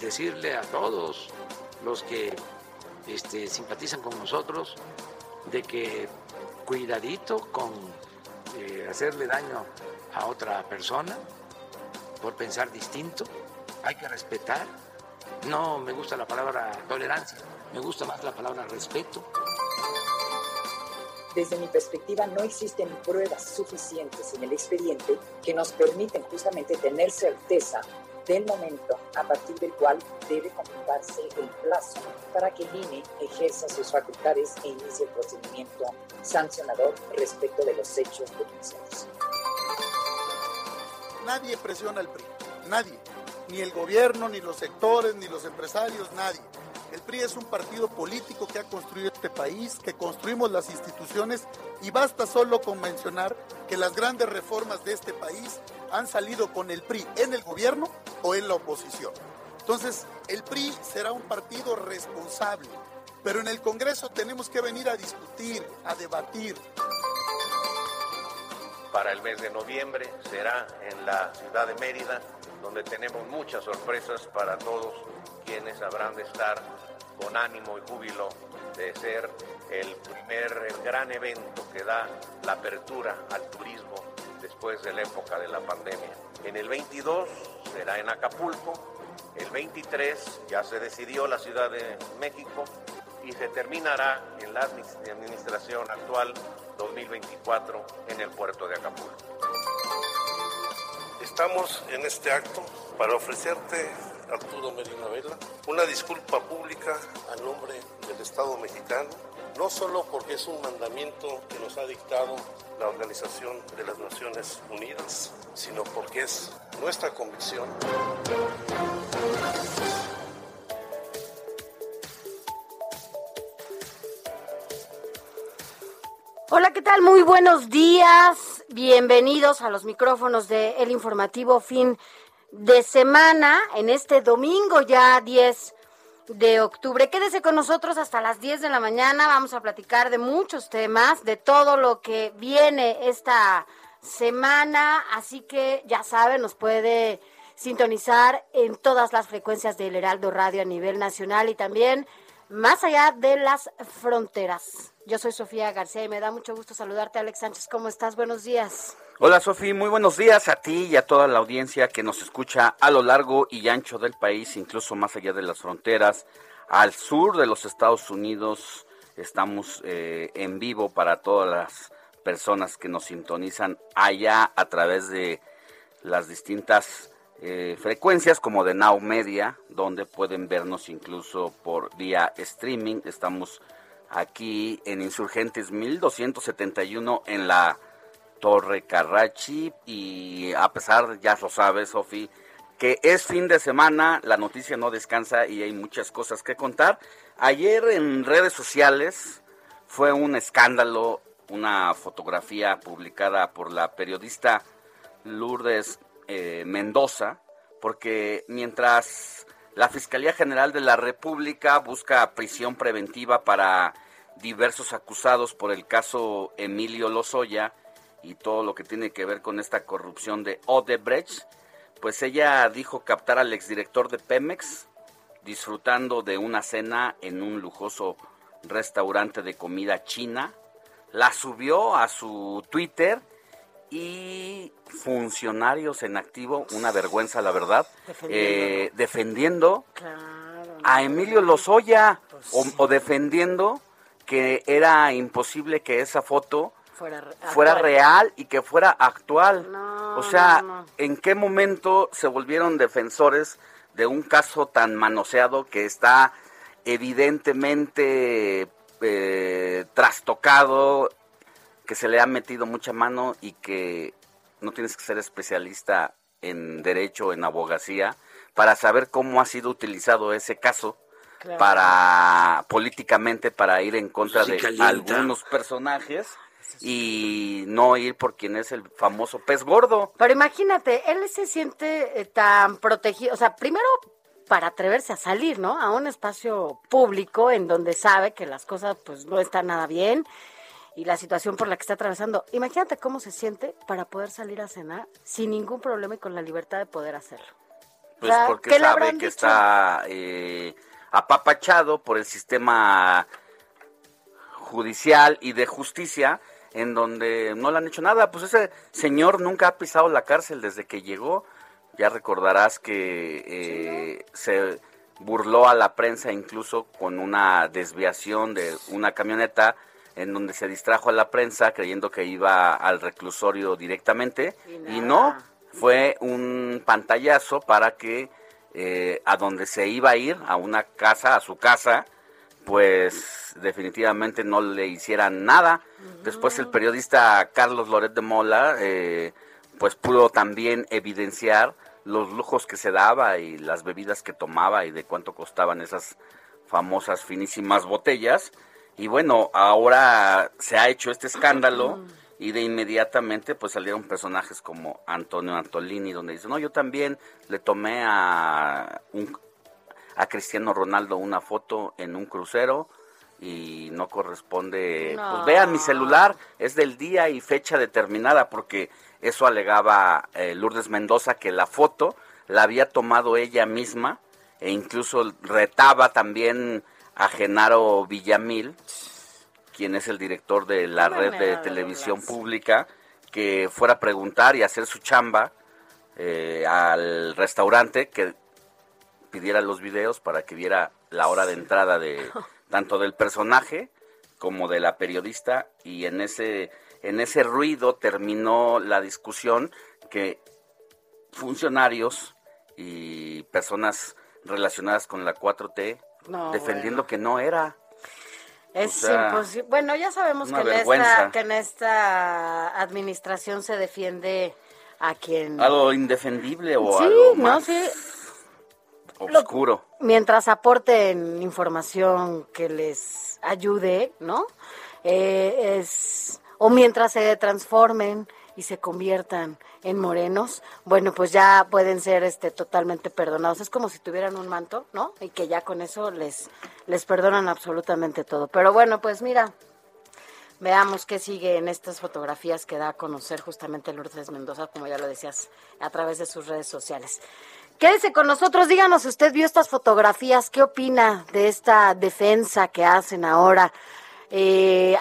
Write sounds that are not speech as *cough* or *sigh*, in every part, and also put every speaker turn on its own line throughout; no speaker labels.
decirle a todos los que este, simpatizan con nosotros de que cuidadito con eh, hacerle daño a otra persona por pensar distinto. Hay que respetar. No me gusta la palabra tolerancia, me gusta más la palabra respeto.
Desde mi perspectiva, no existen pruebas suficientes en el expediente que nos permiten justamente tener certeza del momento a partir del cual debe computarse el plazo para que el INE ejerza sus facultades e inicie el procedimiento sancionador respecto de los hechos denunciados.
Nadie presiona al PRI, nadie, ni el gobierno, ni los sectores, ni los empresarios, nadie. El PRI es un partido político que ha construido este país, que construimos las instituciones y basta solo con mencionar que las grandes reformas de este país han salido con el PRI en el gobierno o en la oposición. Entonces, el PRI será un partido responsable, pero en el Congreso tenemos que venir a discutir, a debatir.
Para el mes de noviembre será en la ciudad de Mérida, donde tenemos muchas sorpresas para todos quienes habrán de estar con ánimo y júbilo de ser el primer gran evento que da la apertura al turismo después de la época de la pandemia. En el 22 será en Acapulco, el 23 ya se decidió la Ciudad de México y se terminará en la administración actual 2024 en el puerto de Acapulco.
Estamos en este acto para ofrecerte, Arturo Medina Vela, una disculpa pública a nombre del Estado mexicano, no solo porque es un mandamiento que nos ha dictado la Organización de las Naciones Unidas, sino porque es nuestra convicción.
Hola, ¿qué tal? Muy buenos días. Bienvenidos a los micrófonos de El Informativo Fin de Semana en este domingo ya 10 de octubre. Quédese con nosotros hasta las 10 de la mañana. Vamos a platicar de muchos temas, de todo lo que viene esta semana. Así que ya saben, nos puede sintonizar en todas las frecuencias del Heraldo Radio a nivel nacional y también más allá de las fronteras. Yo soy Sofía García y me da mucho gusto saludarte, Alex Sánchez. ¿Cómo estás? Buenos días.
Hola, Sofía. Muy buenos días a ti y a toda la audiencia que nos escucha a lo largo y ancho del país, incluso más allá de las fronteras. Al sur de los Estados Unidos estamos eh, en vivo para todas las personas que nos sintonizan allá a través de las distintas eh, frecuencias como de Now Media, donde pueden vernos incluso por vía streaming. Estamos aquí en Insurgentes 1271 en la Torre Carrachi y a pesar, ya lo sabes, Sofi, que es fin de semana, la noticia no descansa y hay muchas cosas que contar. Ayer en redes sociales fue un escándalo, una fotografía publicada por la periodista Lourdes eh, Mendoza, porque mientras la Fiscalía General de la República busca prisión preventiva para diversos acusados por el caso Emilio Lozoya y todo lo que tiene que ver con esta corrupción de Odebrecht, pues ella dijo captar al exdirector de Pemex disfrutando de una cena en un lujoso restaurante de comida china, la subió a su Twitter y funcionarios en activo, una vergüenza la verdad, defendiendo, a Emilio Lozoya o, defendiendo que era imposible que esa foto fuera, real y que fuera actual. o sea, ¿en qué momento se volvieron defensores de un caso tan manoseado que está evidentemente eh, trastocado, que se le ha metido mucha mano y que no tienes que ser especialista en derecho, en abogacía, para saber cómo ha sido utilizado ese caso para políticamente para ir en contra de algunos personajes y no ir por quien es el famoso pez gordo.
Pero imagínate, él se siente eh, tan protegido, o sea, primero para atreverse a salir, ¿no? A un espacio público en donde sabe que las cosas pues no están nada bien y la situación por la que está atravesando. Imagínate cómo se siente para poder salir a cenar sin ningún problema y con la libertad de poder hacerlo.
Pues porque sabe que está eh, apapachado por el sistema judicial y de justicia en donde no le han hecho nada. Pues ese señor nunca ha pisado la cárcel desde que llegó. Ya recordarás que eh, se burló a la prensa incluso con una desviación de una camioneta en donde se distrajo a la prensa creyendo que iba al reclusorio directamente y, no, fue un pantallazo para que eh, a donde se iba a ir, a una casa, a su casa, pues definitivamente no le hicieran nada. Después el periodista Carlos Loret de Mola, eh, pues pudo también evidenciar los lujos que se daba y las bebidas que tomaba y de cuánto costaban esas famosas finísimas botellas. Y bueno, ahora se ha hecho este escándalo y de inmediatamente pues salieron personajes como Antonio Antolini donde dice, no, yo también le tomé a, un, a Cristiano Ronaldo una foto en un crucero y no corresponde, pues vean mi celular, es del día y fecha determinada porque eso alegaba eh, Lourdes Mendoza que la foto la había tomado ella misma e incluso retaba también a Genaro Villamil, quien es el director de la red de televisión pública, que fuera a preguntar y hacer su chamba eh, al restaurante que pidiera los videos para que viera la hora de entrada de *laughs* tanto del personaje como de la periodista. Y en ese en ese ruido terminó la discusión que funcionarios y personas relacionadas con la 4T defendiendo que no era.
Es imposible. Bueno, ya sabemos que en, esta, que en esta administración se defiende a quien...
Algo indefendible o algo más oscuro.
mientras aporten información que les ayude, ¿no? Eh, es o mientras se transformen y se conviertan en morenos, bueno, pues ya pueden ser este totalmente perdonados. Es como si tuvieran un manto, ¿no? Y que ya con eso les les perdonan absolutamente todo. Pero bueno, pues mira, veamos qué sigue en estas fotografías que da a conocer justamente Lourdes Mendoza, como ya lo decías, a través de sus redes sociales. Quédese con nosotros, díganos, usted vio estas fotografías, ¿qué opina de esta defensa que hacen ahora eh,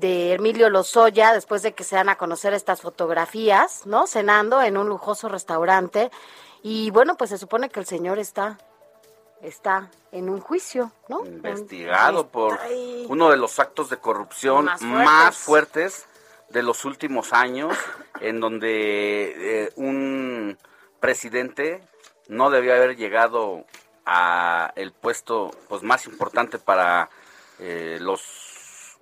de Emilio Lozoya, después de que se dan a conocer estas fotografías, ¿no? Cenando en un lujoso restaurante. Y bueno, pues se supone que el señor está está en un juicio, ¿no?
Investigado por uno de los actos de corrupción más fuertes, de los últimos años, *laughs* en donde eh, un presidente no debió haber llegado a el puesto pues más importante para eh, los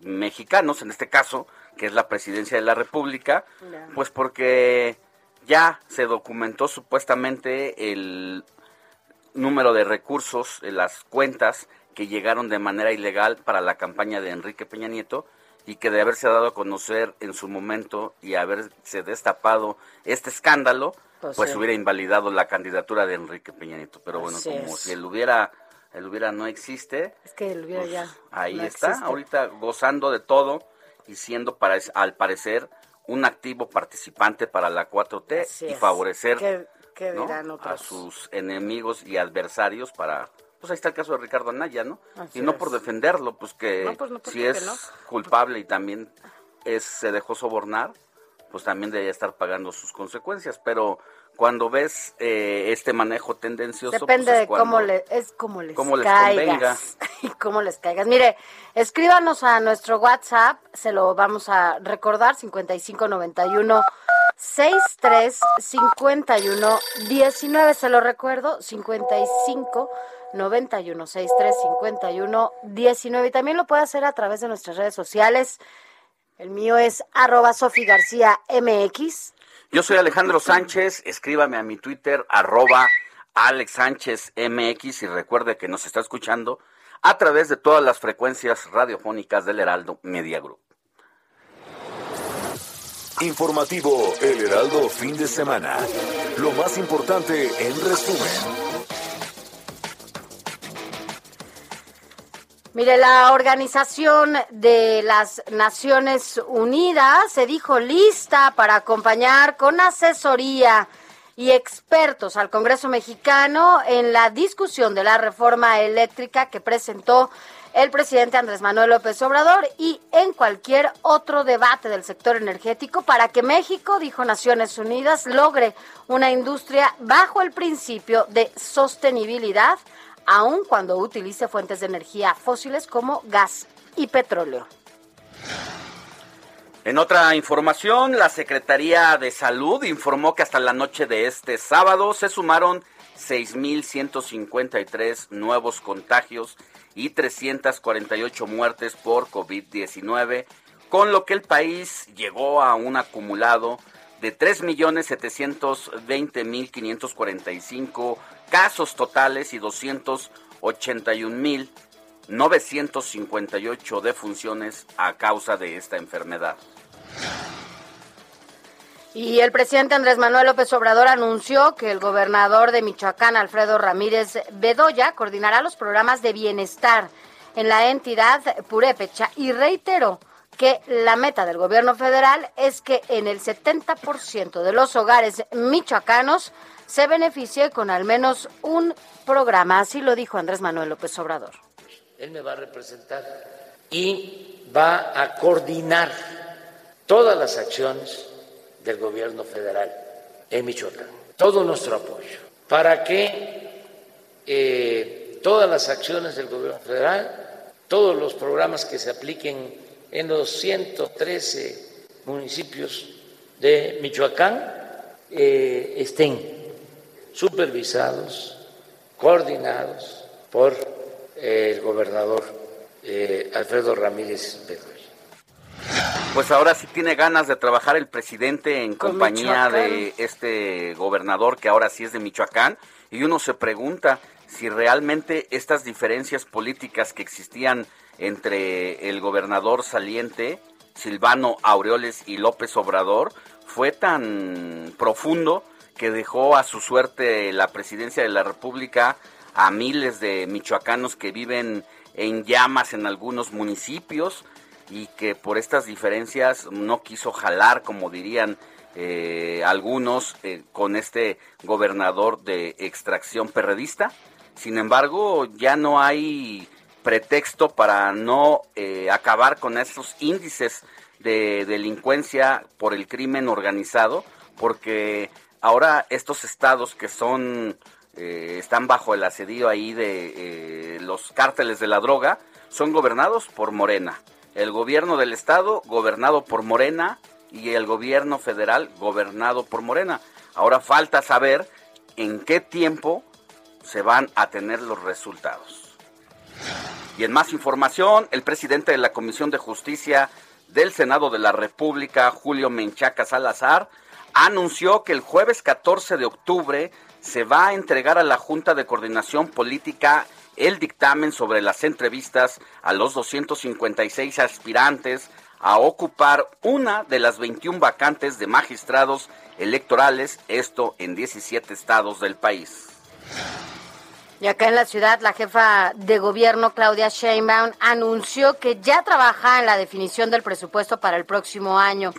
mexicanos, en este caso, que es la presidencia de la República, pues porque ya se documentó supuestamente el número de recursos, de las cuentas que llegaron de manera ilegal para la campaña de Enrique Peña Nieto y que de haberse dado a conocer en su momento y haberse destapado este escándalo, pues, pues hubiera invalidado la candidatura de Enrique Peña Nieto. Pero bueno, como si él hubiera el hubiera no existe.
Es que el hubiera pues, ya.
Ahí está, ahorita gozando de todo y siendo para, al parecer un activo participante para la 4T y favorecer a sus enemigos y adversarios para pues ahí está el caso de Ricardo Anaya, ¿no? y no por defenderlo, pues que pues si es culpable y también es se dejó sobornar, pues también debería estar pagando sus consecuencias. Pero cuando ves eh, este manejo tendencioso,
pues, depende de cómo le, es como les caigas *laughs* y cómo les caigas. Mire, escríbanos a nuestro WhatsApp, se lo vamos a recordar 5591 6351 19, se lo recuerdo, 55 91 63 51 19 y también lo puede hacer a través de nuestras redes sociales. El mío es arroba Sofi García MX.
Yo soy Alejandro Sánchez, escríbame a mi Twitter arroba Alex Sánchez MX y recuerde que nos está escuchando a través de todas las frecuencias radiofónicas del Heraldo Media Group.
Informativo El Heraldo Fin de Semana. Lo más importante en resumen.
Mire, la Organización de las Naciones Unidas se dijo lista para acompañar con asesoría y expertos al Congreso mexicano en la discusión de la reforma eléctrica que presentó el presidente Andrés Manuel López Obrador y en cualquier otro debate del sector energético para que México, dijo Naciones Unidas, logre una industria bajo el principio de sostenibilidad aun cuando utilice fuentes de energía fósiles como gas y petróleo.
En otra información, la Secretaría de Salud informó que hasta la noche de este sábado se sumaron 6.153 nuevos contagios y 348 muertes por COVID-19, con lo que el país llegó a un acumulado de 3.720.545 casos totales y 281.958 defunciones a causa de esta enfermedad.
Y el presidente Andrés Manuel López Obrador anunció que el gobernador de Michoacán, Alfredo Ramírez Bedoya, coordinará los programas de bienestar en la entidad purépecha y reiteró que la meta del gobierno federal es que en el 70% de los hogares michoacanos se beneficie con al menos un programa. Así lo dijo Andrés Manuel López Obrador.
Él me va a representar y va a coordinar todas las acciones del gobierno federal en Michoacán. Todo nuestro apoyo para que eh, todas las acciones del gobierno federal, todos los programas que se apliquen en los 113 municipios de Michoacán eh, estén supervisados, coordinados por eh, el gobernador eh, Alfredo Ramírez Bedoya.
Pues ahora sí tiene ganas de trabajar el presidente en compañía de este gobernador que ahora sí es de Michoacán y uno se pregunta si realmente estas diferencias políticas que existían entre el gobernador saliente, Silvano Aureoles y López Obrador, fue tan profundo que dejó a su suerte la presidencia de la República a miles de michoacanos que viven en llamas en algunos municipios y que por estas diferencias no quiso jalar, como dirían eh, algunos, eh, con este gobernador de extracción perredista. Sin embargo, ya no hay pretexto para no eh, acabar con esos índices de delincuencia por el crimen organizado, porque Ahora estos estados que son eh, están bajo el asedio ahí de eh, los cárteles de la droga son gobernados por Morena. El gobierno del estado gobernado por Morena y el gobierno federal gobernado por Morena. Ahora falta saber en qué tiempo se van a tener los resultados. Y en más información, el presidente de la Comisión de Justicia del Senado de la República, Julio Menchaca Salazar, anunció que el jueves 14 de octubre se va a entregar a la Junta de Coordinación Política el dictamen sobre las entrevistas a los 256 aspirantes a ocupar una de las 21 vacantes de magistrados electorales, esto en 17 estados del país.
Y acá en la ciudad, la jefa de gobierno, Claudia Sheinbaum, anunció que ya trabaja en la definición del presupuesto para el próximo año.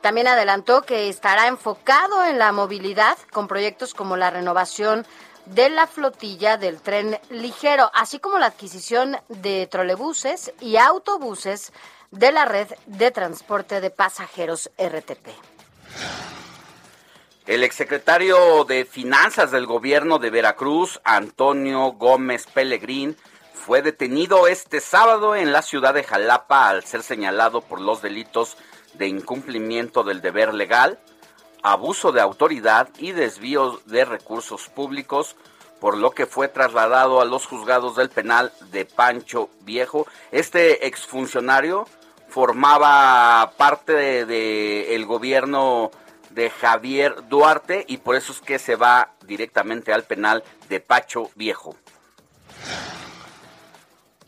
También adelantó que estará enfocado en la movilidad con proyectos como la renovación de la flotilla del tren ligero, así como la adquisición de trolebuses y autobuses de la red de transporte de pasajeros RTP.
El exsecretario de Finanzas del gobierno de Veracruz, Antonio Gómez Pellegrín, fue detenido este sábado en la ciudad de Jalapa al ser señalado por los delitos de incumplimiento del deber legal, abuso de autoridad y desvío de recursos públicos, por lo que fue trasladado a los juzgados del penal de Pancho Viejo. Este exfuncionario formaba parte del de, el gobierno de Javier Duarte y por eso es que se va directamente al penal de Pacho Viejo.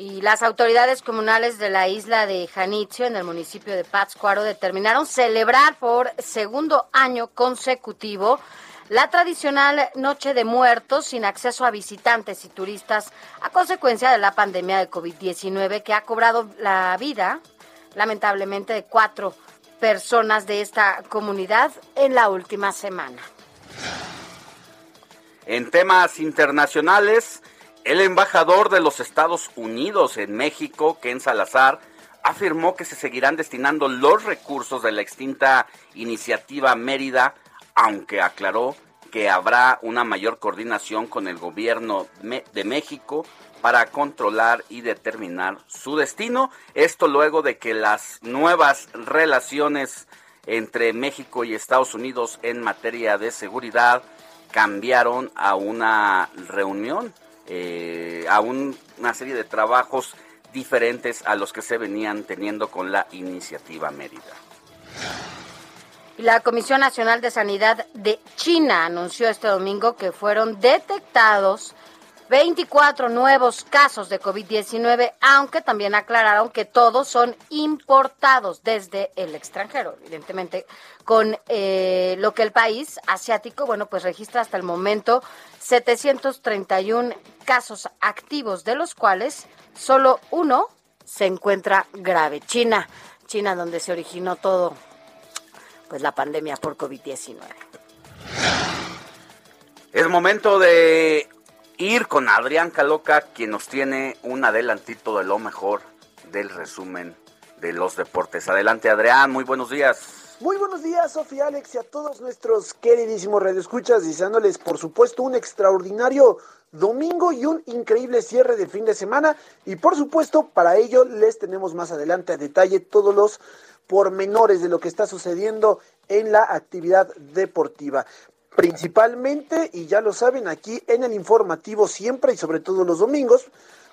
Y las autoridades comunales de la isla de Janitzio, en el municipio de Pátzcuaro, determinaron celebrar por segundo año consecutivo la tradicional Noche de Muertos sin acceso a visitantes y turistas a consecuencia de la pandemia de COVID-19 que ha cobrado la vida, lamentablemente, de cuatro personas de esta comunidad en la última semana.
En temas internacionales, el embajador de los Estados Unidos en México, Ken Salazar, afirmó que se seguirán destinando los recursos de la extinta iniciativa Mérida, aunque aclaró que habrá una mayor coordinación con el gobierno de México para controlar y determinar su destino. Esto luego de que las nuevas relaciones entre México y Estados Unidos en materia de seguridad cambiaron a una reunión eh, a una serie de trabajos diferentes a los que se venían teniendo con la iniciativa Mérida.
La Comisión Nacional de Sanidad de China anunció este domingo que fueron detectados 24 nuevos casos de COVID-19, aunque también aclararon que todos son importados desde el extranjero, evidentemente, con eh, lo que el país asiático, bueno, pues registra hasta el momento 731 casos activos, de los cuales solo uno se encuentra grave. China, China donde se originó todo, pues la pandemia por COVID-19.
Es momento de ir con Adrián Caloca, quien nos tiene un adelantito de lo mejor del resumen de los deportes. Adelante, Adrián, muy buenos días.
Muy buenos días, Sofía, Alex y a todos nuestros queridísimos radioescuchas, deseándoles, por supuesto, un extraordinario domingo y un increíble cierre de fin de semana. Y por supuesto, para ello les tenemos más adelante a detalle todos los pormenores de lo que está sucediendo en la actividad deportiva principalmente, y ya lo saben, aquí en el informativo siempre y sobre todo los domingos,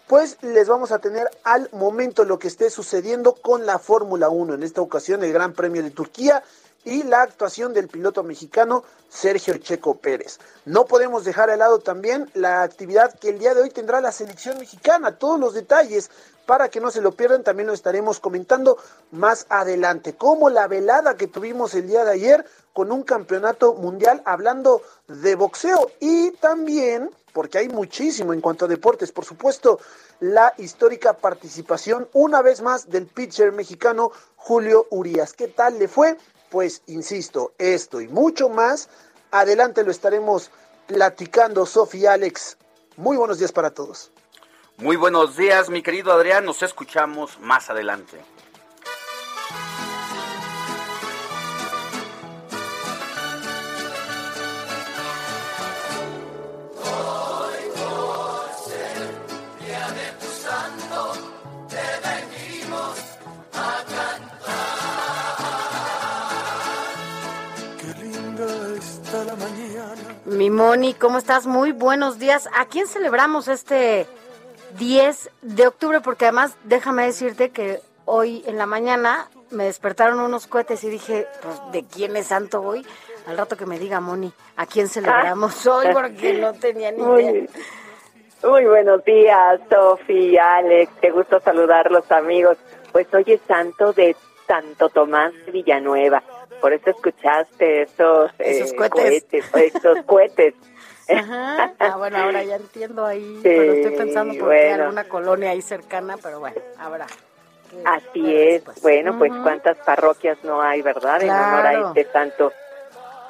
pues les vamos a tener al momento lo que esté sucediendo con la Fórmula 1, en esta ocasión el Gran Premio de Turquía y la actuación del piloto mexicano Sergio Checo Pérez. No podemos dejar de lado también la actividad que el día de hoy tendrá la selección mexicana, todos los detalles para que no se lo pierdan, también lo estaremos comentando más adelante, como la velada que tuvimos el día de ayer con un campeonato mundial hablando de boxeo y también, porque hay muchísimo en cuanto a deportes, por supuesto, la histórica participación una vez más del pitcher mexicano Julio Urias. ¿Qué tal le fue? Pues insisto, esto y mucho más, adelante lo estaremos platicando, Sofía Alex. Muy buenos días para todos.
Muy buenos días, mi querido Adrián. Nos escuchamos más adelante.
Mi Moni, ¿cómo estás? Muy buenos días. ¿A quién celebramos este 10 de octubre, porque además déjame decirte que hoy en la mañana me despertaron unos cohetes y dije, pues, ¿de quién es santo hoy? Al rato que me diga Moni, ¿a quién celebramos ah. *laughs* hoy? Porque no tenía ni idea.
Muy buenos días, Sofía, Alex, qué gusto saludarlos, amigos. Pues hoy es santo de Santo Tomás de Villanueva. Por eso escuchaste esos,
esos eh, cohetes,
esos cohetes.
Ajá. Ah, bueno, ahora ya entiendo ahí, *laughs* pero estoy pensando por qué alguna colonia ahí cercana, pero bueno, habrá.
Así es. Bueno, pues cuántas parroquias no hay, ¿verdad? En honor a este santo.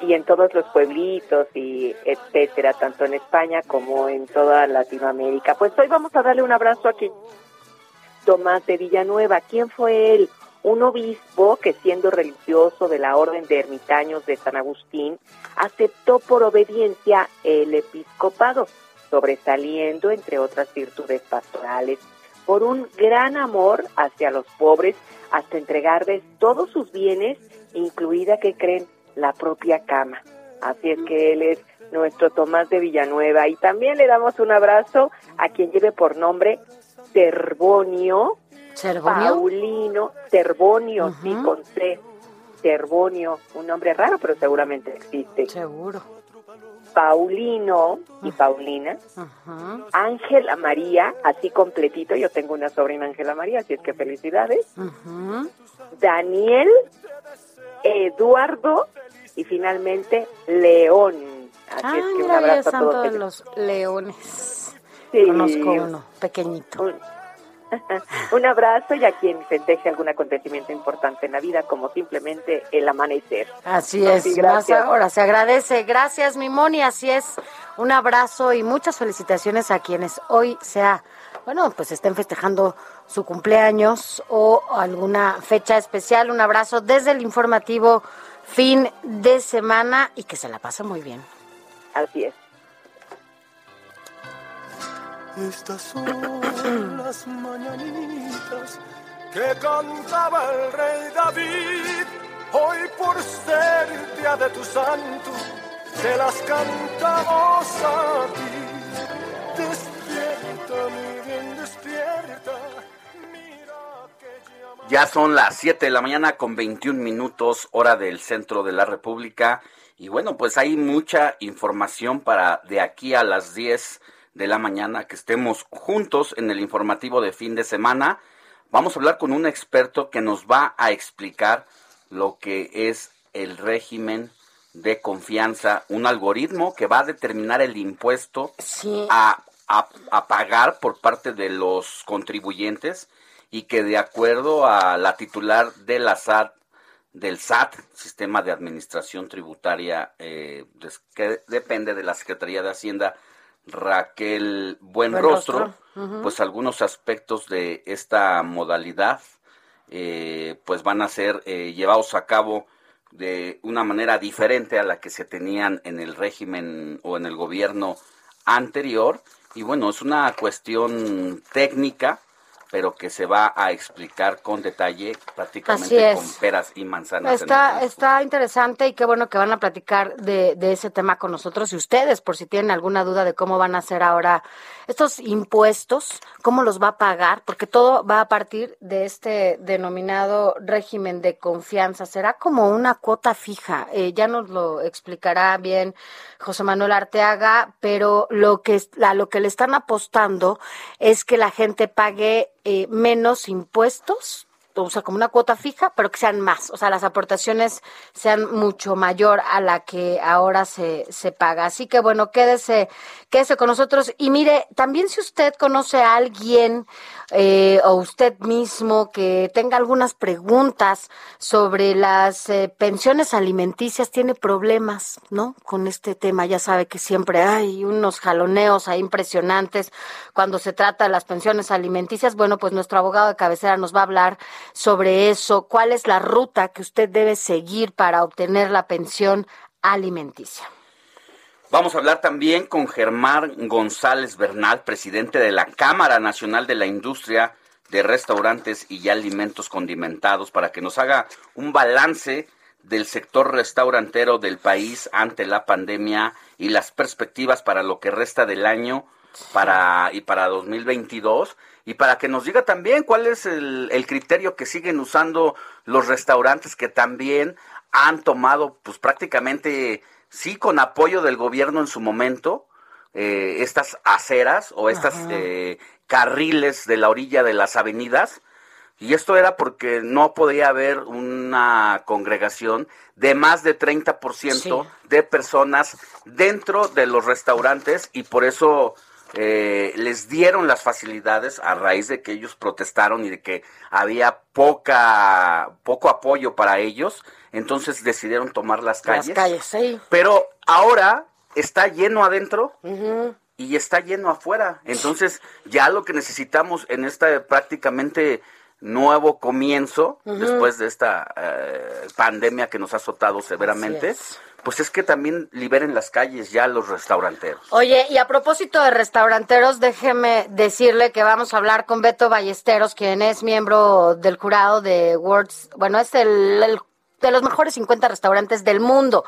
Y en todos los pueblitos y etcétera, tanto en España como en toda Latinoamérica. Pues hoy vamos a darle un abrazo aquí. Tomás de Villanueva, ¿quién fue él? Un obispo que siendo religioso de la Orden de Ermitaños de San Agustín, aceptó por obediencia el episcopado, sobresaliendo, entre otras virtudes pastorales, por un gran amor hacia los pobres, hasta entregarles todos sus bienes, incluida que creen la propia cama. Así es que él es nuestro Tomás de Villanueva. Y también le damos un abrazo a quien lleve por nombre Cervonio, Paulino, Cervonio, sí, con C, Cervonio, un nombre raro, pero seguramente existe.
Seguro.
Paulino y Paulina, Ángela María, así completito, yo tengo una sobrina Ángela María, así es que felicidades. Daniel, Eduardo y finalmente León. Así es que un abrazo a todos.
de los leones. Sí, Conozco uno, pequeñito.
Un, *laughs* abrazo y a quien festeje algún acontecimiento importante en la vida, como simplemente el amanecer.
Así es, gracias. ahora se agradece. Gracias, Mimoni, así es. Un abrazo y muchas felicitaciones a quienes hoy sea, bueno, pues estén festejando su cumpleaños o alguna fecha especial. Un abrazo desde el informativo fin de semana y que se la pase muy bien.
Así es.
Estas son *clears throat* las mañanitas que cantaba el rey David. Hoy por ser día de tu santo, te las cantamos a ti. Despierta, mi bien, despierta.
Ya son las 7 de la mañana con 21 minutos, hora del centro de la República. Y bueno, pues hay mucha información para de aquí a las 10 de la mañana que estemos juntos en el informativo de fin de semana. Vamos a hablar con un experto que nos va a explicar lo que es el régimen de confianza, un algoritmo que va a determinar el impuesto a, a, pagar por parte de los contribuyentes y que de acuerdo a la titular de la SAT, del SAT, Sistema de Administración Tributaria, eh, que depende de la Secretaría de Hacienda, Raquel Buenrostro, Buen pues algunos aspectos de esta modalidad eh, pues van a ser eh, llevados a cabo de una manera diferente a la que se tenían en el régimen o en el gobierno anterior. Y bueno, es una cuestión técnica pero que se va a explicar con detalle prácticamente con peras y manzanas.
Está, está interesante y qué bueno que van a platicar de, de, ese tema con nosotros y ustedes, por si tienen alguna duda de cómo van a hacer ahora estos impuestos, cómo los va a pagar, porque todo va a partir de este denominado régimen de confianza. Será como una cuota fija, eh, ya nos lo explicará bien José Manuel Arteaga, pero lo que, a lo que le están apostando es que la gente pague eh, menos impuestos, o sea, como una cuota fija, pero que sean más, o sea, las aportaciones sean mucho mayor a la que ahora se, se paga. Así que bueno, quédese, quédese con nosotros y mire, también si usted conoce a alguien eh, o usted mismo que tenga algunas preguntas sobre las eh, pensiones alimenticias, tiene problemas, ¿no? Con este tema, ya sabe que siempre hay unos jaloneos ahí impresionantes cuando se trata de las pensiones alimenticias. Bueno, pues nuestro abogado de cabecera nos va a hablar sobre eso, cuál es la ruta que usted debe seguir para obtener la pensión alimenticia.
Vamos a hablar también con Germán González Bernal, presidente de la Cámara Nacional de la Industria de Restaurantes y Alimentos Condimentados, para que nos haga un balance del sector restaurantero del país ante la pandemia y las perspectivas para lo que resta del año para y para 2022 y para que nos diga también cuál es el, el, criterio que siguen usando los restaurantes que también han tomado pues prácticamente sí con apoyo del gobierno en su momento, eh, estas aceras o estas eh, carriles de la orilla de las avenidas. Y esto era porque no podía haber una congregación de más de 30% de personas dentro de los restaurantes y por eso eh, les dieron las facilidades a raíz de que ellos protestaron y de que había poca poco apoyo para ellos entonces decidieron tomar las calles.
Las calles, sí.
Pero ahora está lleno adentro y está lleno afuera. Entonces ya lo que necesitamos en esta prácticamente nuevo comienzo después de esta eh, pandemia que nos ha azotado severamente. Pues es que también liberen las calles ya los restauranteros.
Oye, y a propósito de restauranteros, déjeme decirle que vamos a hablar con Beto Ballesteros, quien es miembro del jurado de Words, bueno, es el, el de los mejores 50 restaurantes del mundo.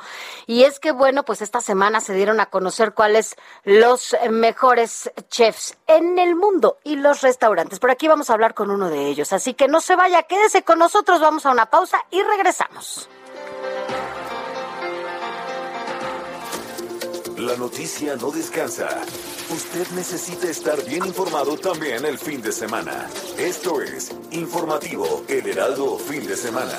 Y es que, bueno, pues esta semana se dieron a conocer cuáles los mejores chefs en el mundo y los restaurantes. Por aquí vamos a hablar con uno de ellos. Así que no se vaya, quédese con nosotros, vamos a una pausa y regresamos.
La noticia no descansa. Usted necesita estar bien informado también el fin de semana. Esto es Informativo El Heraldo Fin de Semana.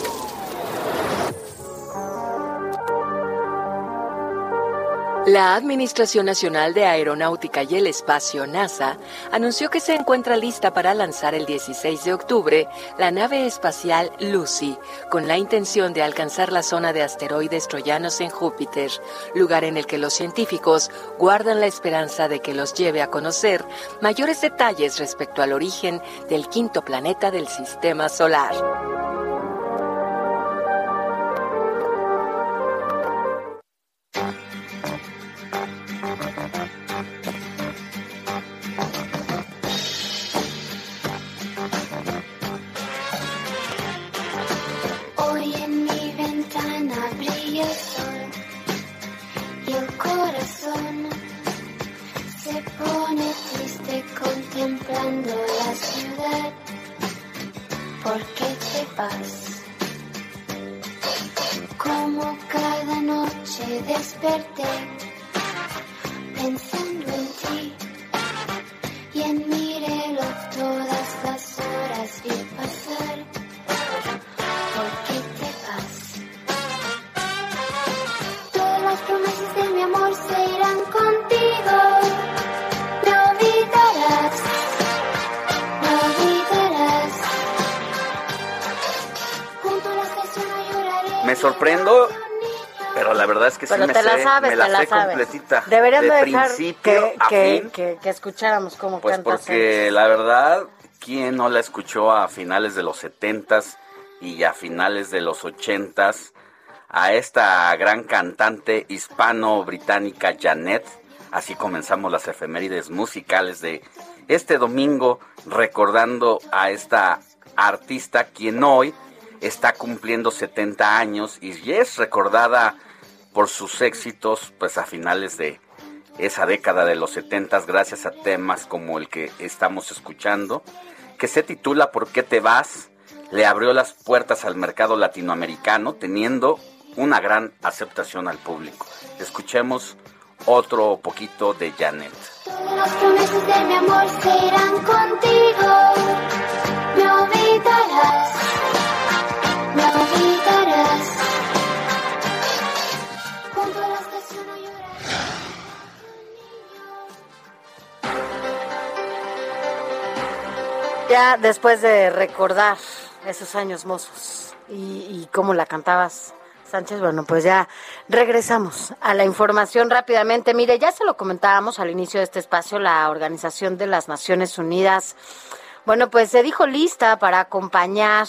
La Administración Nacional de Aeronáutica y el Espacio, NASA, anunció que se encuentra lista para lanzar el 16 de octubre la nave espacial Lucy, con la intención de alcanzar la zona de asteroides troyanos en Júpiter, lugar en el que los científicos guardan la esperanza de que los lleve a conocer mayores detalles respecto al origen del quinto planeta del Sistema Solar.
contemplando la ciudad. ¿Por qué te vas? Como cada noche desperté pensando en ti y en mi reloj todas las horas vi pasar.
Me la, sé completita. Deberían de, dejar que, que, que, escucháramos cómo
pues porque la verdad, ¿quién no la escuchó a finales de los setentas y a finales de los ochentas? A esta gran cantante hispano-británica Janet. Así comenzamos las efemérides musicales de este domingo, recordando a esta artista quien hoy está cumpliendo 70 años y es recordada por sus éxitos pues a finales de esa década de los 70 gracias a temas como el que estamos escuchando, que se titula ¿Por qué te vas? Le abrió las puertas al mercado latinoamericano teniendo una gran aceptación al público. Escuchemos otro poquito de Janet. de mi amor serán contigo, me olvidarás,
Ya después de recordar esos años mozos y, cómo la cantabas, Sánchez, bueno, pues ya regresamos a la información rápidamente. Mire, ya se lo comentábamos al inicio de este espacio, la Organización de las Naciones Unidas, bueno, pues se dijo lista para acompañar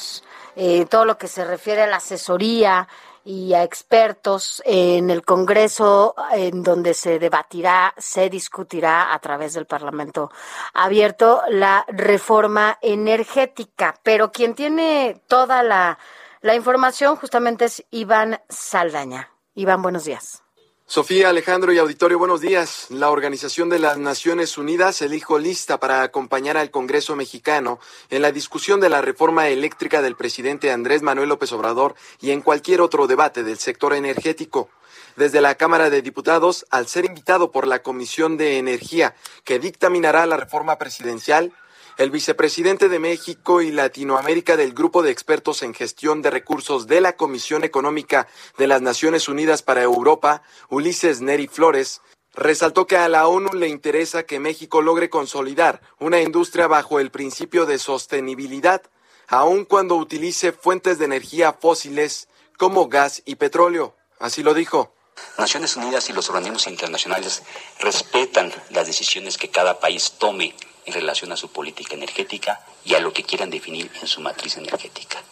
eh, todo lo que se refiere a la asesoría y a expertos en el Congreso, en donde se debatirá, se discutirá a través del Parlamento abierto la reforma energética. Pero quien tiene toda la, la información justamente es Iván Saldaña. Iván, buenos días.
Sofía, Alejandro y Auditorio, buenos días. La Organización de las Naciones Unidas elijo lista para acompañar al Congreso mexicano en la discusión de la reforma eléctrica del presidente Andrés Manuel López Obrador y en cualquier otro debate del sector energético. Desde la Cámara de Diputados, al ser invitado por la Comisión de Energía, que dictaminará la reforma presidencial, el vicepresidente de México y Latinoamérica del Grupo de Expertos en Gestión de Recursos de la Comisión Económica de las Naciones Unidas para Europa, Ulises Neri Flores, resaltó que a la ONU le interesa que México logre consolidar una industria bajo el principio de sostenibilidad, aun cuando utilice fuentes de energía fósiles como gas y petróleo. Así lo dijo.
Naciones Unidas y los organismos internacionales respetan las decisiones que cada país tome en relación a su política energética y a lo que quieran definir en su matriz energética.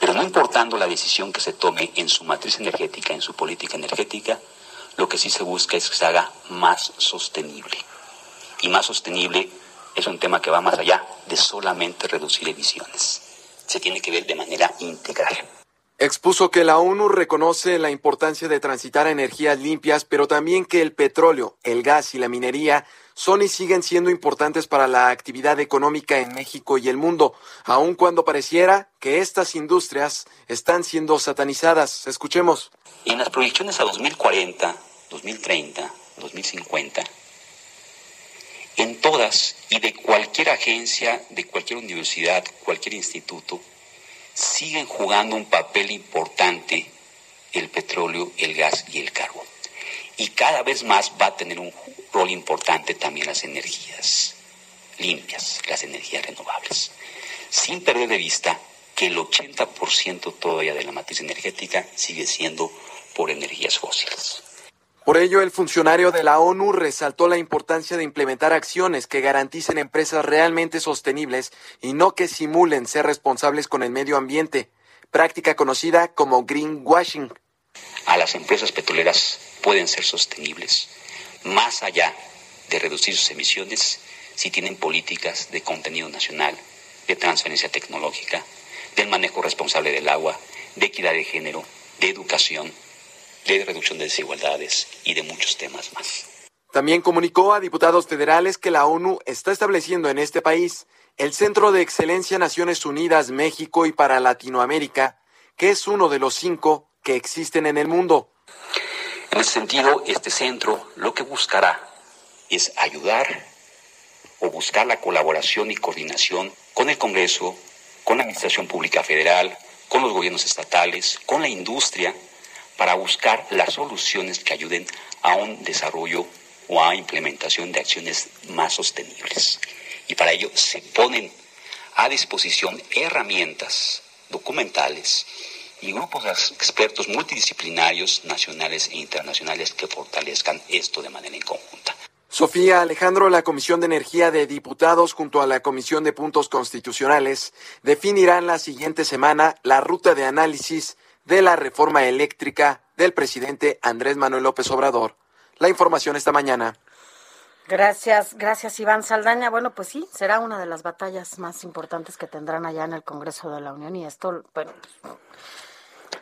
Pero no importando la decisión que se tome en su matriz energética, en su política energética, lo que sí se busca es que se haga más sostenible. Y más sostenible es un tema que va más allá de solamente reducir emisiones. Se tiene que ver de manera integral.
Expuso que la ONU reconoce la importancia de transitar energías limpias, pero también que el petróleo, el gas y la minería son y siguen siendo importantes para la actividad económica en México y el mundo, aun cuando pareciera que estas industrias están siendo satanizadas. Escuchemos.
En las proyecciones a 2040, 2030, 2050, en todas y de cualquier agencia, de cualquier universidad, cualquier instituto, siguen jugando un papel importante el petróleo, el gas y el carbón. Y cada vez más va a tener un rol importante también las energías limpias, las energías renovables, sin perder de vista que el 80% todavía de la matriz energética sigue siendo por energías fósiles.
Por ello, el funcionario de la ONU resaltó la importancia de implementar acciones que garanticen empresas realmente sostenibles y no que simulen ser responsables con el medio ambiente, práctica conocida como greenwashing.
A las empresas petroleras pueden ser sostenibles, más allá de reducir sus emisiones, si tienen políticas de contenido nacional, de transferencia tecnológica, del manejo responsable del agua, de equidad de género, de educación, de reducción de desigualdades y de muchos temas más.
También comunicó a diputados federales que la ONU está estableciendo en este país el Centro de Excelencia Naciones Unidas México y para Latinoamérica, que es uno de los cinco que existen en el mundo.
En ese sentido, este centro lo que buscará es ayudar o buscar la colaboración y coordinación con el Congreso, con la Administración Pública Federal, con los gobiernos estatales, con la industria, para buscar las soluciones que ayuden a un desarrollo o a implementación de acciones más sostenibles. Y para ello se ponen a disposición herramientas documentales y grupos de expertos multidisciplinarios nacionales e internacionales que fortalezcan esto de manera en conjunta.
Sofía Alejandro, la Comisión de Energía de Diputados junto a la Comisión de Puntos Constitucionales definirán la siguiente semana la ruta de análisis de la reforma eléctrica del presidente Andrés Manuel López Obrador. La información esta mañana.
Gracias, gracias Iván Saldaña. Bueno, pues sí, será una de las batallas más importantes que tendrán allá en el Congreso de la Unión y esto, bueno, pues,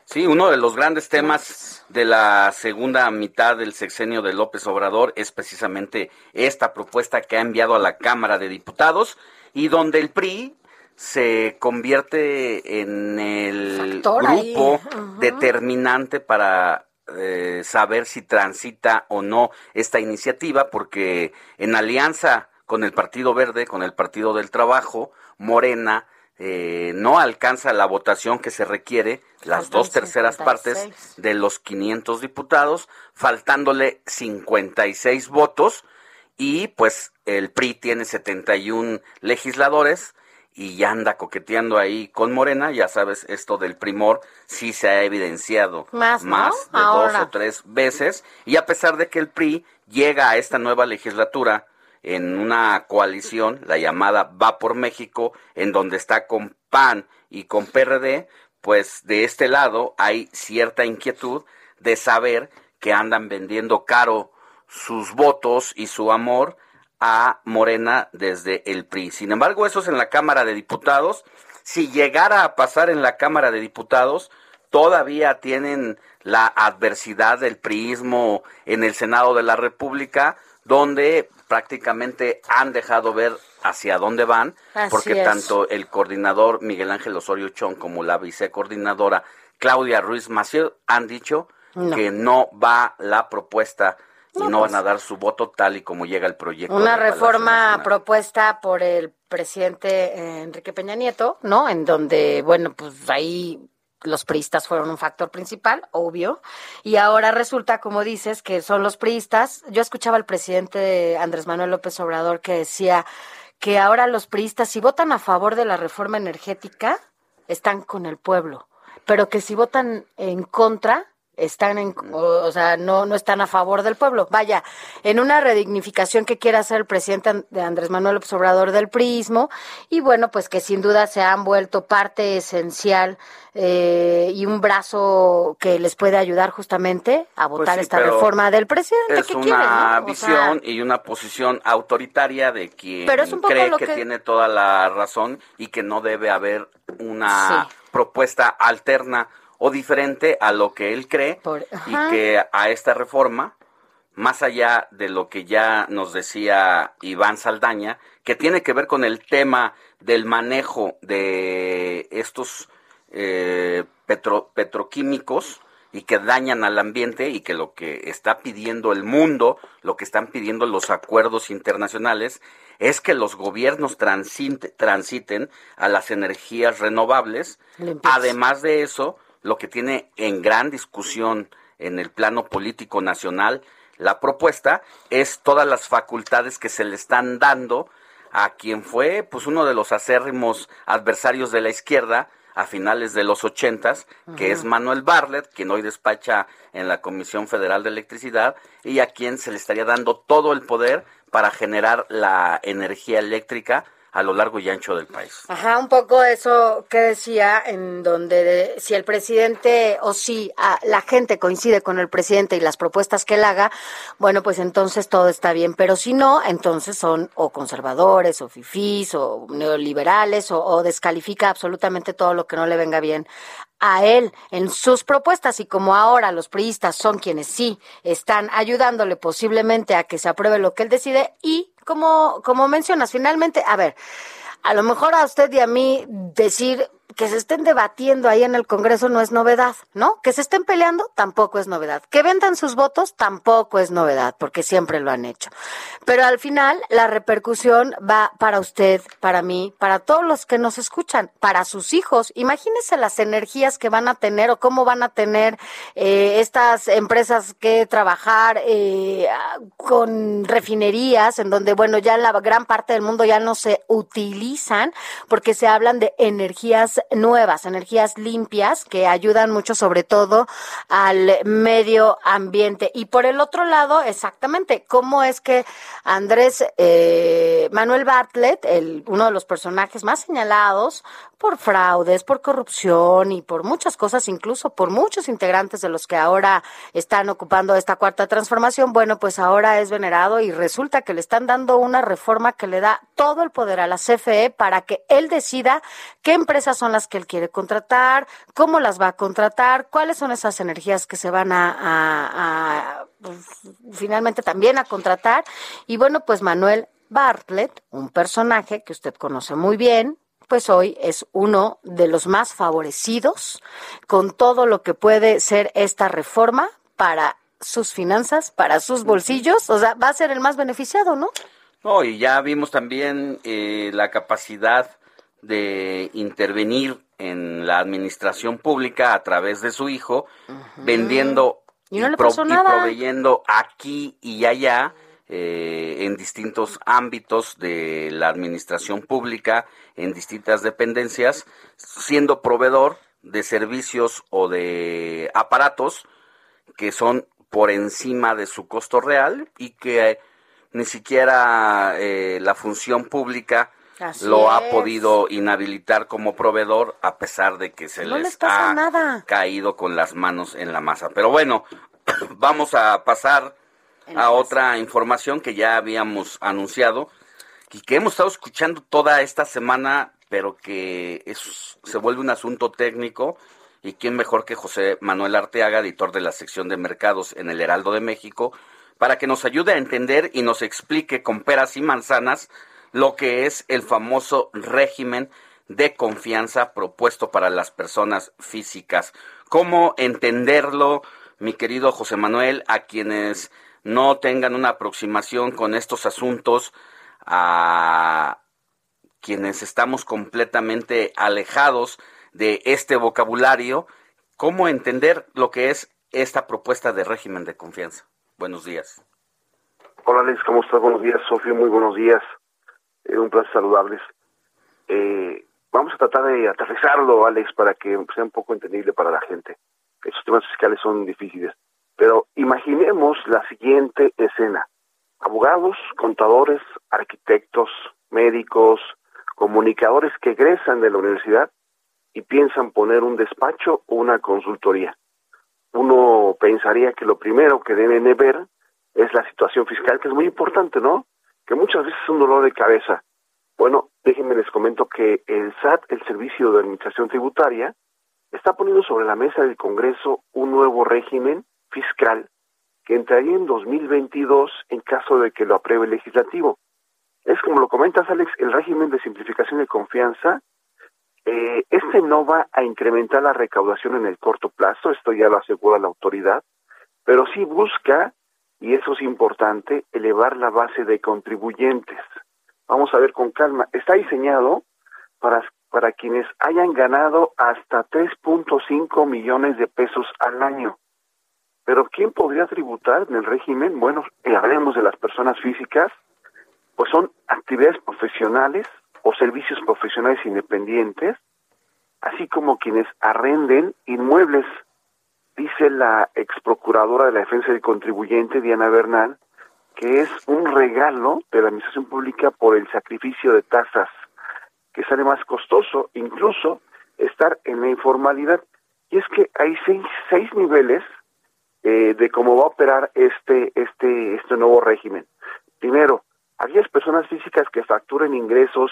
Sí, uno de los grandes temas de la segunda mitad del sexenio de López Obrador es precisamente esta propuesta que ha enviado a la Cámara de Diputados y donde el PRI se convierte en el grupo determinante para eh, saber si transita o no esta iniciativa, porque en alianza con el Partido Verde, con el Partido del Trabajo, Morena, eh, no alcanza la votación que se requiere, las dos terceras partes de los 500 diputados, faltándole 56 votos, y pues el PRI tiene 71 legisladores, y ya anda coqueteando ahí con Morena, ya sabes, esto del primor sí se ha evidenciado
más,
de dos o tres veces, y a pesar de que el PRI llega a esta nueva legislatura en una coalición, la llamada Va por México, en donde está con PAN y con PRD, pues de este lado hay cierta inquietud de saber que andan vendiendo caro sus votos y su amor a Morena desde el PRI. Sin embargo, eso es en la Cámara de Diputados. Si llegara a pasar en la Cámara de Diputados, todavía tienen la adversidad del priismo en el Senado de la República, donde prácticamente han dejado ver hacia dónde van, porque tanto el coordinador Miguel Ángel Osorio Chong como la vicecoordinadora Claudia Ruiz Maciel han dicho que no va la propuesta y no, van a pues. dar su voto tal y como llega el proyecto.
Una reforma propuesta por el presidente eh, Enrique Peña Nieto, ¿no? En donde, bueno, pues ahí los priistas fueron un factor principal, obvio, y ahora resulta, como dices, que son los priistas. Yo escuchaba al presidente Andrés Manuel López Obrador que decía que ahora los priistas, si votan a favor de la reforma energética, están con el pueblo, pero que si votan en contra, están en, o, sea, no, no están a favor del pueblo. Vaya, en una redignificación que quiere hacer el presidente de Andrés Manuel López Obrador del prismo, y bueno, pues que sin duda se han vuelto parte esencial eh, y un brazo que les puede ayudar justamente a
Pues
votar
sí,
esta reforma del presidente.
Es
que
una
quieren, ¿no? O
visión
sea,
y una posición autoritaria de quien
Pero es un poco
cree
lo
que,
que-
tiene toda la razón y que no debe haber una propuesta alterna o diferente a lo que él cree y que a esta reforma, más allá de lo que ya nos decía Iván Saldaña, que tiene que ver con el tema del manejo de estos eh, petro- petroquímicos y que dañan al ambiente y que lo que está pidiendo el mundo, lo que están pidiendo los acuerdos internacionales, es que los gobiernos transite- transiten a las energías renovables.
Limpias.
Además de eso, lo que tiene en gran discusión en el plano político nacional la propuesta es todas las facultades que se le están dando a quien fue pues uno de los acérrimos adversarios de la izquierda a finales de los ochentas, que es Manuel Barlet, quien hoy despacha en la Comisión Federal de Electricidad, y a quien se le estaría dando todo el poder para generar la energía eléctrica a lo largo y ancho del país.
Ajá, un poco eso que decía, en donde de- si el presidente o si ah, la gente coincide con el presidente y las propuestas que él haga, bueno, pues entonces todo está bien. Pero si no, entonces son o conservadores, o fifís, o neoliberales, o, o descalifica absolutamente todo lo que no le venga bien a él en sus propuestas y como ahora los priistas son quienes sí están ayudándole posiblemente a que se apruebe lo que él decide y como como mencionas finalmente a ver a lo mejor a usted y a mí decir que se estén debatiendo ahí en el Congreso no es novedad, ¿no? Que se estén peleando tampoco es novedad. Que vendan sus votos tampoco es novedad, porque siempre lo han hecho. Pero al final la repercusión va para usted, para mí, para todos los que nos escuchan, para sus hijos. Imagínense las energías que van a tener o cómo van a tener eh, estas empresas que trabajar eh, con refinerías, en donde, bueno, ya la gran parte del mundo ya no se utilizan, porque se hablan de energías nuevas, energías limpias, que ayudan mucho sobre todo al medio ambiente. Y por el otro lado, exactamente, cómo es que Andrés eh, Manuel Bartlett, el, uno de los personajes más señalados por fraudes, por corrupción y por muchas cosas, incluso por muchos integrantes de los que ahora están ocupando esta cuarta transformación, bueno, pues ahora es venerado y resulta que le están dando una reforma que le da todo el poder a la CFE para que él decida qué empresas son que él quiere contratar, cómo las va a contratar, cuáles son esas energías que se van a, a- a, pues, finalmente también a contratar. Y bueno, pues Manuel Bartlett, un personaje que usted conoce muy bien, pues hoy es uno de los más favorecidos con todo lo que puede ser esta reforma para sus finanzas, para sus bolsillos, o sea, va a ser el más beneficiado, ¿no?
No, y ya vimos también eh, la capacidad de intervenir en la administración pública a través de su hijo, vendiendo
Y no
pro-
nada.
proveyendo aquí y allá eh, en distintos ámbitos de la administración pública, en distintas dependencias, siendo proveedor de servicios o de aparatos que son por encima de su costo real y que eh, ni siquiera eh, la función pública
Así
lo ha
es.
podido inhabilitar como proveedor a pesar de que se
No
les ha
nada.
caído con las manos en la masa. Pero bueno, *clears throat* vamos a pasar a otra información que ya habíamos anunciado y que hemos estado escuchando toda esta semana, pero que es, se vuelve un asunto técnico. Y quién mejor que José Manuel Arteaga, editor de la sección de mercados en el Heraldo de México, para que nos ayude a entender y nos explique con peras y manzanas lo que es el famoso régimen de confianza propuesto para las personas físicas. ¿Cómo entenderlo, mi querido José Manuel, a quienes no tengan una aproximación con estos asuntos, a quienes estamos completamente alejados de este vocabulario, cómo entender lo que es esta propuesta de régimen de confianza? Buenos días.
Hola Alex, ¿cómo estás? Buenos días, Sofía, muy buenos días. Eh, un placer saludarles. Eh, vamos a tratar de aterrizarlo, Alex, para que sea un poco entendible para la gente. Estos temas fiscales son difíciles. Pero imaginemos la siguiente escena. Abogados, contadores, arquitectos, médicos, comunicadores que egresan de la universidad y piensan poner un despacho o una consultoría. Uno pensaría que lo primero que deben de ver es la situación fiscal, que es muy importante, ¿no? Que muchas veces es un dolor de cabeza. Bueno, déjenme les comento que el SAT, el Servicio de Administración Tributaria, está poniendo sobre la mesa del Congreso un nuevo régimen fiscal que entraría en 2022 en caso de que lo apruebe el legislativo. Es como lo comentas, Alex, el régimen de simplificación de confianza. Eh, este no va a incrementar la recaudación en el corto plazo, esto ya lo asegura la autoridad, pero sí busca, y eso es importante, elevar la base de contribuyentes. Vamos a ver con calma. Está diseñado para, para quienes hayan ganado hasta 3.5 millones de pesos al año. Pero ¿quién podría tributar en el régimen? Bueno, hablemos de las personas físicas, pues son actividades profesionales o servicios profesionales independientes, así como quienes arrenden inmuebles, dice la ex procuradora de la defensa del contribuyente, Diana Bernal, que es un regalo de la administración pública por el sacrificio de tasas, que sale más costoso incluso estar en la informalidad. Y es que hay seis, seis niveles eh, de cómo va a operar este, este, este nuevo régimen. Primero, aquellas personas físicas que facturen ingresos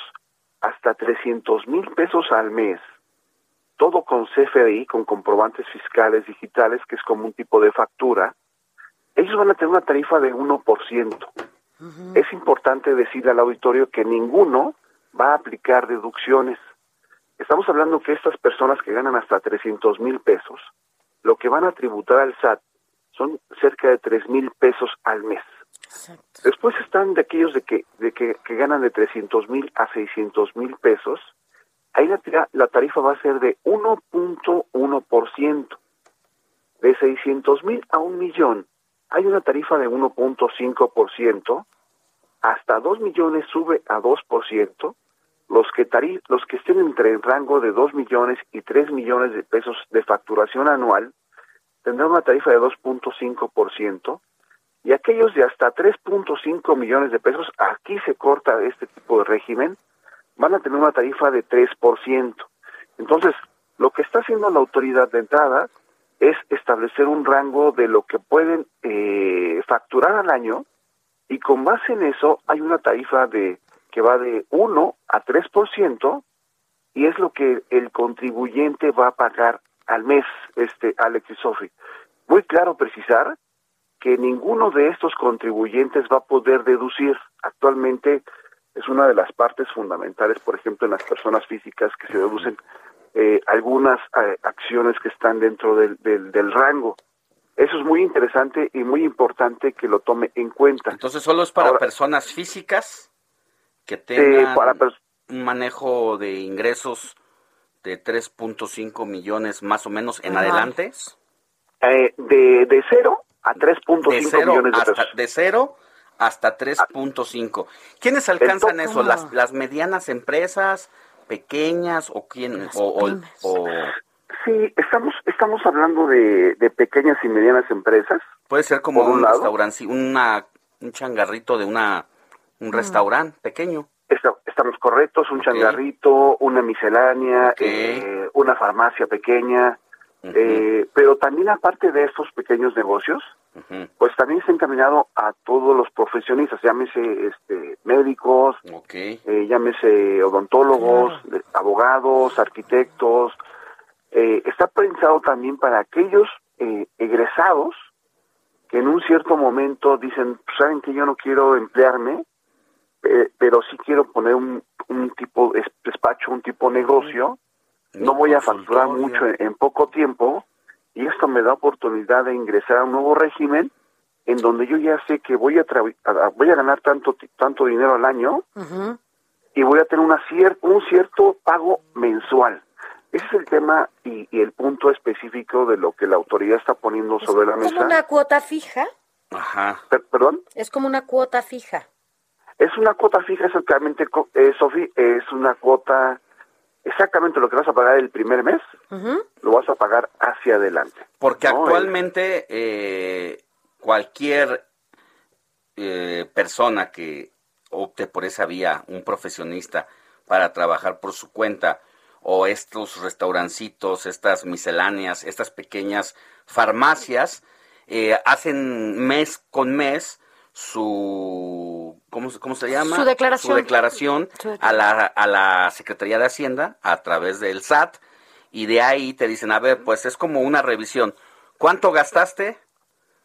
hasta 300 mil pesos al mes, todo con CFDI, con comprobantes fiscales digitales, que es como un tipo de factura, ellos van a tener una tarifa de 1%. Es importante decirle al auditorio que ninguno va a aplicar deducciones. Estamos hablando que estas personas que ganan hasta 300 mil pesos, lo que van a tributar al SAT son cerca de 3 mil pesos al mes. Después están de aquellos de que, de que, ganan de 300 mil a 600 mil pesos. Ahí la, la tarifa va a ser de 1.1%. De 600 mil a un millón hay una tarifa de 1.5%. Hasta 2 millones sube a 2%. Los que, los que estén entre el rango de 2 millones y 3 millones de pesos de facturación anual tendrán una tarifa de 2.5% y aquellos de hasta 3.5 millones de pesos, aquí se corta este tipo de régimen, van a tener una tarifa de 3%. Entonces, lo que está haciendo la autoridad de entrada es establecer un rango de lo que pueden eh, facturar al año y con base en eso hay una tarifa de que va de 1 a 3% y es lo que el contribuyente va a pagar al mes, este Alex y Sophie. Muy claro precisar que ninguno de estos contribuyentes va a poder deducir. Actualmente es una de las partes fundamentales, por ejemplo, en las personas físicas que se deducen eh, algunas eh, acciones que están dentro del, del, rango. Eso es muy interesante y muy importante que lo tome en cuenta.
Entonces, solo es para personas físicas que eh, tengan un manejo de ingresos de 3.5 millones más o menos en adelante.
de, de cero a 3.5 millones de
hasta, De cero hasta 3.5. ¿Quiénes alcanzan eso? ¿Las, ¿Las medianas empresas, pequeñas o quién? O,
Sí, estamos, estamos hablando de, de, pequeñas y medianas empresas.
Puede ser como un, un restaurante, una, un changarrito de una, un restaurante pequeño.
estamos correctos, un changarrito, una miscelánea, eh, una farmacia pequeña, eh, pero también aparte de estos pequeños negocios, pues también está encaminado a todos los profesionistas, llámese este, médicos, eh, llámese odontólogos, abogados, arquitectos. Eh, está pensado también para aquellos egresados que en un cierto momento dicen, pues, saben que yo no quiero emplearme, pero sí quiero poner un, un tipo de despacho, un tipo de negocio. No voy a facturar mucho en, poco tiempo y esto me da oportunidad de ingresar a un nuevo régimen en donde yo ya sé que voy a, voy a ganar tanto tanto dinero al año y voy a tener una un cierto pago mensual. Ese es el tema y, el punto específico de lo que la autoridad está poniendo sobre la mesa. ¿Es
como una cuota fija?
Ajá.
¿Perdón?
Es como una cuota fija.
Es una cuota fija exactamente, eh, Sofi, es una cuota exactamente lo que vas a pagar el primer mes, lo vas a pagar hacia adelante.
Porque actualmente eh, cualquier eh, persona que opte por esa vía, un profesionista, para trabajar por su cuenta, o estos restaurancitos, estas misceláneas, estas pequeñas farmacias, eh, hacen mes con mes su ¿cómo, cómo se llama?
Su declaración.
Su declaración a la, a la Secretaría de Hacienda a través del SAT y de ahí te dicen, a ver, pues es como una revisión. ¿Cuánto gastaste?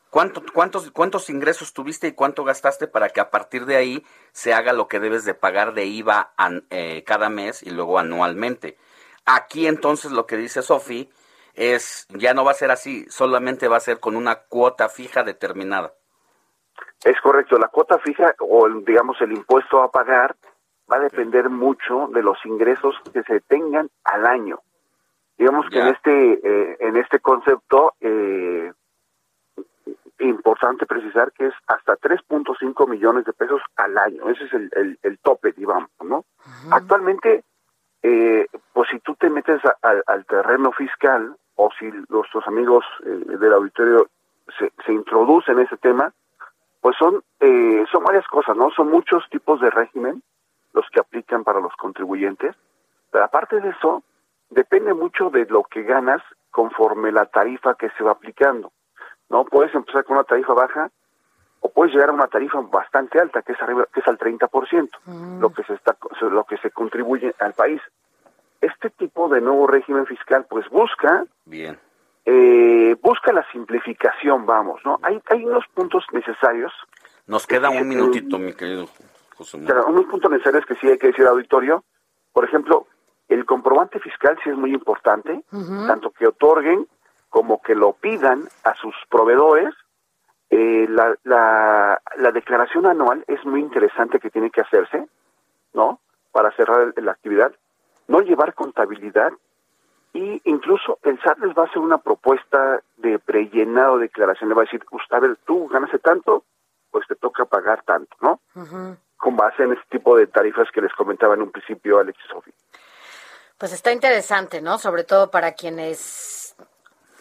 ¿Cuánto, cuántos, ¿Cuántos ingresos tuviste y cuánto gastaste para que a partir de ahí se haga lo que debes de pagar de IVA eh, cada mes y luego anualmente? Aquí entonces lo que dice Sofi es, ya no va a ser así, solamente va a ser con una cuota fija determinada.
Es correcto, la cuota fija o digamos el impuesto a pagar va a depender mucho de los ingresos que se tengan al año. Digamos que en este eh, en este concepto eh, importante precisar que es hasta 3.5 millones de pesos al año. Ese es el, el, tope, digamos, ¿no? Actualmente, eh, pues si tú te metes al terreno fiscal o si nuestros amigos eh, del auditorio se, se introducen en ese tema, pues son, eh, son varias cosas, ¿no? Son muchos tipos de régimen los que aplican para los contribuyentes, pero aparte de eso, depende mucho de lo que ganas conforme la tarifa que se va aplicando. ¿no? Puedes empezar con una tarifa baja o puedes llegar a una tarifa bastante alta, que es arriba, que es al 30%, mm. lo que se está lo que se contribuye al país. Este tipo de nuevo régimen fiscal pues busca
bien
eh, busca la simplificación, vamos, ¿no? Hay hay unos puntos necesarios.
Nos queda un minutito, mi querido José Manuel.
Unos puntos necesarios que sí hay que decir al auditorio. Por ejemplo, el comprobante fiscal sí es muy importante, tanto que otorguen como que lo pidan a sus proveedores. Eh, la, la, la, declaración anual es muy interesante que tiene que hacerse, ¿no? Para cerrar la actividad. No llevar contabilidad y incluso el SAT les va a hacer una propuesta de prellenado de declaración. Le va a decir, a ver, tú ganaste tanto, pues te toca pagar tanto, ¿no? Con base en ese tipo de tarifas que les comentaba en un principio Alex y Sofi.
Pues está interesante, ¿no? Sobre todo para quienes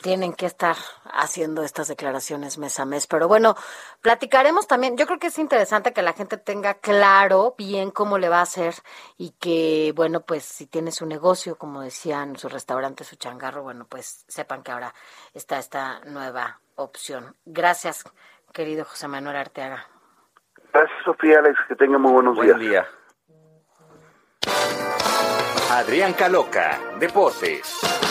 tienen que estar haciendo estas declaraciones mes a mes. Pero bueno, platicaremos también. Yo creo que es interesante que la gente tenga claro bien cómo le va a hacer y que, bueno, pues si tiene su negocio, como decían, su restaurante, su changarro, bueno, pues sepan que ahora está esta nueva opción. Gracias, querido José Manuel Arteaga.
Gracias, Sofía Alex. Que tenga muy buenos
Buen
días.
día.
Adrián Caloca, Deportes.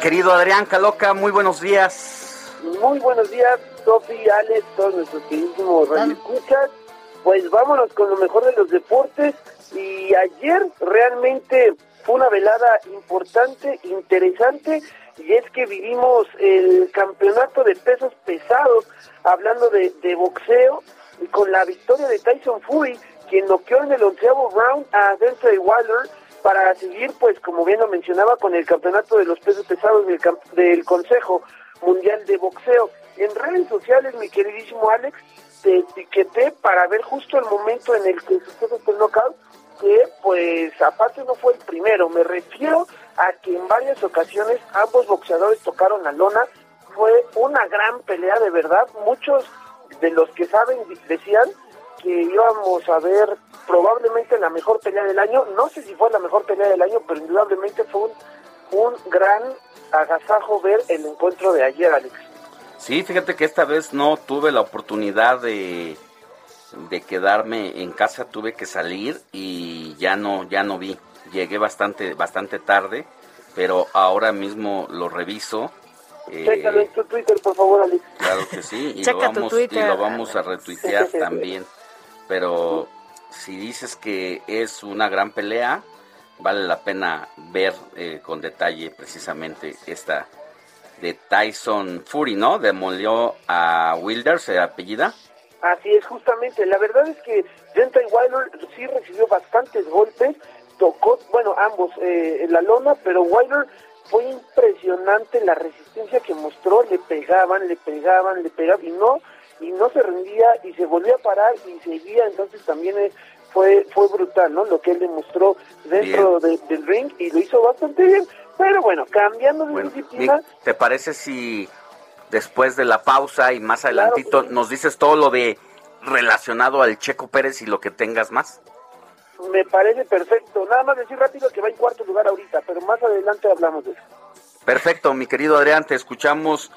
Querido Adrián Caloca, muy buenos días.
Muy buenos días, Sofi, Alex, todos nuestros queridísimos escuchas. Pues vámonos con lo mejor de los deportes. Y ayer realmente fue una velada importante, interesante, y es que vivimos el campeonato de pesos pesados, hablando de, de boxeo, y con la victoria de Tyson Fury, quien noqueó en el onceavo round a Deontay Wilder para seguir, pues como bien lo mencionaba, con el campeonato de los pesos pesados del, del Consejo Mundial de Boxeo. En redes sociales, mi queridísimo Alex, te etiqueté para ver justo el momento en el que sucede este knockout, que pues aparte no fue el primero, me refiero a que en varias ocasiones ambos boxeadores tocaron la lona, fue una gran pelea de verdad, muchos de los que saben decían que íbamos a ver probablemente la mejor pelea del año. No sé si fue la mejor pelea del año, pero indudablemente fue un, un gran agasajo ver el encuentro de ayer, Alex.
Sí, fíjate que esta vez no tuve la oportunidad de, de quedarme en casa, tuve que salir y ya no, ya no vi. Llegué bastante, bastante tarde, pero ahora mismo lo reviso.
Eh, Chécalo en tu Twitter, por favor, Alex.
Claro que sí, y, lo vamos, y lo vamos a retuitear también pero si dices que es una gran pelea, vale la pena ver eh, con detalle precisamente esta de Tyson Fury, ¿no? Demolió a Wilder, ¿se apellida?
Así es, justamente. La verdad es que Deontay Wilder sí recibió bastantes golpes, tocó, bueno, ambos eh, la lona, pero Wilder fue impresionante la resistencia que mostró, le pegaban, le pegaban, le pegaban y no y no se rendía y se volvía a parar y seguía, entonces también eh, fue fue brutal, ¿no? Lo que él demostró dentro del ring y lo hizo bastante bien, pero bueno, cambiando de disciplina.
¿Te parece si después de la pausa y más adelantito nos dices todo lo de relacionado al Checo Pérez y lo que tengas más?
Me parece perfecto. Nada más decir rápido que va en cuarto lugar ahorita, pero más adelante hablamos de eso.
Perfecto, mi querido Adrián, te escuchamos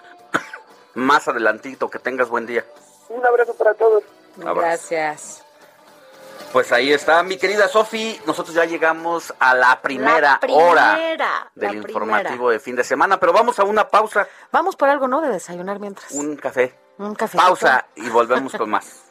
más adelantito. Que tengas buen día.
Un abrazo para todos.
Gracias.
Pues ahí está, mi querida Sofi. Nosotros ya llegamos a la primera, hora del informativo de fin de semana, pero vamos a una pausa.
Vamos por algo, ¿no? De desayunar mientras.
Un café.
Un café.
Pausa y volvemos con más.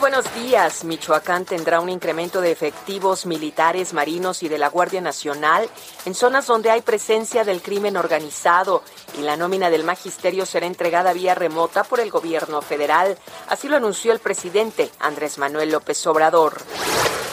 Buenos días. Michoacán tendrá un incremento de efectivos militares, marinos y de la Guardia Nacional en zonas donde hay presencia del crimen organizado y la nómina del magisterio será entregada vía remota por el gobierno federal. Así lo anunció el presidente Andrés Manuel López Obrador.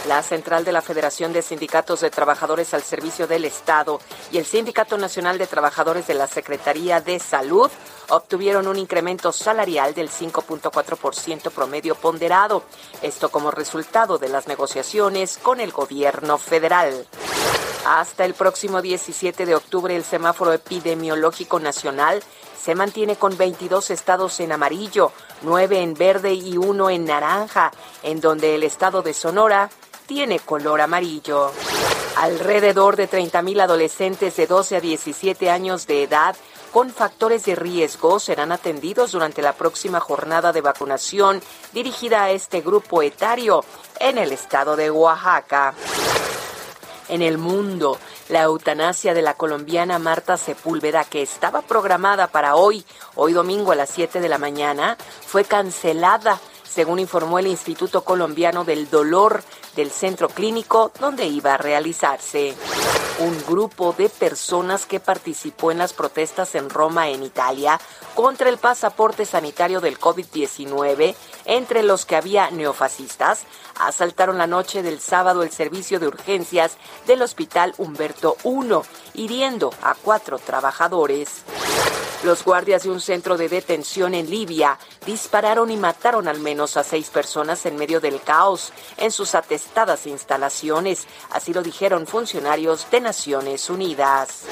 La Central de la Federación de Sindicatos de Trabajadores al Servicio del Estado y el Sindicato Nacional de Trabajadores de la Secretaría de Salud obtuvieron un incremento salarial del 5.4% promedio ponderado, esto como resultado de las negociaciones con el gobierno federal. Hasta el próximo 17 de octubre el semáforo epidemiológico nacional se mantiene con 22 estados en amarillo, 9 en verde y 1 en naranja, en donde el estado de Sonora tiene color amarillo. Alrededor de 30.000 adolescentes de 12 a 17 años de edad con factores de riesgo serán atendidos durante la próxima jornada de vacunación dirigida a este grupo etario en el estado de Oaxaca. En el mundo, la eutanasia de la colombiana Marta Sepúlveda, que estaba programada para hoy, hoy domingo a las 7 de la mañana, fue cancelada según informó el Instituto Colombiano del Dolor del centro clínico donde iba a realizarse. Un grupo de personas que participó en las protestas en Roma, en Italia, contra el pasaporte sanitario del COVID-19, entre los que había neofascistas, asaltaron la noche del sábado el servicio de urgencias del Hospital Humberto I, hiriendo a cuatro trabajadores. Los guardias de un centro de detención en Libia dispararon y mataron al menos a seis personas en medio del caos en sus atestadas instalaciones, así lo dijeron funcionarios de Naciones Unidas.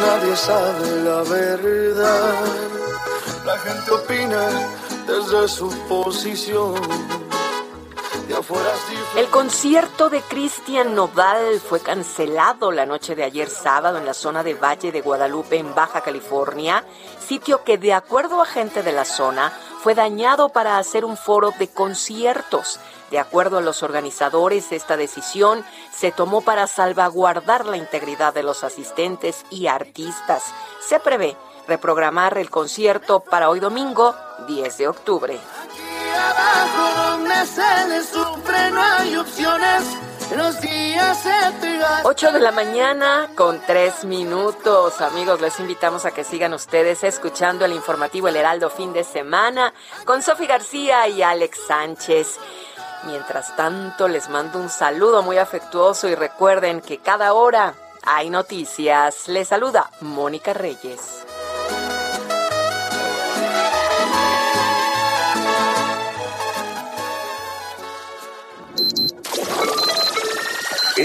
Nadie sabe la verdad. La gente opina desde su posición
el concierto de Cristian Nodal fue cancelado la noche de ayer sábado en la zona de Valle de Guadalupe en Baja California, sitio que de acuerdo a gente de la zona fue dañado para hacer un foro de conciertos. De acuerdo a los organizadores, esta decisión se tomó para salvaguardar la integridad de los asistentes y artistas. Se prevé reprogramar el concierto para hoy domingo 10 de octubre 8 de la mañana con 3 minutos. Amigos, les invitamos a que sigan ustedes escuchando el informativo El Heraldo fin de semana con Sofi García y Alex Sánchez. Mientras tanto, les mando un saludo muy afectuoso y recuerden que cada hora hay noticias. Les saluda Mónica Reyes.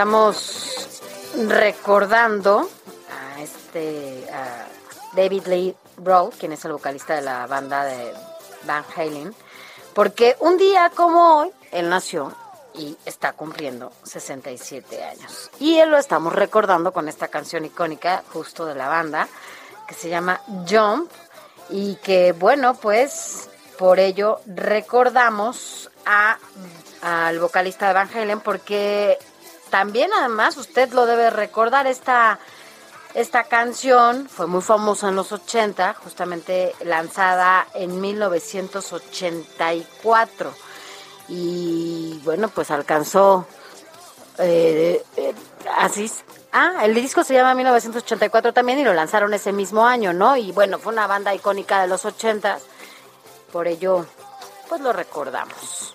Estamos recordando a este a David Lee Roth, quien es el vocalista de la banda de Van Halen, porque un día como hoy, él nació y está cumpliendo 67 años. Y él lo estamos recordando con esta canción icónica justo de la banda, que se llama Jump, y que bueno, pues por ello recordamos a, al vocalista de Van Halen, porque también además usted lo debe recordar, esta, esta canción fue muy famosa en los 80, justamente lanzada en 1984 y bueno, pues alcanzó eh, eh, así. Ah, el disco se llama 1984 también y lo lanzaron ese mismo año, ¿no? Y bueno, fue una banda icónica de los 80, por ello, pues lo recordamos.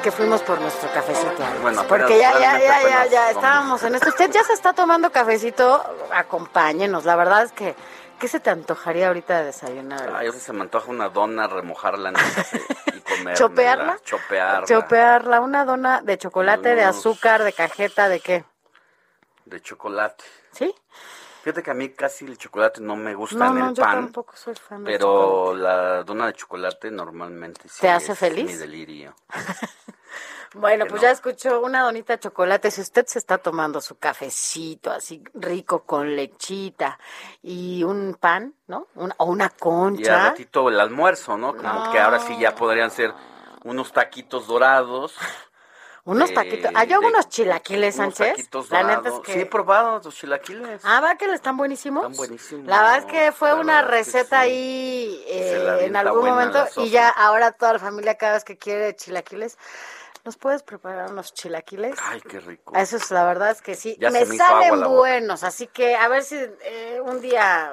Que fuimos por nuestro cafecito. Bueno, porque ya, ya, ya, ya, ya, estábamos en esto. Usted ya se está tomando cafecito, acompáñenos. La verdad es que, ¿qué se te antojaría ahorita de desayunar?
Ay, yo se me antoja una dona, remojarla en el café y *laughs* comerla.
¿Chopearla?
Chopearla.
Chopearla, una dona de chocolate, de azúcar, de cajeta, ¿de qué?
De chocolate.
¿Sí?
Fíjate que a mí casi el chocolate no me gusta en el
yo
pan.
tampoco soy fan del
Pero la dona de chocolate normalmente sí
¿Te hace
es
feliz?
mi delirio. *laughs*
Bueno, pues
no.
ya escuchó una donita de chocolate. Si usted se está tomando su cafecito así rico con lechita y un pan, ¿no? Una- o una
Y al
concha.
ratito el almuerzo, ¿no? Como que ahora sí ya podrían ser unos taquitos dorados. *laughs*
Unos
de-
taquitos. ¿Hay algunos chilaquiles,
unos
Sánchez?
taquitos
La neta es que...
Sí, he probado los chilaquiles.
Ah, ¿va que le están buenísimos?
Están buenísimos.
La verdad es que fue
La
una receta
sí.
ahí eh, en algún momento y ya ahora toda la familia cada vez que quiere chilaquiles, ¿nos puedes preparar unos chilaquiles?
Ay, qué rico.
Eso es la verdad es que sí.
Ya
me salen buenos, así que a ver si eh, un día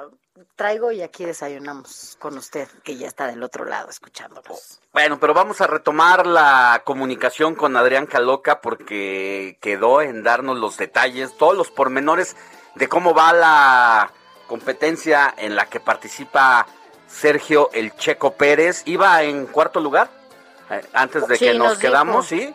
traigo y aquí desayunamos con usted, que ya está del otro lado escuchándonos.
Bueno, pero vamos a retomar la comunicación con Adrián Caloca porque quedó en darnos los detalles, todos los pormenores de cómo va la competencia en la que participa Sergio El Checo Pérez. Iba en cuarto lugar eh, antes de
Sí,
que nos,
nos dijo.
quedamos, ¿sí?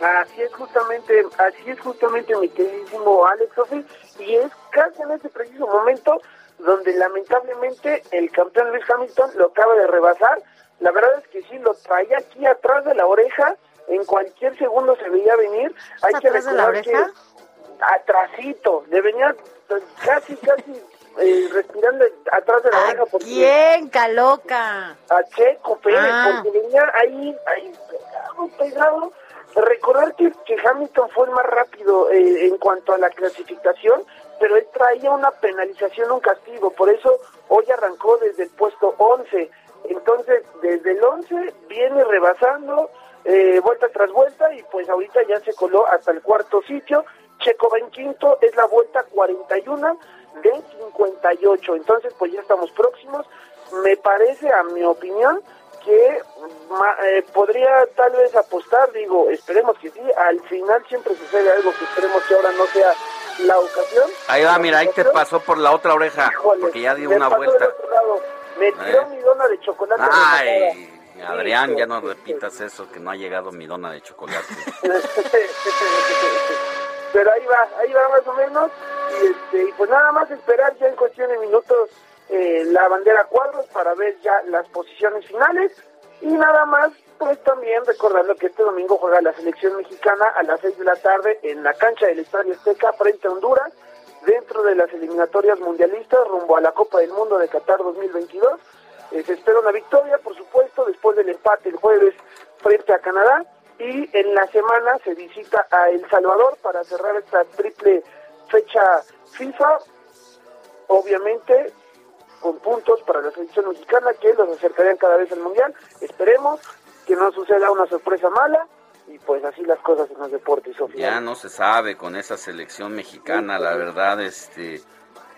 Así es justamente, así es justamente mi queridísimo Alex Sofi, y es casi en ese preciso momento donde lamentablemente el campeón Luis Hamilton lo acaba de rebasar. La verdad es que sí, lo traía aquí atrás de la oreja, en cualquier segundo se veía venir. Hay que
¿Atrás de la
recordar que atrasito, le venía casi, casi eh, respirando atrás de la oreja. Porque
¿Quién, Caloca?
a Checo Pérez,
Ah.
porque venía ahí, ahí pegado, pegado. Recordar que, que Hamilton fue el más rápido eh, en cuanto a la clasificación, pero él traía una penalización, un castigo, por eso hoy arrancó desde el puesto 11. Entonces, desde el 11 viene rebasando, eh, vuelta tras vuelta, y pues ahorita ya se coló hasta el cuarto sitio. Checo va en quinto, es la vuelta 41 de 58. Entonces, pues ya estamos próximos. Me parece, a mi opinión, que ma- eh, podría tal vez apostar, digo, esperemos que sí, al final siempre sucede algo que esperemos que ahora no sea la ocasión.
Ahí va, mira, ahí te pasó por la otra oreja, porque ya dio una vuelta.
Me tiró
¿Eh?
mi dona de chocolate.
Ay, Adrián, ya no repitas eso, que no ha llegado mi dona de chocolate. *laughs*
Pero ahí va, ahí va más o menos. Y, este, y pues nada más esperar ya en cuestión de minutos eh, la bandera cuadros para ver ya las posiciones finales. Y nada más pues también recordando que este domingo juega la selección mexicana a las 6 de la tarde en la cancha del Estadio Azteca frente a Honduras dentro de las eliminatorias mundialistas rumbo a la Copa del Mundo de Qatar 2022. Eh, se espera una victoria, por supuesto, después del empate el jueves frente a Canadá. Y en la semana se visita a El Salvador para cerrar esta triple fecha FIFA, obviamente con puntos para la selección mexicana que los acercarían cada vez al Mundial. Esperemos que no suceda una sorpresa mala y pues así las cosas en los deportes, Sofía.
Ya no se sabe con esa selección mexicana, la verdad, este,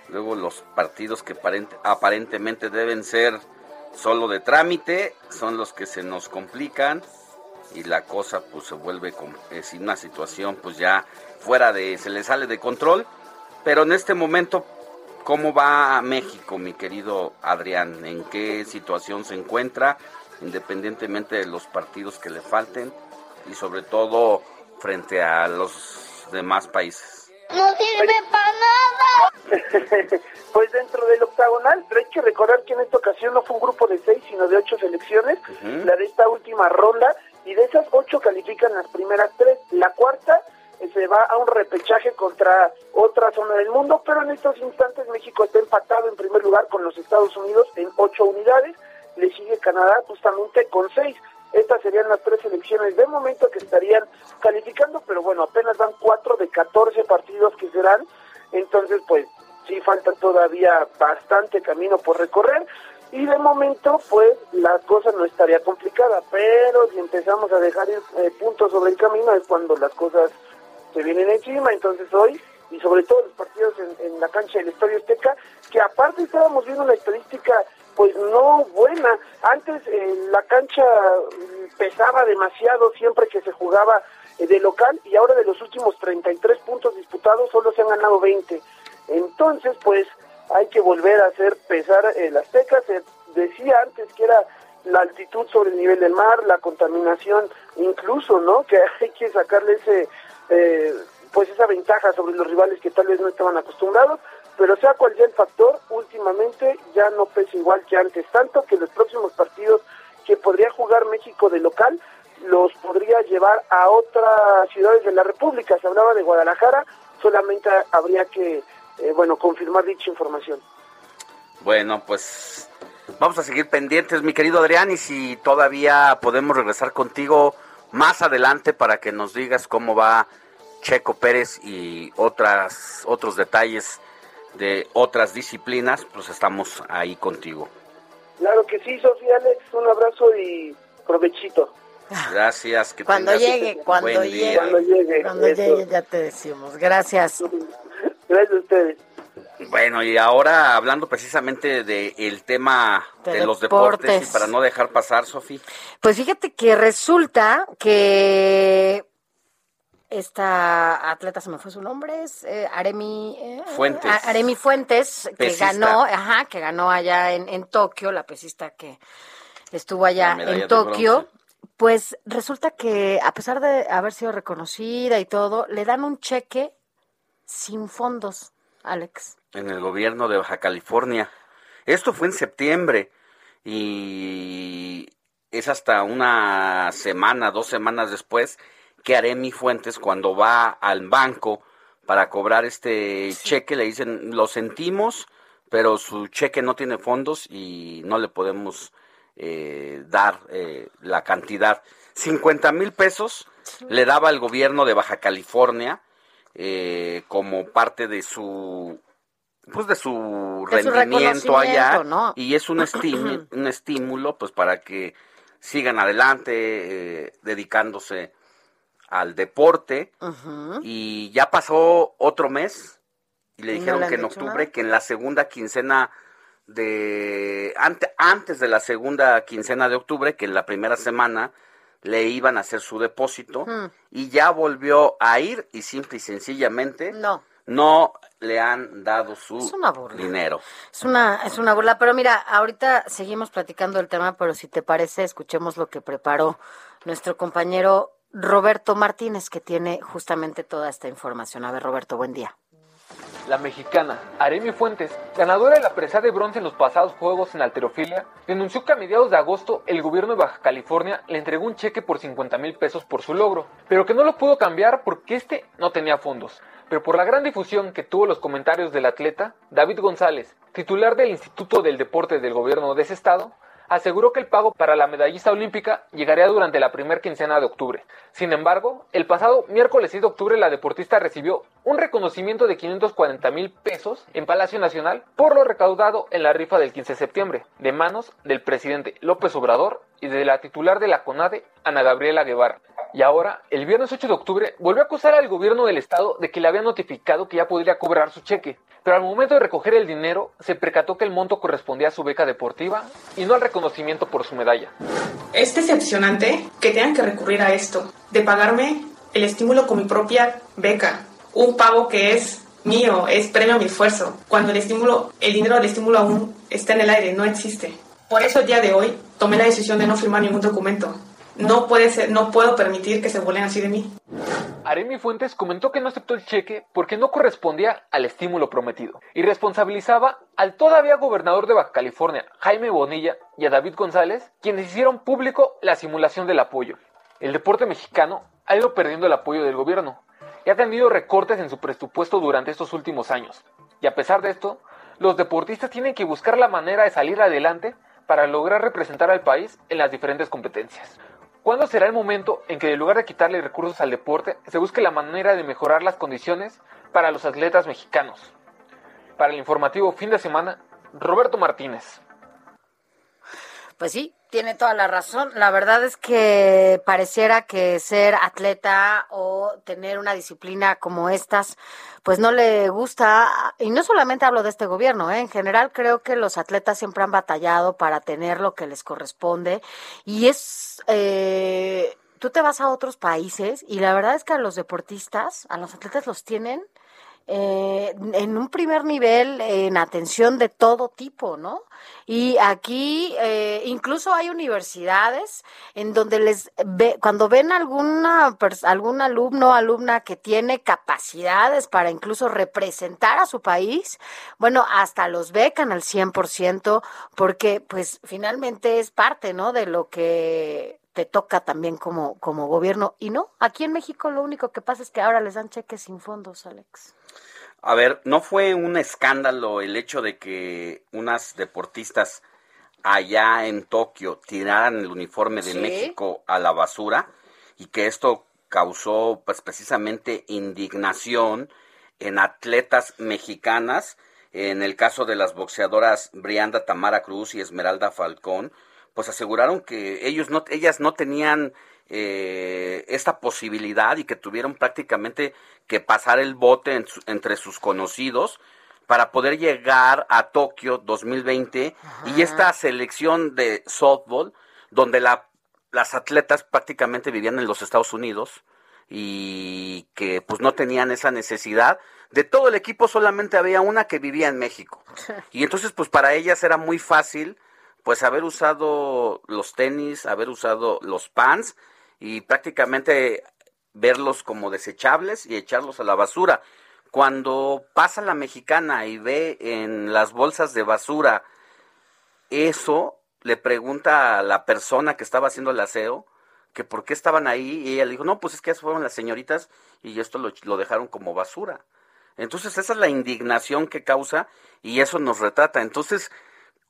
luego los partidos que aparentemente deben ser solo de trámite son los que se nos complican y la cosa pues se vuelve es una situación pues ya fuera de se le sale de control pero en este momento cómo va México mi querido Adrián en qué situación se encuentra independientemente de los partidos que le falten y sobre todo frente a los demás países
no sirve para nada. *laughs* Pues dentro del octagonal pero hay que recordar que en esta ocasión no fue un grupo de seis sino de ocho selecciones. La de esta última ronda y de esas ocho califican las primeras tres. La cuarta se va a un repechaje contra otra zona del mundo, pero en estos instantes México está empatado en primer lugar con los Estados Unidos en ocho unidades, le sigue Canadá justamente con seis. Estas serían las tres selecciones de momento que estarían calificando, pero bueno, apenas van cuatro de catorce partidos que serán, entonces pues sí falta todavía bastante camino por recorrer y de momento pues la cosa no estaría complicada, pero si empezamos a dejar eh, puntos sobre el camino es cuando las cosas se vienen encima, entonces hoy y sobre todo los partidos en, la cancha del Estadio Azteca, que aparte estábamos viendo una estadística pues no buena, antes eh, la cancha pesaba demasiado siempre que se jugaba eh, de local y ahora de los últimos 33 puntos disputados solo se han ganado 20, entonces pues hay que volver a hacer pesar el Azteca. Se decía antes que era la altitud sobre el nivel del mar, la contaminación, incluso, ¿no? Que *laughs* hay que sacarle ese, eh, pues esa ventaja sobre los rivales que tal vez no estaban acostumbrados. Pero sea cual sea el factor, últimamente ya no pesa igual que antes, tanto que los próximos partidos que podría jugar México de local los podría llevar a otras ciudades de la República. Se hablaba de Guadalajara, solamente habría que eh, bueno, confirmar dicha información.
Bueno, pues vamos a seguir pendientes, mi querido Adrián, y si todavía podemos regresar contigo más adelante para que nos digas cómo va Checo Pérez y otras otros detalles de otras disciplinas, pues estamos ahí contigo.
Claro que sí, Sofía Alex, un abrazo y provechito.
Gracias.
Que cuando llegue, cuando llegue, cuando llegue, cuando llegue ya te decimos. Gracias. *laughs*
Gracias a ustedes.
Bueno, y ahora hablando precisamente del tema de, los deportes. y para no dejar pasar, Sofi.
Pues fíjate que resulta que esta atleta, se me fue su nombre, es eh, Aremi eh,
Fuentes.
Aremi Fuentes, que ganó, ajá, que ganó allá en, en Tokio, la pesista que estuvo allá en Tokio. Pues resulta que a pesar de haber sido reconocida y todo, le dan un cheque sin fondos, Alex.
En el gobierno de Baja California. Esto fue en septiembre y es hasta una semana, dos semanas después que Aremi Fuentes cuando va al banco para cobrar este cheque le dicen lo sentimos, pero su cheque no tiene fondos y no le podemos eh, dar eh, la cantidad. 50 mil pesos le daba el gobierno de Baja California eh, como parte de su pues de su rendimiento allá y es un *clears throat* estímulo, un estímulo pues para que sigan adelante eh, dedicándose al deporte. Y ya pasó otro mes y le dijeron que en octubre que en la segunda quincena de antes, antes de la segunda quincena de octubre que en la primera semana le iban a hacer su depósito y ya volvió a ir y simple y sencillamente
no,
no le han dado su dinero.
Es una, es una burla, pero mira, ahorita seguimos platicando el tema, pero si te parece, escuchemos lo que preparó nuestro compañero Roberto Martínez, que tiene justamente toda esta información. A ver, Roberto, buen día.
La mexicana Aremi Fuentes, ganadora de la presa de bronce en los pasados Juegos en alterofilia, denunció que a mediados de agosto el gobierno de Baja California le entregó un cheque por 50 mil pesos por su logro, pero que no lo pudo cambiar porque este no tenía fondos. Pero por la gran difusión que tuvo los comentarios del atleta, David González, titular del Instituto del Deporte del gobierno de ese estado, aseguró que el pago para la medallista olímpica llegaría durante la primera quincena de octubre. Sin embargo, el pasado miércoles 6 de octubre la deportista recibió un reconocimiento de 540 mil pesos en Palacio Nacional por lo recaudado en la rifa del 15 de septiembre, de manos del presidente López Obrador y de la titular de la CONADE, Ana Gabriela Guevara. Y ahora, el viernes 8 de octubre, volvió a acusar al gobierno del estado de que le había notificado que ya podría cobrar su cheque. Pero al momento de recoger el dinero, se percató que el monto correspondía a su beca deportiva y no al reconocimiento por su medalla.
Es decepcionante que tengan que recurrir a esto, de pagarme el estímulo con mi propia beca. Un pago que es mío, es premio a mi esfuerzo, cuando el estímulo, el dinero del estímulo aún está en el aire, no existe. Por eso el día de hoy tomé la decisión de no firmar ningún documento no puede ser, no puedo permitir que se burlen así de mí.
Aremi Fuentes comentó que no aceptó el cheque porque no correspondía al estímulo prometido y responsabilizaba al todavía gobernador de Baja California, Jaime Bonilla, y a David González, quienes hicieron público la simulación del apoyo. El deporte mexicano ha ido perdiendo el apoyo del gobierno y ha tenido recortes en su presupuesto durante estos últimos años. Y a pesar de esto, los deportistas tienen que buscar la manera de salir adelante para lograr representar al país en las diferentes competencias. ¿Cuándo será el momento en que en lugar de quitarle recursos al deporte, se busque la manera de mejorar las condiciones para los atletas mexicanos? Para el informativo fin de semana, Roberto Martínez.
Pues sí, tiene toda la razón. La verdad es que pareciera que ser atleta o tener una disciplina como estas, pues no le gusta. Y no solamente hablo de este gobierno, ¿eh? en general creo que los atletas siempre han batallado para tener lo que les corresponde. Y es... Eh, tú te vas a otros países y la verdad es que a los deportistas, a los atletas los tienen eh, en un primer nivel en atención de todo tipo, ¿no? Y aquí eh, incluso hay universidades en donde les ve, cuando ven alguna algún alumno alumna que tiene capacidades para incluso representar a su país, bueno, hasta los becan al 100% porque pues finalmente es parte, ¿no? De lo que te toca también como, como gobierno. Y no, aquí en México lo único que pasa es que ahora les dan cheques sin fondos, Alex.
A ver, ¿no fue un escándalo el hecho de que unas deportistas allá en Tokio tiraran el uniforme de México a la basura y que esto causó pues precisamente indignación en atletas mexicanas, en el caso de las boxeadoras Brianda Tamara Cruz y Esmeralda Falcón, pues aseguraron que ellos no, ellas no tenían eh, esta posibilidad y que tuvieron prácticamente que pasar el bote entre sus conocidos para poder llegar a Tokio 2020 y esta selección de softball donde la, las atletas prácticamente vivían en los Estados Unidos y que pues no tenían esa necesidad. De todo el equipo solamente había una que vivía en México. *laughs* Y entonces pues para ellas era muy fácil pues haber usado los tenis haber usado los pants y prácticamente verlos como desechables y echarlos a la basura. Cuando pasa la mexicana y ve en las bolsas de basura eso, le pregunta a la persona que estaba haciendo el aseo que por qué estaban ahí y ella le dijo, no, pues es que fueron las señoritas y esto lo, lo dejaron como basura. Entonces esa es la indignación que causa y eso nos retrata. Entonces,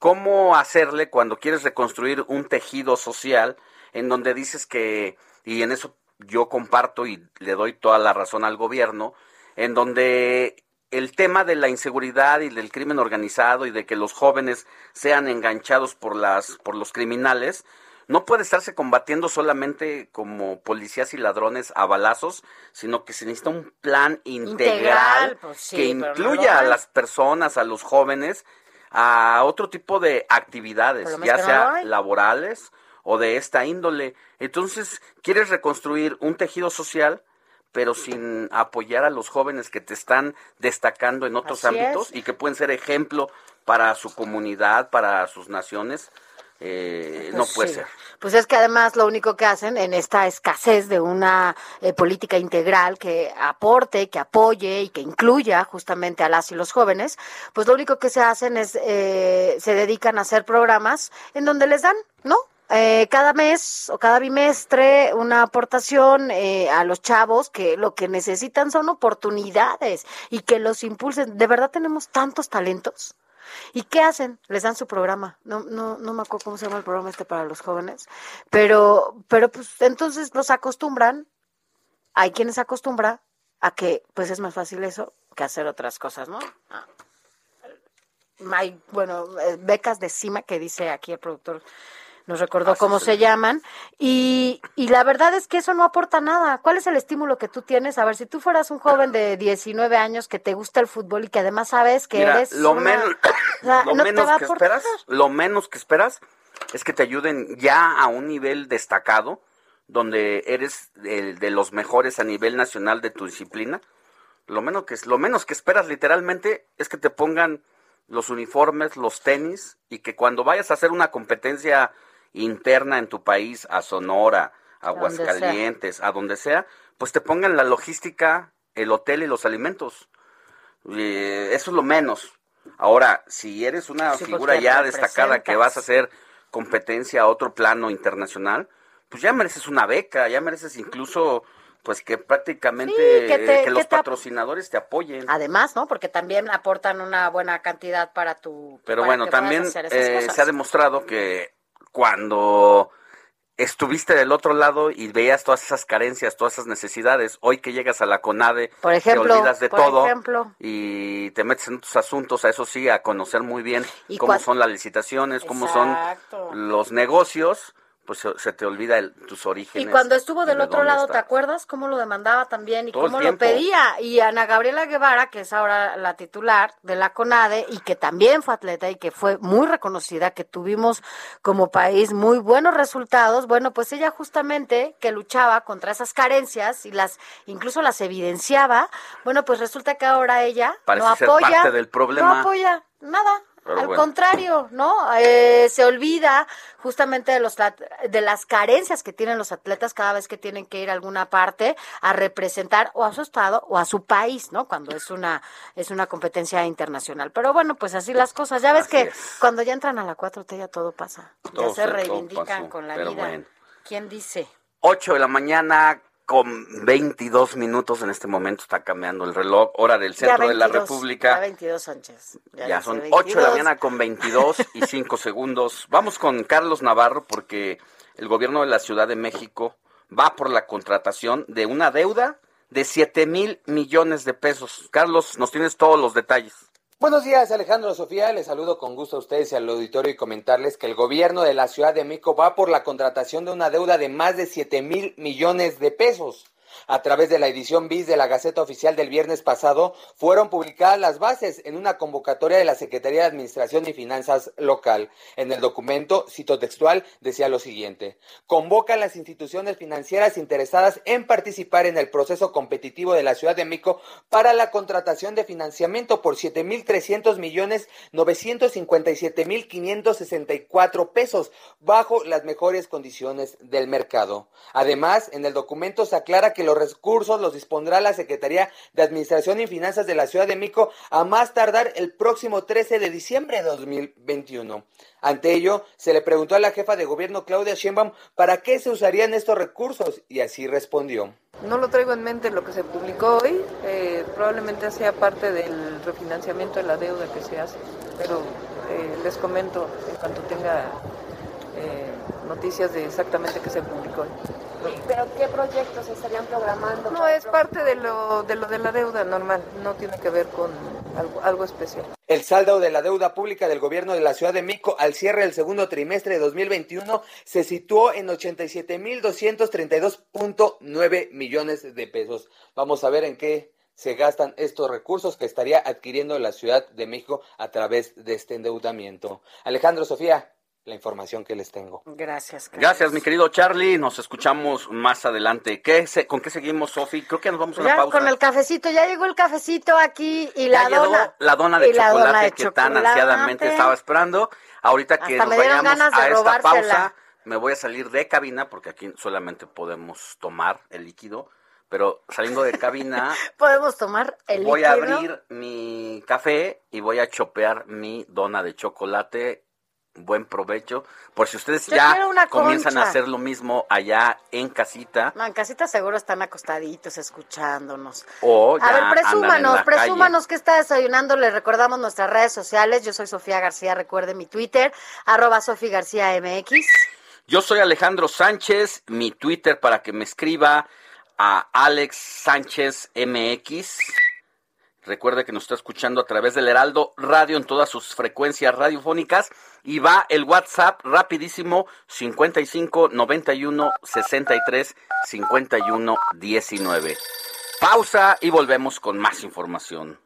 ¿cómo hacerle cuando quieres reconstruir un tejido social en donde dices que, y en eso yo comparto y le doy toda la razón al gobierno, en donde el tema de la inseguridad y del crimen organizado y de que los jóvenes sean enganchados por las por los criminales no puede estarse combatiendo solamente como policías y ladrones a balazos, sino que se necesita un plan integral, pues que incluya a las personas, a los jóvenes, a otro tipo de actividades, ya sea laborales o de esta índole. Entonces, quieres reconstruir un tejido social, pero sin apoyar a los jóvenes que te están destacando en otros ámbitos y que pueden ser ejemplo para su comunidad, para sus naciones. eh, no puede ser.
Pues es que además lo único que hacen en esta escasez de una eh, política integral que aporte, que apoye y que incluya justamente a las y los jóvenes, pues lo único que se hacen es, eh, se dedican a hacer programas en donde les dan, ¿no? Eh, cada mes o cada bimestre una aportación eh, a los chavos que lo que necesitan son oportunidades y que los impulsen. De verdad tenemos tantos talentos. ¿Y qué hacen? Les dan su programa. No, no, no me acuerdo cómo se llama el programa este para los jóvenes. Pero, pero pues entonces los acostumbran. Hay quienes acostumbran a que pues es más fácil eso que hacer otras cosas, ¿no? Ah. Hay, bueno, eh, becas de cima que dice aquí el productor nos recordó cómo se llaman, y, y la verdad es que eso no aporta nada. ¿Cuál es el estímulo que tú tienes? A ver, si tú fueras un joven de 19 años que te gusta el fútbol y que además sabes que eres
lo,
una-
menos,
o *coughs* sea,
lo
no
menos que esperas, lo menos que esperas es que te ayuden ya a un nivel destacado, donde eres de, de los mejores a nivel nacional de tu disciplina. Lo menos que lo menos que esperas literalmente es que te pongan los uniformes, los tenis y que cuando vayas a hacer una competencia interna en tu país, a Sonora, a. Aguascalientes, a donde sea, pues te pongan la logística, el hotel y los alimentos. Eh, eso es lo menos. Ahora, si eres una
Sí,
figura ya destacada que vas a hacer competencia a otro plano internacional, pues ya mereces una beca, ya mereces incluso pues que prácticamente
Sí, que te-
eh, que los
que te ap-
patrocinadores te apoyen.
Además, ¿no? Porque también aportan una buena cantidad para tu.
Pero
para
bueno, también eh, se ha demostrado que cuando estuviste del otro lado y veías todas esas carencias, todas esas necesidades, hoy que llegas a la CONADE,
Por ejemplo,
te olvidas de
por
todo
ejemplo.
y te metes en tus asuntos, a eso sí, a conocer muy bien
Y
cómo son las licitaciones, cómo
Exacto.
son los negocios, pues se, te olvida el- tus orígenes.
Y cuando estuvo del
de
otro lado, ¿te acuerdas cómo lo demandaba también y
Todo
cómo lo pedía? Y Ana Gabriela Guevara, que es ahora la titular de la CONADE y que también fue atleta y que fue muy reconocida, que tuvimos como país muy buenos resultados, bueno, pues ella justamente que luchaba contra esas carencias y las incluso las evidenciaba, bueno, pues resulta que ahora ella
Parece
no
ser
apoya,
parte del problema.
no apoya nada.
Pero
Al
bueno.
contrario, ¿no? Eh, se olvida justamente de, los, de las carencias que tienen los atletas cada vez que tienen que ir a alguna parte a representar o a su estado o a su país, ¿no? Cuando es una es una competencia internacional. Pero bueno, pues así las cosas. Ya ves
Así
que
es.
cuando ya entran a la 4T ya todo pasa.
Todo
ya se reivindican con la
pero
vida.
bueno.
¿Quién dice?
8 de la mañana con 22 minutos en este momento está cambiando el reloj, hora del
Ya
centro de la
22,
República.
Ya 22 Sánchez.
Ya,
dice
son
22.
8 de la mañana con 22 y 5 segundos. Vamos con Carlos Navarro porque el gobierno de la Ciudad de México va por la contratación de una deuda de 7 mil millones de pesos. Carlos, nos tienes todos los detalles.
Buenos días, Alejandro Sofía. Les saludo con gusto a ustedes y al auditorio y comentarles que el gobierno de la Ciudad de México va por la contratación de una deuda de más de 7 mil millones de pesos. A través de la edición bis de la Gaceta Oficial del viernes pasado, fueron publicadas las bases en una convocatoria de la Secretaría de Administración y Finanzas local. En el documento, cito textual, decía lo siguiente. Convoca a las instituciones financieras interesadas en participar en el proceso competitivo de la Ciudad de México para la contratación de financiamiento por 7.300 millones 957 mil 564 pesos bajo las mejores condiciones del mercado. Además, en el documento se aclara que los recursos los dispondrá la Secretaría de Administración y Finanzas de la Ciudad de México a más tardar el próximo 13 de diciembre de 2021. Ante ello, se le preguntó a la jefa de gobierno Claudia Sheinbaum para qué se usarían estos recursos y así respondió.
No lo traigo en mente lo que se publicó hoy, eh, probablemente sea parte del refinanciamiento de la deuda que se hace, pero eh, les comento en cuanto tenga eh, noticias de exactamente qué se publicó hoy.
¿Pero qué proyectos estarían programando?
No, es parte de lo, de lo de la deuda normal, no tiene que ver con algo, algo especial.
El saldo de la deuda pública del gobierno de la Ciudad de México al cierre del segundo trimestre de 2021 se situó en 87.232.9 millones de pesos. Vamos a ver en qué se gastan estos recursos que estaría adquiriendo la Ciudad de México a través de este endeudamiento. Alejandro Sofía, la información que les tengo.
Gracias.
Gracias, mi querido Charlie. Nos escuchamos más adelante. ¿Qué se, ¿Con qué seguimos, Sofi? Creo que nos vamos a una
Ya
pausa.
con el cafecito, ya llegó el cafecito aquí y la
Ya llegó
dona.
la dona de
y la
chocolate
dona de
que tan ansiadamente estaba esperando. Ahorita que
Hasta
nos vayamos
ganas de
a esta pausa, me voy a salir de cabina porque aquí solamente podemos tomar el líquido. Pero saliendo de cabina, *laughs*
Podemos tomar el
voy a abrir mi café y voy a chopear mi dona de chocolate. Buen provecho. Por si ustedes
Yo
ya comienzan a hacer lo mismo allá en casita
No, en casita seguro están acostaditos escuchándonos.
o ya
A ver, presúmanos,
calle.
presúmanos que está desayunando. Les recordamos nuestras redes sociales. Yo soy Sofía García, recuerde mi Twitter, arroba Sofía García MX.
Yo soy Alejandro Sánchez, mi Twitter para que me escriba a Alex Sánchez MX. Recuerde que nos está escuchando a través del Heraldo Radio en todas sus frecuencias radiofónicas y va el WhatsApp rapidísimo 55 91 63 51 19. Pausa y volvemos con más información.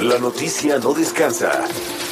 La noticia no descansa.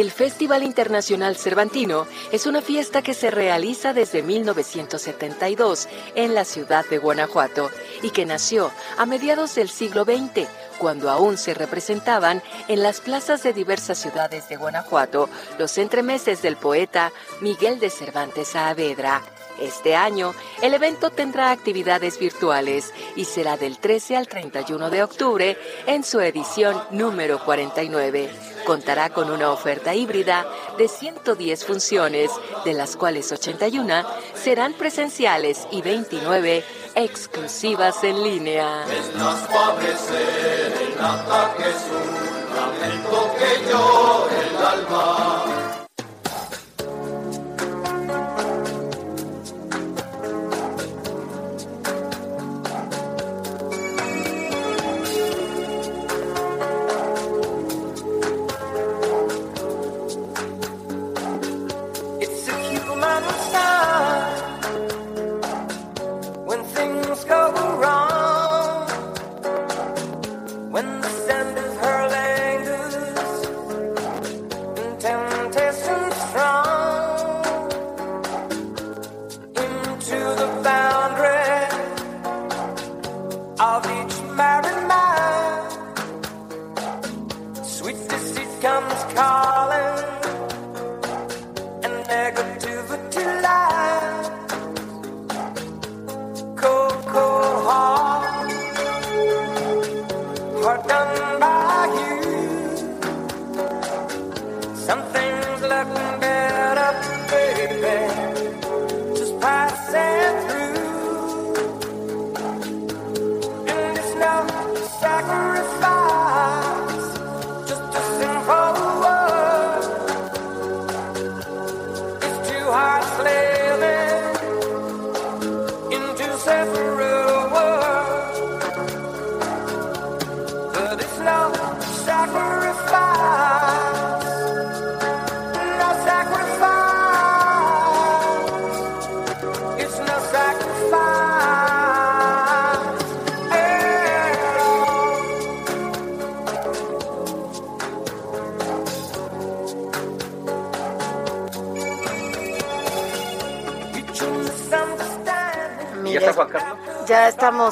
El Festival Internacional Cervantino es una fiesta que se realiza desde 1972 en la ciudad de Guanajuato y que nació a mediados del siglo XX, cuando aún se representaban en las plazas de diversas ciudades de Guanajuato los entremeses del poeta Miguel de Cervantes Saavedra. Este año, el evento tendrá actividades virtuales y será del 13 al 31 de octubre en su edición número 49. Contará con una oferta híbrida de 110 funciones, de las cuales 81 serán presenciales y 29 exclusivas en línea.
Llora el alma.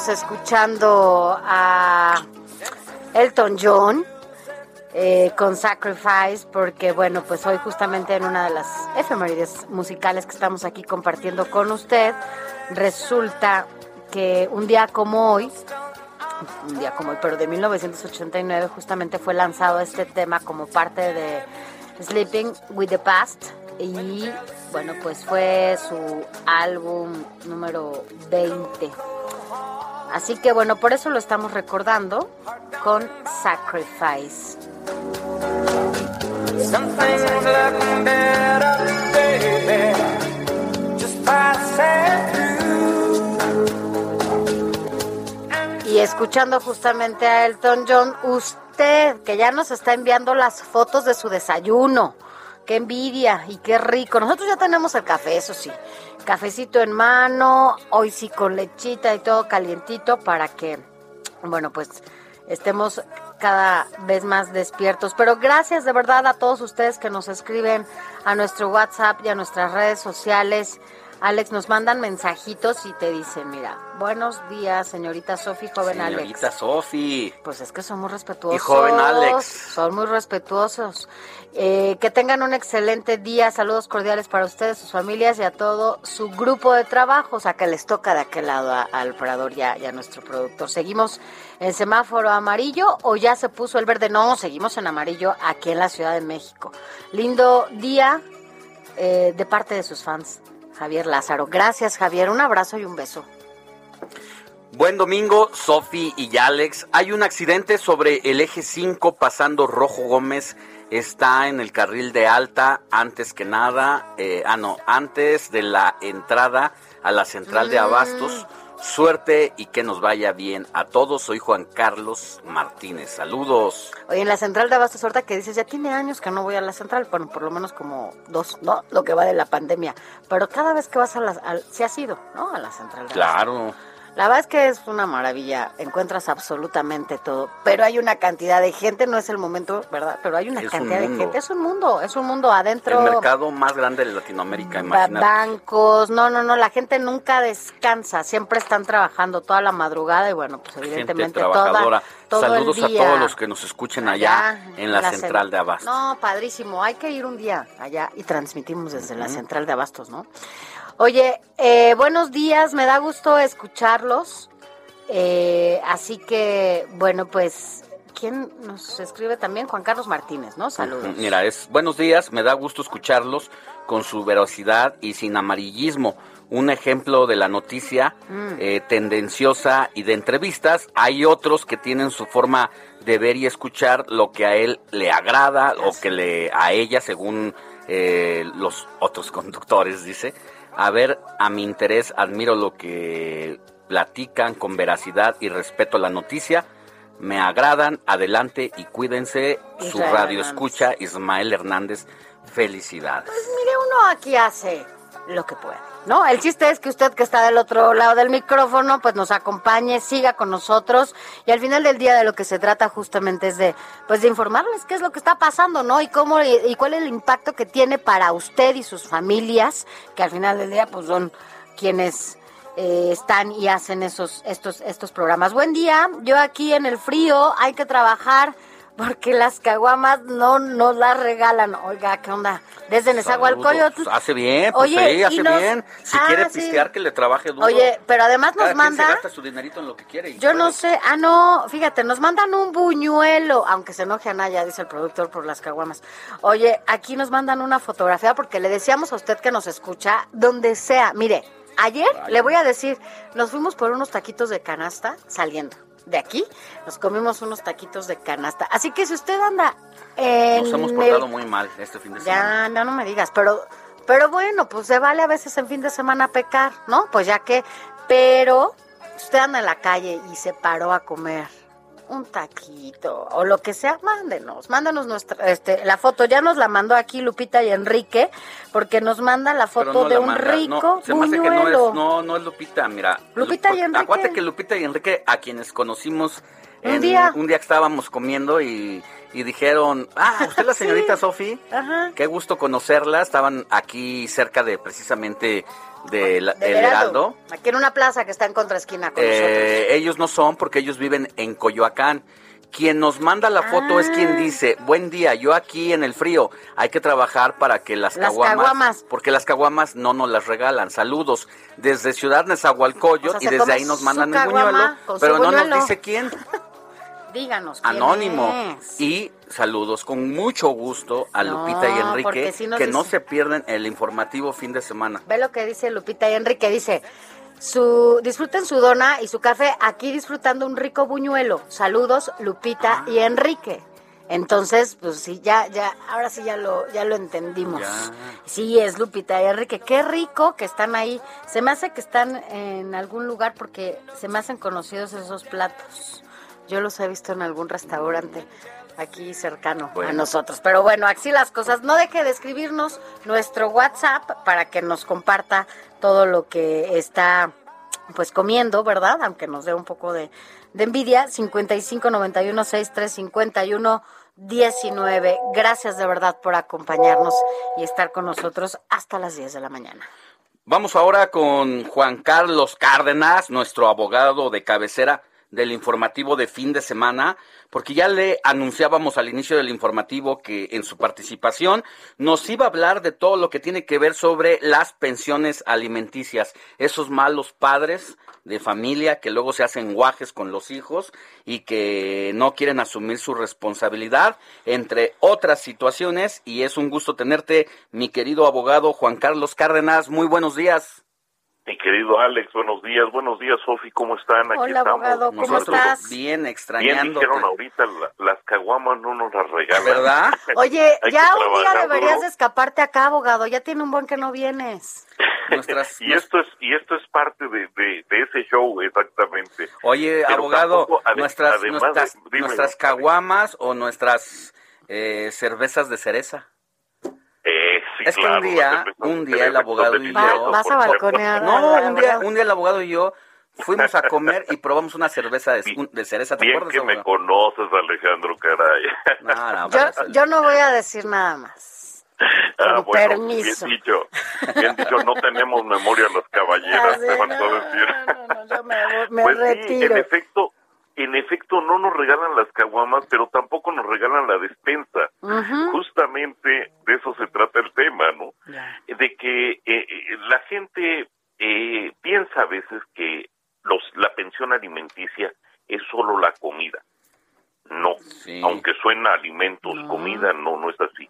Escuchando a Elton John eh, con Sacrifice, porque bueno, pues hoy justamente en una de las efemérides musicales que estamos aquí compartiendo con usted, resulta que un día como hoy, un día como hoy, pero de 1989 justamente fue lanzado este tema como parte de Sleeping with the Past y bueno, pues fue su álbum número 20. Así que bueno, por eso lo estamos recordando con Sacrifice. Y escuchando justamente a Elton John, usted que ya nos está enviando las fotos de su desayuno. Qué envidia y qué rico. Nosotros ya tenemos el café, eso sí. Cafecito en mano, hoy sí con lechita y todo calientito para que, bueno, pues estemos cada vez más despiertos. Pero gracias de verdad a todos ustedes que nos escriben a nuestro WhatsApp y a nuestras redes sociales. Alex, nos mandan mensajitos y te dicen, mira, buenos días, señorita Sofi, joven Alex.
Señorita Sofi.
Pues es que son muy respetuosos.
Y joven Alex.
Son muy respetuosos. Eh, que tengan un excelente día. Saludos cordiales para ustedes, sus familias y a todo su grupo de trabajo. O sea, que les toca de aquel lado a- al operador y a, y a nuestro productor. ¿Seguimos en semáforo amarillo o ya se puso el verde? No, seguimos en amarillo aquí en la Ciudad de México. Lindo día eh, de parte de sus fans. Javier Lázaro. Gracias, Javier. Un abrazo y un beso.
Buen domingo, Sofi y Alex. Hay un accidente sobre el eje 5 pasando Rojo Gómez. Está en el carril de alta antes que nada. eh, ah, no, antes de la entrada a la central de
Mm.
Suerte y que nos vaya bien a todos. Soy Juan Carlos Martínez. Saludos.
Oye, en la central de Abastos, ahorita que dices, ya tiene años que no voy a la central, bueno, por lo menos como dos, ¿no? Lo que va de la pandemia. Pero cada vez que vas a la, al, sí has ido, ¿no? A la central de Abastos.
Claro.
La verdad es que es una maravilla, encuentras absolutamente todo, pero hay una cantidad de gente, no es el momento, ¿verdad? Pero hay una
Es un
cantidad de gente, es un mundo, es un mundo adentro.
El mercado más grande de Latinoamérica, imagínate.
bancos, no, no, no, la gente nunca descansa, siempre están trabajando toda la madrugada y bueno, pues
Gente
evidentemente
trabajadora.
toda, todo
Saludos
el
a todos los que nos escuchen allá,
Allá,
en la,
cen-
central de Abastos.
No, padrísimo. Hay que ir un día allá y transmitimos desde la central de Abastos, ¿no? Oye, eh, buenos días. Me da gusto escucharlos. Eh, así que, bueno, pues, ¿quién nos escribe también? Juan Carlos Martínez, ¿no? Saludos.
Mira, es buenos días, me da gusto escucharlos con su veracidad y sin amarillismo. Un ejemplo de la noticia
Mm.
eh, tendenciosa y de entrevistas. Hay otros que tienen su forma de ver y escuchar lo que a él le agrada o que le a ella, según eh, los otros *laughs* conductores, dice. A ver, a mi interés, admiro lo que platican con veracidad y respeto la noticia. Me agradan, adelante y cuídense. Su radio
Hernández.
escucha, Ismael Hernández. Felicidades.
Pues mire, uno aquí hace lo que puede, ¿no? El chiste es que usted que está del otro lado del micrófono, pues nos acompañe, siga con nosotros y al final del día de lo que se trata justamente es de, pues de informarles qué es lo que está pasando, ¿no? Y cómo y, cuál es el impacto que tiene para usted y sus familias, que al final del día, pues son quienes eh, están y hacen esos estos estos programas. Buen día, yo aquí en el frío hay que trabajar porque las caguamas no nos las regalan. Oiga, ¿qué onda? Desde Nezahualcóyotl.
Hace bien, pues
Oye,
sí, hace
nos-
bien. Si
Ah,
quiere
sí.
pistear, que le trabaje duro.
Oye, pero además nos
Cada
manda...
se gasta su dinerito en lo que quiere.
Yo no sé, ah no, fíjate, nos mandan un buñuelo, aunque se enoje a Naya, dice el productor por las caguamas. Oye, aquí nos mandan una fotografía porque le decíamos a usted que nos escucha donde sea. Mire, ayer le voy a decir, nos fuimos por unos taquitos de canasta saliendo de aquí, nos comimos unos taquitos de canasta. Así que si usted anda en
Nos hemos
el-
portado muy mal este fin de semana.
ya, no, no me digas, pero, pero bueno, pues se vale a veces en fin de semana pecar, ¿no? Pues ya que, pero usted anda en la calle y se paró a comer un taquito o lo que sea, mándenos, mándanos nuestra, este, la foto, ya nos la mandó aquí Lupita y Enrique, porque nos manda la foto
no
de
la
un
manda,
rico
no, se me hace que no es, no, no es Lupita, mira.
Lupita y Enrique.
Acuérdate que Lupita y Enrique, a quienes conocimos
Un día.
un día que estábamos comiendo y, y dijeron, ah, *laughs* usted es la señorita Sofi,
Ajá.
qué gusto conocerla, estaban aquí cerca de precisamente de la-
Del
del Heraldo.
Aquí en una plaza que está en contraesquina con.
Eh, ellos no son porque ellos viven en Coyoacán. Quien nos manda la foto es
Ah.
quien dice, buen día, yo aquí en el frío, hay que trabajar para que las,
Las
caguamas,
caguamas.
porque las caguamas no nos las regalan. Saludos desde Ciudad Nezahualcóyotl
O sea,
y desde ahí nos mandan el
caguama
buñuelo, pero no nos dice quién, *laughs*
Díganos. ¿quién
anónimo.
es?
Y saludos con mucho gusto a
No,
Lupita y Enrique,
sí
que no se pierden el informativo fin de semana.
Ve lo que dice Lupita y Enrique, dice, su, disfruten su dona y su café, aquí disfrutando un rico buñuelo. Saludos, Lupita
Ah.
y Enrique. Entonces, pues sí, ya, ya, ahora sí ya lo, ya lo entendimos. Sí, es Lupita y Enrique. Qué rico que están ahí. Se me hace que están en algún lugar porque se me hacen conocidos esos platos. Yo los he visto en algún restaurante aquí cercano a nosotros. Pero bueno, así las cosas. No deje de escribirnos nuestro WhatsApp para que nos comparta todo lo que está pues comiendo, ¿verdad? Aunque nos dé un poco de, de envidia. 55 91 63 51 19. Gracias de verdad por acompañarnos y estar con nosotros hasta las 10 de la mañana.
Vamos ahora con Juan Carlos Cárdenas, nuestro abogado de cabecera del informativo de fin de semana, porque ya le anunciábamos al inicio del informativo que en su participación nos iba a hablar de todo lo que tiene que ver sobre las pensiones alimenticias, esos malos padres de familia que luego se hacen guajes con los hijos y que no quieren asumir su responsabilidad, entre otras situaciones, y es un gusto tenerte, mi querido abogado Juan Carlos Cárdenas, muy buenos días.
Mi querido Alex, buenos días, buenos días, Sofi, ¿cómo están? Aquí
Hola,
estamos.
abogado, ¿cómo
Nosotros
estás?
bien
Bien
extrañándote.
dijeron ahorita, la- las caguamas no nos las regalan.
¿Verdad? *laughs*
Oye, ya un día deberías de escaparte acá, abogado. Ya tiene un buen que no vienes. *laughs*
y esto es y esto es parte de, de, de ese show, exactamente.
Oye,
Pero
abogado,
tampoco, ade-
nuestras,
además
nuestras,
de- dime,
nuestras caguamas o nuestras eh, cervezas de cereza. Es que
claro,
un día, un día el abogado y yo...
vas a balconear.
No, un día, un día el abogado y yo fuimos a comer y probamos una cerveza de, un- de cereza, ¿te
Bien
acuerdas?
que me conoces, Alejandro, caray.
No, no,
Yo, yo no voy a decir nada más.
Ah,
Con
bueno,
permiso.
bien dicho. Bien dicho, no tenemos memoria las caballeras,
Ah,
te
no,
decir.
Yo me, me
pues sí,
retiro.
en efecto, en efecto no nos regalan las caguamas, pero tampoco nos regalan la despensa. Justamente de eso se trata el tema, ¿no? De que eh, eh, la gente eh, piensa a veces que los la pensión alimenticia es solo la comida. No, aunque suena alimentos, comida, no, no es así.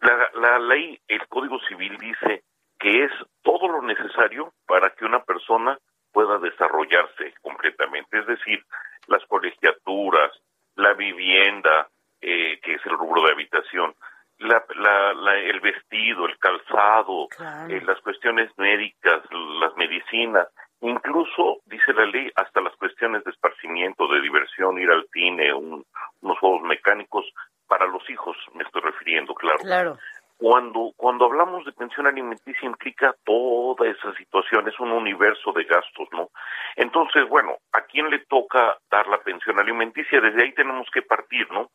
La, la ley, el Código Civil dice que es todo lo necesario para que una persona pueda desarrollarse completamente, es decir, las colegiaturas, la vivienda, eh, que es el rubro de habitación, la, la- la- el vestido, el calzado, eh, las cuestiones médicas, las medicinas, incluso, dice la ley, hasta las cuestiones de esparcimiento, de diversión, ir al cine, un- unos juegos mecánicos, para los hijos me estoy refiriendo, claro.
Claro.
Cuando, cuando hablamos de pensión alimenticia implica toda esa situación, es un universo de gastos, ¿no? Entonces, bueno, ¿a quién le toca dar la pensión alimenticia? Desde ahí tenemos que partir, ¿no?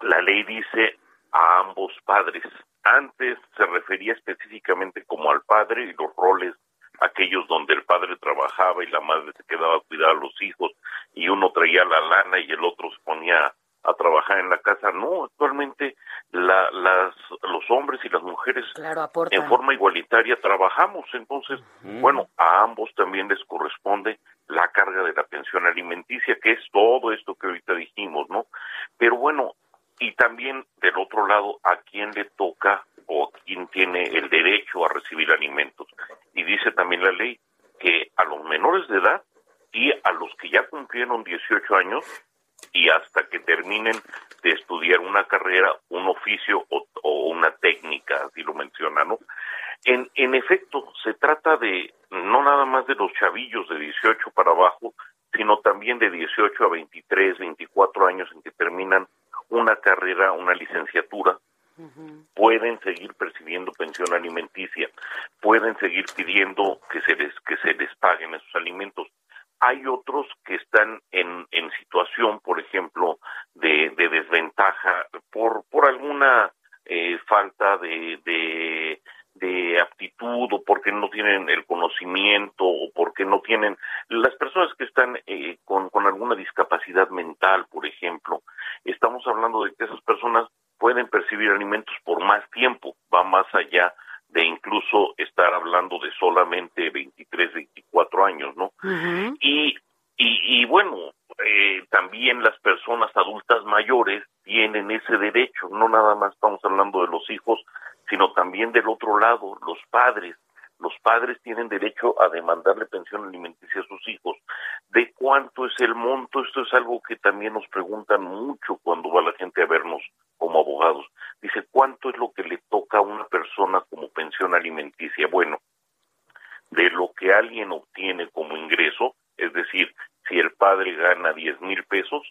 La ley dice a ambos padres. Antes se refería específicamente como al padre y los roles, aquellos donde el padre trabajaba y la madre se quedaba a cuidar a los hijos y uno traía la lana y el otro se ponía a trabajar en la casa. No, actualmente la, las, los hombres y las mujeres
Claro, aportan.
en forma igualitaria trabajamos. Entonces, bueno, a ambos también les corresponde la carga de la pensión alimenticia, que es todo esto que ahorita dijimos, ¿no? Pero bueno, y también del otro lado, ¿a quién le toca o quién tiene el derecho a recibir alimentos? Y dice también la ley que a los menores de edad y a los que ya cumplieron 18 años y hasta que terminen de estudiar una carrera, un oficio o, o una técnica, así lo menciona, ¿no? En, en efecto, se trata de no nada más de los chavillos de 18 para abajo, sino también de 18 a 23, 24 años en que terminan una carrera, una licenciatura, pueden seguir percibiendo pensión alimenticia, pueden seguir pidiendo que se les que se les paguen esos alimentos. Hay otros que están en, en situación, por ejemplo, de, de desventaja por por alguna eh, falta de, de aptitud o porque no tienen el conocimiento o porque no tienen las personas que están eh, con, con alguna discapacidad mental, por ejemplo, estamos hablando de que esas personas pueden percibir alimentos por más tiempo, va más allá incluso estar hablando de solamente 23, 24 años, ¿no? Y, y, y bueno, eh, también las personas adultas mayores tienen ese derecho, no nada más estamos hablando de los hijos, sino también del otro lado, los padres los padres tienen derecho a demandarle pensión alimenticia a sus hijos. ¿De cuánto es el monto? Esto es algo que también nos preguntan mucho cuando va la gente a vernos como abogados. Dice, ¿cuánto es lo que le toca a una persona como pensión alimenticia? Bueno, de lo que alguien obtiene como ingreso, es decir, si el padre gana 10 mil pesos,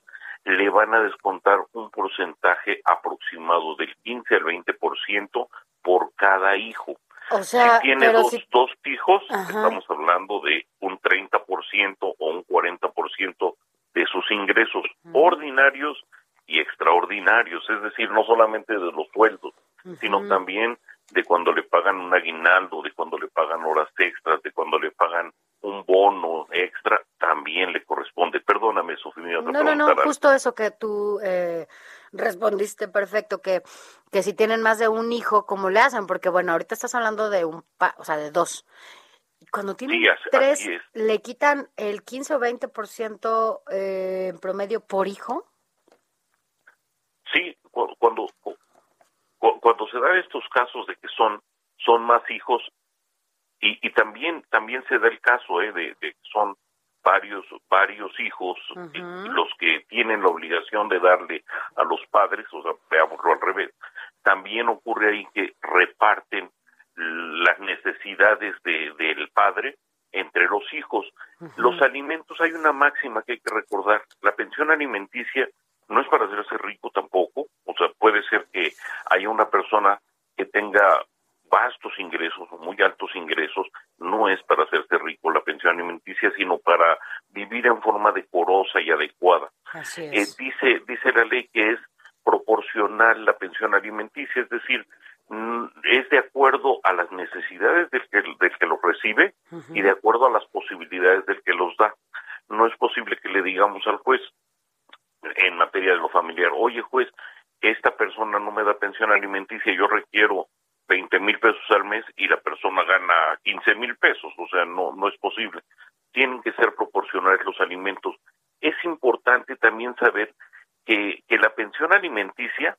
le van a descontar un porcentaje aproximado del 15 al 20% por cada hijo.
O sea,
si tiene dos,
si-
dos hijos,
Ajá.
estamos hablando de un 30% o un 40% de sus ingresos ordinarios y extraordinarios, es decir, no solamente de los sueldos, sino también de cuando le pagan un aguinaldo, de cuando le pagan horas extras, de cuando le pagan un bono extra, también le corresponde. Perdóname, Sofía,
No, no, no, justo eso que tú eh, respondiste perfecto, que, que si tienen más de un hijo, ¿cómo le hacen? Porque bueno, ahorita estás hablando de un, pa- o sea, de dos. Cuando tienen
Sí, así-
tres,
así.
¿le quitan el 15 o 20% eh, en promedio por hijo?
Sí, cu- cuando cu- cu- cuando se dan estos casos de que son son más hijos y, y también también se da el caso eh, de, que son varios varios hijos los que tienen la obligación de darle a los padres, o sea, veámoslo al revés. También ocurre ahí que reparten las necesidades de, del padre entre los hijos. Los alimentos, hay una máxima que hay que recordar. La pensión alimenticia no es para hacerse rico tampoco. O sea, puede ser que haya una persona que tenga vastos ingresos o muy altos ingresos. No es para hacerse rico la pensión alimenticia, sino para vivir en forma decorosa y adecuada.
Así
Eh, dice, dice la ley que es proporcional la pensión alimenticia, es decir, mm, es de acuerdo a las necesidades del que, del que lo recibe y de acuerdo a las posibilidades del que los da. No es posible que le digamos al juez en materia de lo familiar, oye juez, esta persona no me da pensión alimenticia, yo requiero 20 mil pesos al mes y la persona gana 15 mil pesos, o sea, no, no es posible. Tienen que ser proporcionales los alimentos. Es importante también saber que, que la pensión alimenticia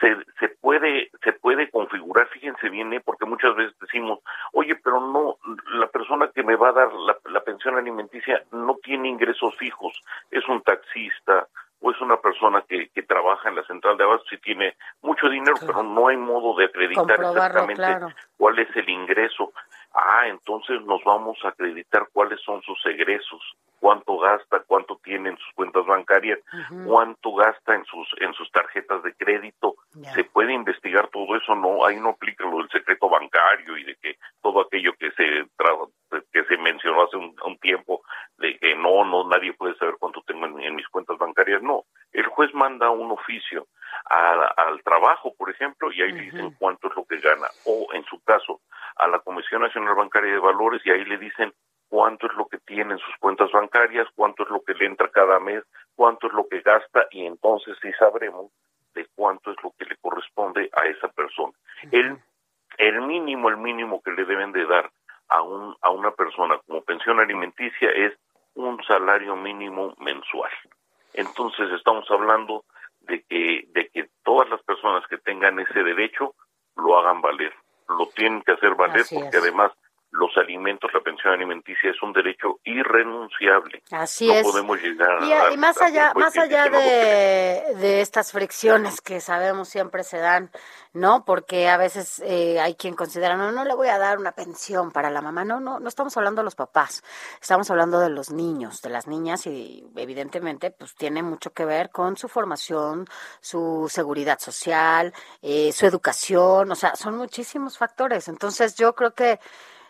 se, se puede se puede configurar, fíjense bien, ¿eh? porque muchas veces decimos, oye, pero no, la persona que me va a dar la, la pensión alimenticia no tiene ingresos fijos, es un taxista o es una persona que, que trabaja en la central de abastos y tiene mucho dinero, pero no hay modo de acreditar exactamente
claro.
cuál es el ingreso. Ah, entonces nos vamos a acreditar cuáles son sus egresos, cuánto gasta, cuánto tiene en sus cuentas bancarias, cuánto gasta en sus en sus tarjetas de crédito. Se puede investigar todo eso, no, ahí no aplica lo del secreto bancario y de que todo aquello que se tra- que se mencionó hace un, un tiempo de que no, no nadie puede saber cuánto tengo en, en mis cuentas bancarias. No, el juez manda un oficio a- al trabajo, por ejemplo, y ahí le dicen cuánto es lo que gana. O, en su caso, a la Comisión Nacional Bancaria de Valores y ahí le dicen cuánto es lo que tiene en sus cuentas bancarias, cuánto es lo que le entra cada mes, cuánto es lo que gasta y entonces sí sabremos de cuánto es lo que le corresponde a esa persona. El, el mínimo, el mínimo que le deben de dar a, un, a una persona como pensión alimenticia es un salario mínimo mensual. Entonces estamos hablando de que, de que todas las personas que tengan ese derecho lo hagan valer, lo tienen que hacer valer
Así
porque
es.
además los alimentos, la pensión alimenticia es un derecho irrenunciable.
Así
no
es.
podemos llegar
Y,
a,
y más allá,
pues,
más allá de, de estas fricciones que sabemos siempre se dan, ¿no? Porque a veces eh, hay quien considera, no, no le voy a dar una pensión para la mamá. No, no, no estamos hablando de los papás, estamos hablando de los niños, de las niñas y evidentemente pues tiene mucho que ver con su formación, su seguridad social, eh, su educación, o sea, son muchísimos factores. Entonces yo creo que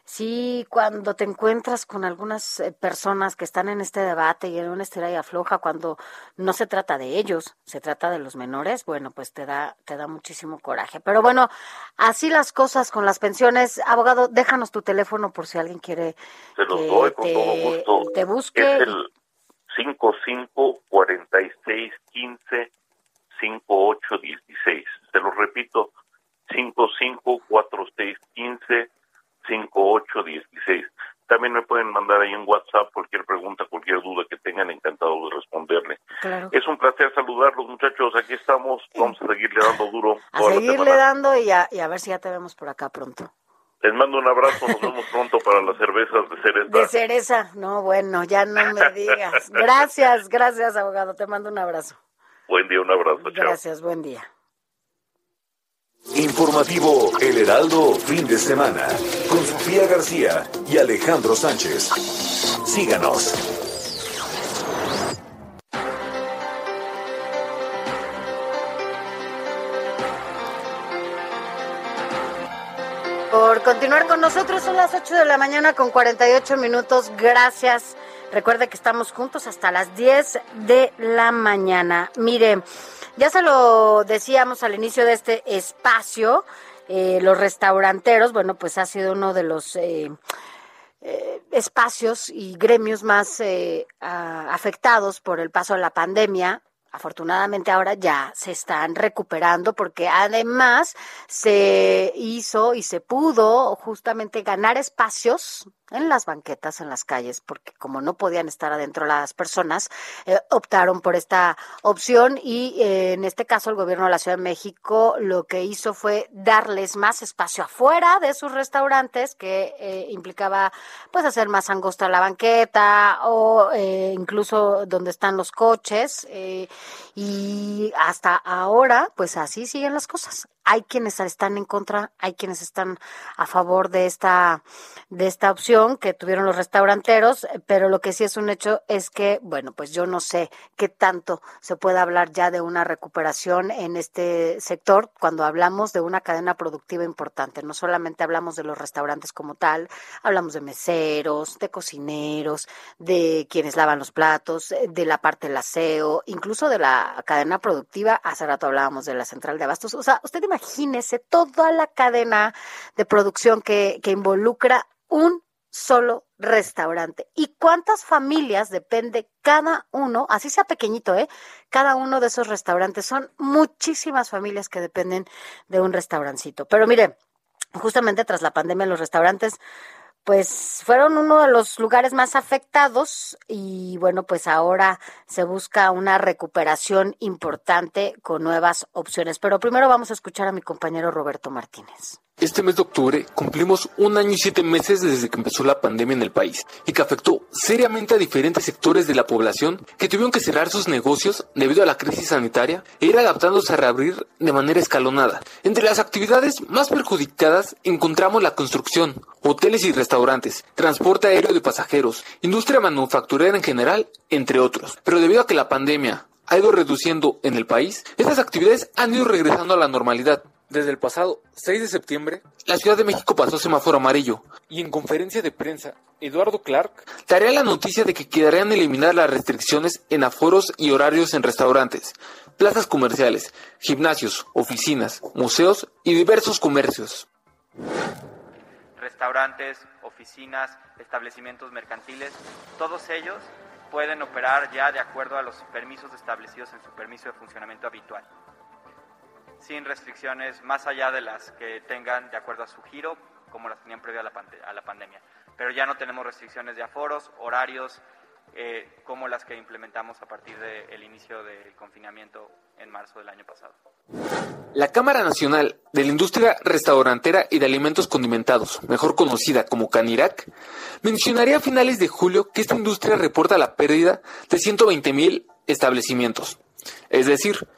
Sí, cuando te encuentras con algunas eh, personas que están en este debate y en una estira y afloja, cuando no se trata de ellos, se trata de los menores, bueno, pues te da, te da muchísimo coraje. Pero bueno, así las cosas con las pensiones. Abogado, déjanos tu teléfono por si alguien quiere
Se los
que
doy con
te,
todo gusto.
te busque.
Es el 55 46 15 58 16. Se los repito, 55 46 15 58 16. También me pueden mandar ahí en WhatsApp cualquier pregunta, cualquier duda que tengan, encantado de responderle.
Claro.
Es un placer saludarlos, muchachos. Aquí estamos. Vamos a seguirle dando duro.
A seguirle dando y a, y a ver si ya te vemos por acá pronto.
Les mando un abrazo, nos vemos pronto para las cervezas de cereza.
De cereza. No, bueno, ya no me digas. *laughs* Gracias, gracias, abogado. Te mando un abrazo.
Buen día, un abrazo, chao.
Gracias, buen día.
Informativo El Heraldo, fin de semana, con Sofía García y Alejandro Sánchez. Síganos.
Por continuar con nosotros, son las 8 de la mañana con 48 minutos. Gracias. Recuerde que estamos juntos hasta las 10 de la mañana. Mire, ya se lo decíamos al inicio de este espacio, eh, los restauranteros, bueno, pues ha sido uno de los eh, eh, espacios y gremios más eh, afectados por el paso de la pandemia. Afortunadamente ahora ya se están recuperando porque además se hizo y se pudo justamente ganar espacios en las banquetas, en las calles, porque como no podían estar adentro las personas, eh, optaron por esta opción y eh, en este caso el gobierno de la Ciudad de México lo que hizo fue darles más espacio afuera de sus restaurantes, que eh, implicaba pues hacer más angosta la banqueta o incluso donde están los coches y hasta ahora pues así siguen las cosas. Hay quienes están en contra, hay quienes están a favor de esta de esta opción que tuvieron los restauranteros, pero lo que sí es un hecho es que, bueno, pues yo no sé qué tanto se puede hablar ya de una recuperación en este sector cuando hablamos de una cadena productiva importante. No solamente hablamos de los restaurantes como tal, hablamos de meseros, de cocineros, de quienes lavan los platos, de la parte del aseo, incluso de la cadena productiva. Hace rato hablábamos de la central de abastos. O sea, usted imagínese toda la cadena de producción que, que involucra un solo restaurante. ¿Y cuántas familias depende cada uno, así sea pequeñito, ¿eh? Cada uno de esos restaurantes. Son muchísimas familias que dependen de un restaurancito. Pero mire, justamente tras la pandemia los restaurantes pues fueron uno de los lugares más afectados y bueno, pues ahora se busca una recuperación importante con nuevas opciones. Pero primero vamos a escuchar a mi compañero Roberto Martínez.
Este mes de octubre cumplimos un año y siete meses desde que empezó la pandemia en el país y que afectó seriamente a diferentes sectores de la población que tuvieron que cerrar sus negocios debido a la crisis sanitaria e ir adaptándose a reabrir de manera escalonada. Entre las actividades más perjudicadas encontramos la construcción, hoteles y restaurantes, transporte aéreo de pasajeros, industria manufacturera en general, entre otros. Pero debido a que la pandemia ha ido reduciendo en el país, estas actividades han ido regresando a la normalidad. Desde el pasado 6 de septiembre, la Ciudad de México pasó a semáforo amarillo y en conferencia de prensa, Eduardo Clark daría la noticia de que quedarían eliminadas las restricciones en aforos y horarios en restaurantes, plazas comerciales, gimnasios, oficinas, museos y diversos comercios.
restaurantes, oficinas, establecimientos mercantiles, todos ellos pueden operar ya de acuerdo a los permisos establecidos en su permiso de funcionamiento habitual, sin restricciones más allá de las que tengan de acuerdo a su giro, como las tenían previo a la, pandemia. Pero ya no tenemos restricciones de aforos, horarios, eh, como las que implementamos a partir del inicio del confinamiento en marzo del año pasado.
La Cámara Nacional de la Industria Restaurantera y de Alimentos Condimentados, mejor conocida como Canirac, mencionaría a finales de julio que esta industria reporta la pérdida de 120 mil establecimientos, es decir,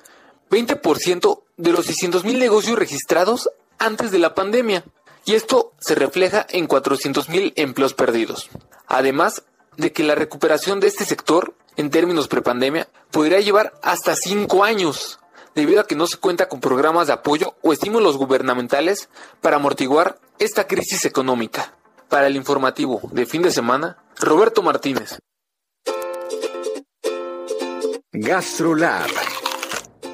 20% de los 600 mil negocios registrados antes de la pandemia. Y esto se refleja en 400 mil empleos perdidos. Además de que la recuperación de este sector, en términos prepandemia, podría llevar hasta 5 años, debido a que no se cuenta con programas de apoyo o estímulos gubernamentales para amortiguar esta crisis económica. Para el informativo de fin de semana, Roberto Martínez.
GastroLab.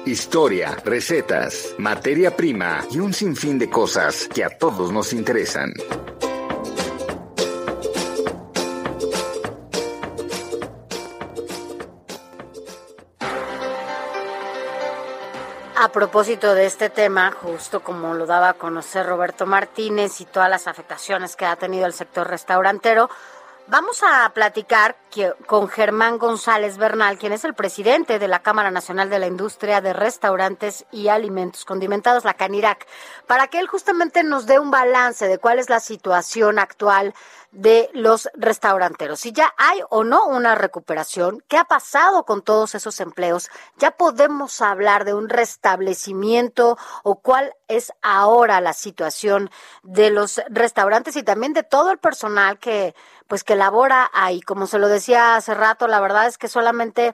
Historia, recetas, materia prima y un sinfín de cosas que a todos nos interesan.
A propósito de este tema, justo como lo daba a conocer Roberto Martínez y todas las afectaciones que ha tenido el sector restaurantero, Vamos a platicar con Germán González Bernal, quien es el presidente de la Cámara Nacional de la Industria de Restaurantes y Alimentos Condimentados, la CANIRAC, para que él justamente nos dé un balance de cuál es la situación actual de los restauranteros. Si ya hay o no una recuperación, qué ha pasado con todos esos empleos, ya podemos hablar de un restablecimiento o cuál es ahora la situación de los restaurantes y también de todo el personal que pues que labora ahí. Como se lo decía hace rato, la verdad es que solamente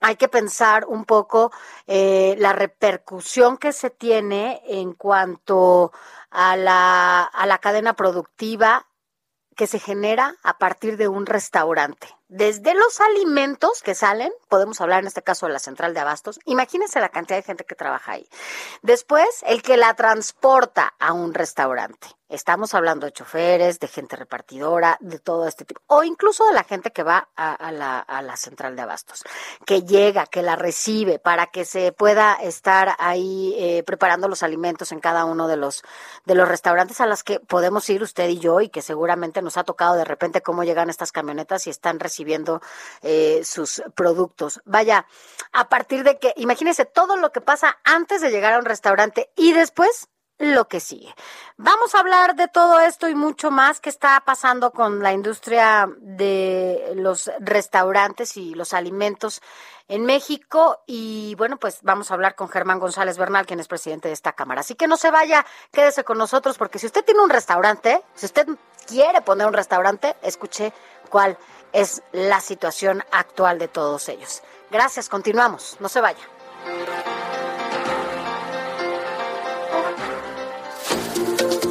hay que pensar un poco eh, la repercusión que se tiene en cuanto a la, a la cadena productiva que se genera a partir de un restaurante. Desde los alimentos que salen, podemos hablar en este caso de la central de abastos, imagínense la cantidad de gente que trabaja ahí. Después, el que la transporta a un restaurante. Estamos hablando de choferes, de gente repartidora, de todo este tipo, o incluso de la gente que va a, a la, a la central de abastos, que llega, que la recibe para que se pueda estar ahí eh, preparando los alimentos en cada uno de los, de los restaurantes a los que podemos ir usted y yo y que seguramente nos ha tocado de repente cómo llegan estas camionetas y están recibiendo eh, sus productos. Vaya, a partir de que, imagínense todo lo que pasa antes de llegar a un restaurante y después lo que sigue. Vamos a hablar de todo esto y mucho más que está pasando con la industria de los restaurantes y los alimentos en México. Y bueno, pues vamos a hablar con Germán González Bernal, quien es presidente de esta Cámara. Así que no se vaya, quédese con nosotros, porque si usted tiene un restaurante, si usted quiere poner un restaurante, escuche cuál es la situación actual de todos ellos. Gracias, continuamos, no se vaya.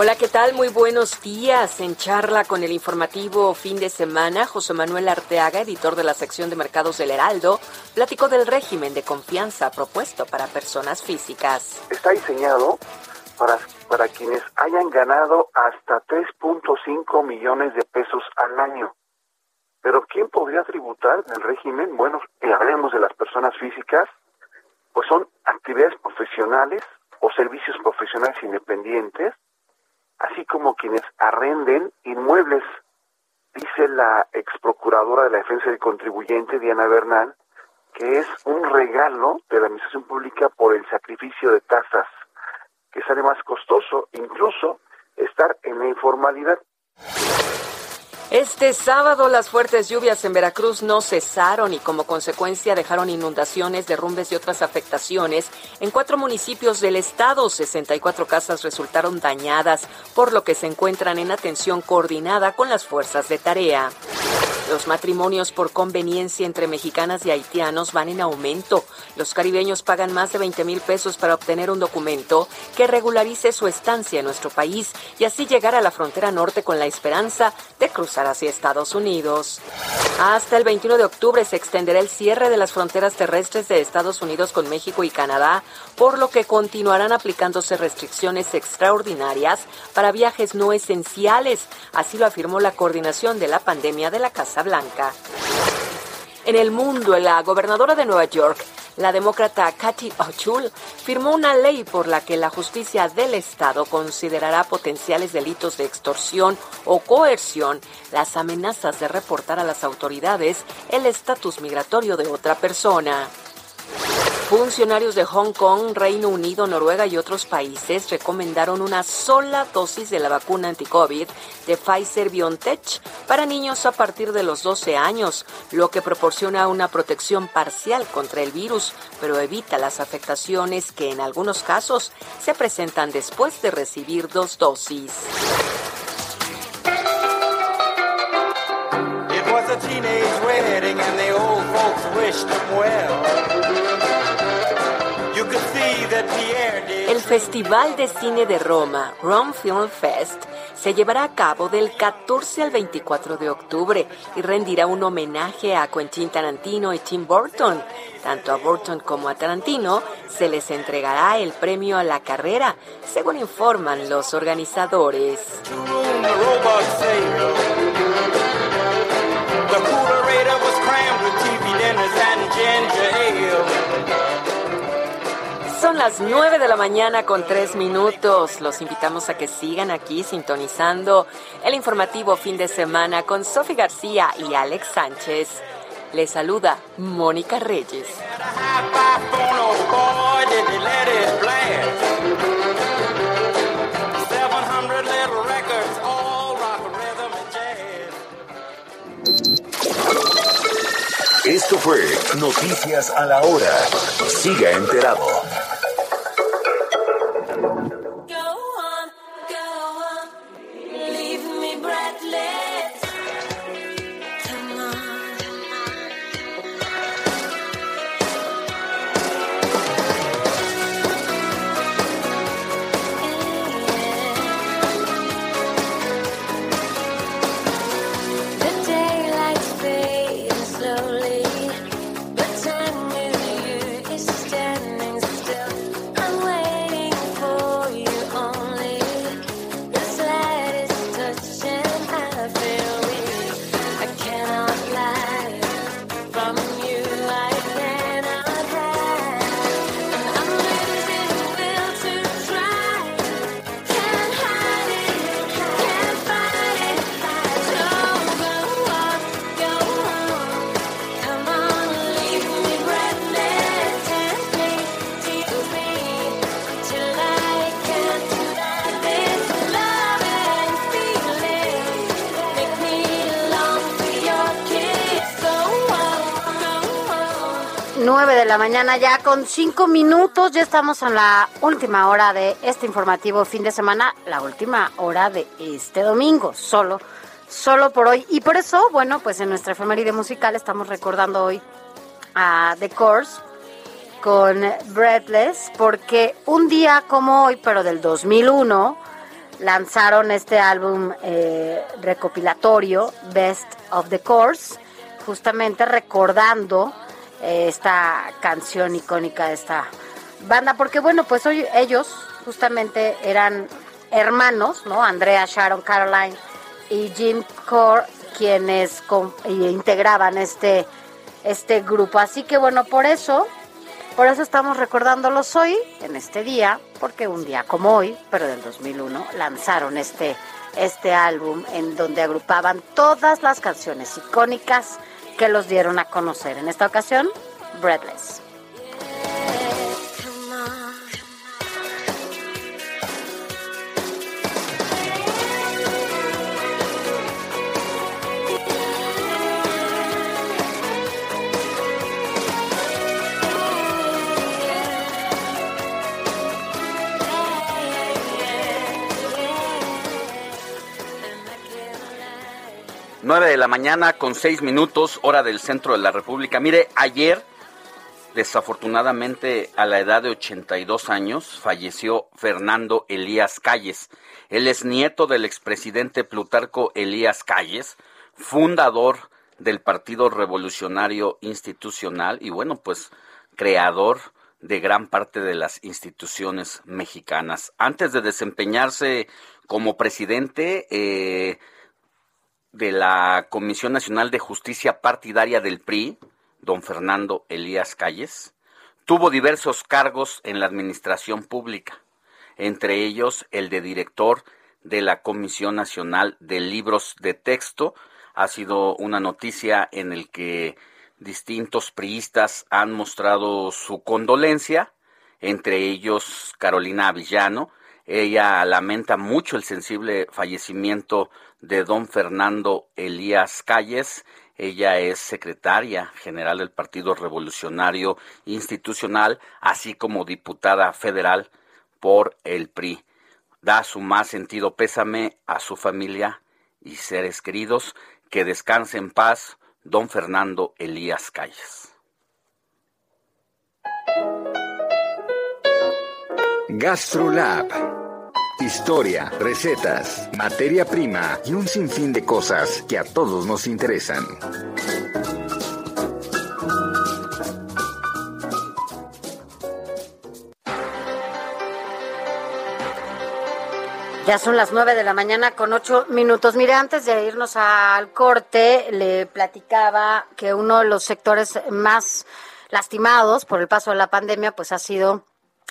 Hola, ¿qué tal? Muy buenos días. En charla con el informativo fin de semana, José Manuel Arteaga, editor de la sección de mercados del Heraldo, platicó del régimen de confianza propuesto para personas físicas.
Está diseñado para, para quienes hayan ganado hasta 3.5 millones de pesos al año. Pero ¿quién podría tributar en el régimen? Bueno, eh, hablemos de las personas físicas, pues son actividades profesionales o servicios profesionales independientes, así como quienes arrenden inmuebles, dice la ex procuradora de la defensa del contribuyente, Diana Bernal, que es un regalo de la administración pública por el sacrificio de tasas, que sale más costoso, incluso estar en la informalidad.
Este sábado las fuertes lluvias en Veracruz no cesaron y como consecuencia dejaron inundaciones, derrumbes y otras afectaciones en cuatro municipios del estado. 64 casas resultaron dañadas, por lo que se encuentran en atención coordinada con las fuerzas de tarea. Los matrimonios por conveniencia entre mexicanas y haitianos van en aumento. Los caribeños pagan más de 20 mil pesos para obtener un documento que regularice su estancia en nuestro país y así llegar a la frontera norte con la esperanza de cruzar hacia Estados Unidos. Hasta el 21 de octubre se extenderá el cierre de las fronteras terrestres de Estados Unidos con México y Canadá, por lo que continuarán aplicándose restricciones extraordinarias para viajes no esenciales. Así lo afirmó la coordinación de la pandemia de la Casa Blanca. En el mundo, la gobernadora de Nueva York, la demócrata Kathy Hochul, firmó una ley por la que la justicia del Estado considerará potenciales delitos de extorsión o coerción las amenazas de reportar a las autoridades el estatus migratorio de otra persona. Funcionarios de Hong Kong, Reino Unido, Noruega y otros países recomendaron una sola dosis de la vacuna anti-COVID de Pfizer BioNTech para niños a partir de los 12 años, lo que proporciona una protección parcial contra el virus, pero evita las afectaciones que en algunos casos se presentan después de recibir dos dosis. El Festival de Cine de Roma, Rome Film Fest, se llevará a cabo del 14 al 24 de octubre y rendirá un homenaje a Quentin Tarantino y Tim Burton. Tanto a Burton como a Tarantino se les entregará el premio a la carrera, según informan los organizadores. Son las 9 de la mañana con 3 minutos. Los invitamos a que sigan aquí sintonizando el informativo fin de semana con Sofi García y Alex Sánchez. Les saluda Mónica Reyes.
Esto fue Noticias a la Hora. Siga enterado.
Mañana ya con cinco minutos. Ya estamos en la última hora de este informativo fin de semana, la última hora de este domingo, solo, solo por hoy. Y por eso, bueno, pues en nuestra efeméride musical estamos recordando hoy a The Course con Breathless, porque un día como hoy, pero del 2001, lanzaron este álbum eh, recopilatorio, Best of the Course, justamente recordando esta canción icónica de esta banda, porque bueno, pues hoy ellos justamente eran hermanos, ¿no? Andrea, Sharon, Caroline y Jim Core, quienes integraban este, este grupo. Así que bueno, por eso, por eso estamos recordándolos hoy, en este día, porque un día como hoy, pero del 2001, lanzaron este, este álbum en donde agrupaban todas las canciones icónicas que los dieron a conocer. En esta ocasión, Breathless.
9 de la mañana con 6 minutos, hora del centro de la República. Mire, ayer, desafortunadamente, a la edad de 82 años, falleció Fernando Elías Calles. Él es nieto del expresidente Plutarco Elías Calles, fundador del Partido Revolucionario Institucional y, bueno, pues, creador de gran parte de las instituciones mexicanas. Antes de desempeñarse como presidente, eh, de la Comisión Nacional de Justicia Partidaria del PRI, don Fernando Elías Calles, tuvo diversos cargos en la administración pública, entre ellos el de director de la Comisión Nacional de Libros de Texto. Ha sido una noticia en el que distintos priistas han mostrado su condolencia, entre ellos Carolina Avillano. Ella lamenta mucho el sensible fallecimiento de don Fernando Elías Calles. Ella es secretaria general del Partido Revolucionario Institucional, así como diputada federal por el PRI. Da su más sentido pésame a su familia y seres queridos. Que descanse en paz, don Fernando Elías Calles.
GastroLab Historia, recetas, materia prima y un sinfín de cosas que a todos nos interesan.
Ya son las nueve de la mañana con ocho minutos. Mire, antes de irnos al corte, le platicaba que uno de los sectores más lastimados por el paso de la pandemia, pues ha sido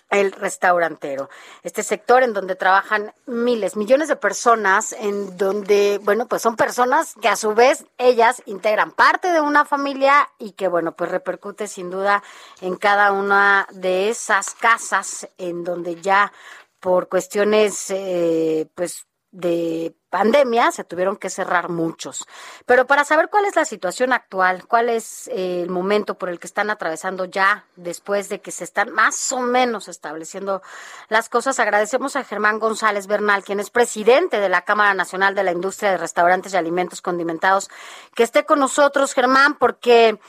el restaurantero. Este sector en donde trabajan miles, millones de personas, en donde, bueno, pues son personas que a su vez ellas integran parte de una familia y que, bueno, pues repercute sin duda en cada una de esas casas en donde ya por cuestiones, eh, pues, de pandemia se tuvieron que cerrar muchos. Pero para saber cuál es la situación actual, cuál es eh, el momento por el que están atravesando ya después de que se están más o menos estableciendo las cosas, agradecemos a Germán González Bernal, quien es presidente de la Cámara Nacional de la Industria de Restaurantes y Alimentos Condimentados, que esté con nosotros, Germán, porque...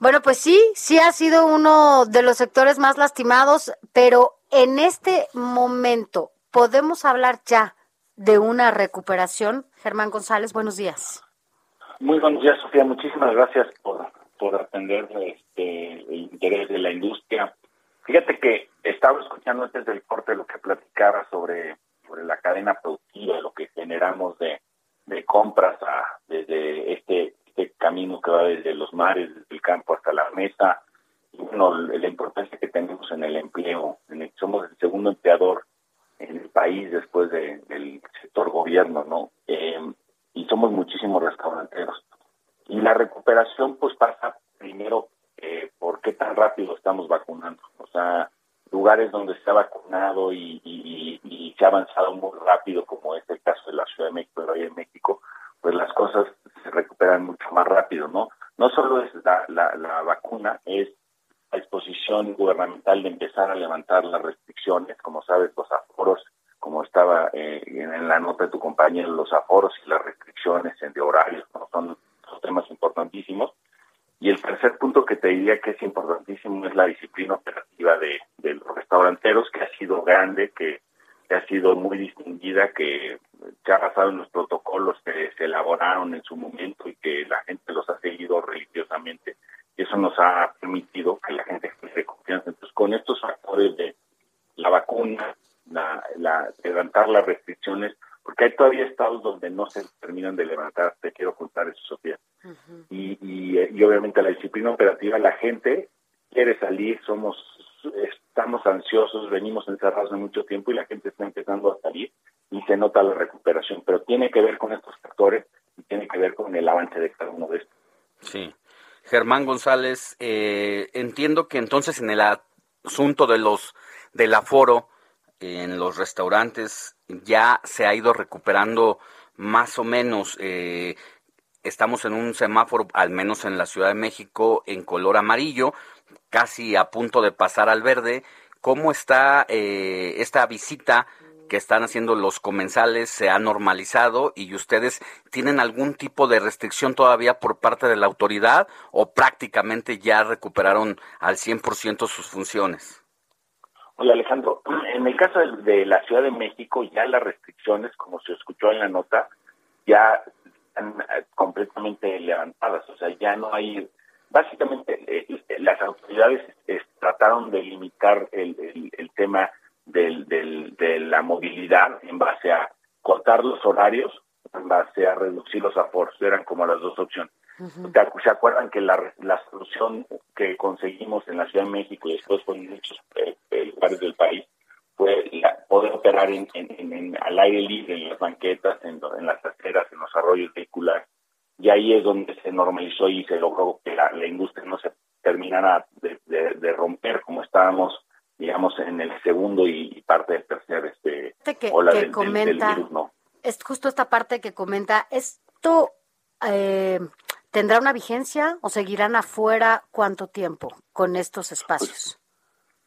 Bueno, pues sí, sí ha sido uno de los sectores más lastimados, pero en este momento podemos hablar ya de una recuperación. Germán González, buenos días.
Muy buenos días, Sofía. Muchísimas gracias por, por atender este, el interés de la industria. Fíjate que estaba escuchando antes del corte lo que platicaba sobre, sobre la cadena productiva, lo que generamos de, de compras a, desde este, este camino que va desde los mares, desde el campo hasta la mesa. Y bueno, la importancia que tenemos en el empleo. En el, somos el segundo empleador en el país después de, del sector gobierno, ¿no? Eh, y somos muchísimos restauranteros. Y la recuperación pues pasa primero eh, por qué tan rápido estamos vacunando. O sea, lugares donde se ha vacunado y, se ha avanzado muy rápido, como es el caso de la Ciudad de México y en México, pues las cosas se recuperan mucho más rápido, ¿no? No solo es la, la, la vacuna, es la disposición gubernamental de empezar a levantar las restricciones, como sabes, los aforos, como estaba eh, en la nota de tu compañero, los aforos y las restricciones de horarios, ¿no? son, son temas importantísimos. Y el tercer punto que te diría que es importantísimo es la disciplina operativa de, de los restauranteros, que ha sido grande, que, que ha sido muy distinguida, que, que ha basado en los protocolos que se elaboraron en su momento y que la gente los ha seguido religiosamente eso nos ha permitido que la gente tenga confianza. Entonces, con estos factores de la vacuna, la, la, levantar las restricciones, porque hay todavía estados donde no se terminan de levantar, te quiero contar eso, Sofía. y, y, y, obviamente la disciplina operativa, la gente quiere salir, somos, estamos ansiosos, venimos encerrados en mucho tiempo y la gente está empezando a salir y se nota la recuperación, pero tiene que ver con estos factores y tiene que ver con el avance de cada uno de estos.
Sí. Germán González, eh, entiendo que entonces en el asunto de los del aforo en los restaurantes ya se ha ido recuperando más o menos. Eh, estamos en un semáforo, al menos en la Ciudad de México, en color amarillo, casi a punto de pasar al verde. ¿Cómo está eh, esta visita que están haciendo los comensales se ha normalizado y ustedes tienen algún tipo de restricción todavía por parte de la autoridad o prácticamente ya recuperaron al 100% sus funciones?
Hola Alejandro, *clears throat* en el caso de, la Ciudad de México ya las restricciones, como se escuchó en la nota, ya están eh, completamente levantadas, o sea, ya no hay, básicamente eh, las autoridades trataron de limitar el, el, el tema del, del, de la movilidad en base a cortar los horarios, en base a reducir los aforos, eran como las dos opciones. Uh -huh. ¿Se acuerdan que la, la solución que conseguimos en la Ciudad de México y después con muchos eh, lugares del país fue la, poder operar en, en, en, al aire libre, en las banquetas, en, en las aceras, en los arroyos vehiculares? Y ahí es donde se normalizó y se logró que la, la industria no se terminara de, de, de romper como estábamos digamos, en el segundo y parte del tercer este,
que,
ola
que
del,
comenta,
del, virus, ¿no?
Es justo esta parte que comenta, ¿esto eh, tendrá una vigencia o seguirán afuera cuánto tiempo con estos espacios?
Pues,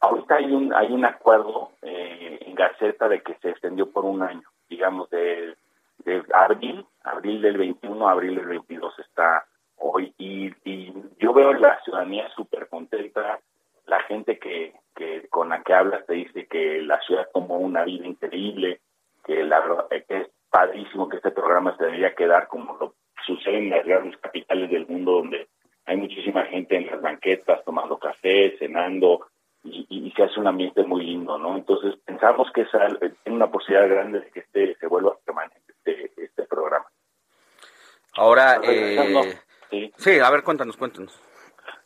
ahorita hay un, hay un acuerdo eh, en Gaceta de que se extendió por un año, digamos, de, de abril, abril del 21 a abril del 22 está hoy, y, y yo veo la ciudadanía súper contenta, la gente que, que con la que hablas te dice que la ciudad tomó una vida increíble, que la que es padrísimo que este programa se debería quedar como lo sucede en las grandes capitales del mundo donde hay muchísima gente en las banquetas tomando café, cenando y, y se hace un ambiente muy lindo, ¿no? Entonces pensamos que esa, tiene una posibilidad grande de que este se vuelva permanente este, este programa.
Ahora, eh,
sí.
sí, a ver, cuéntanos, cuéntanos.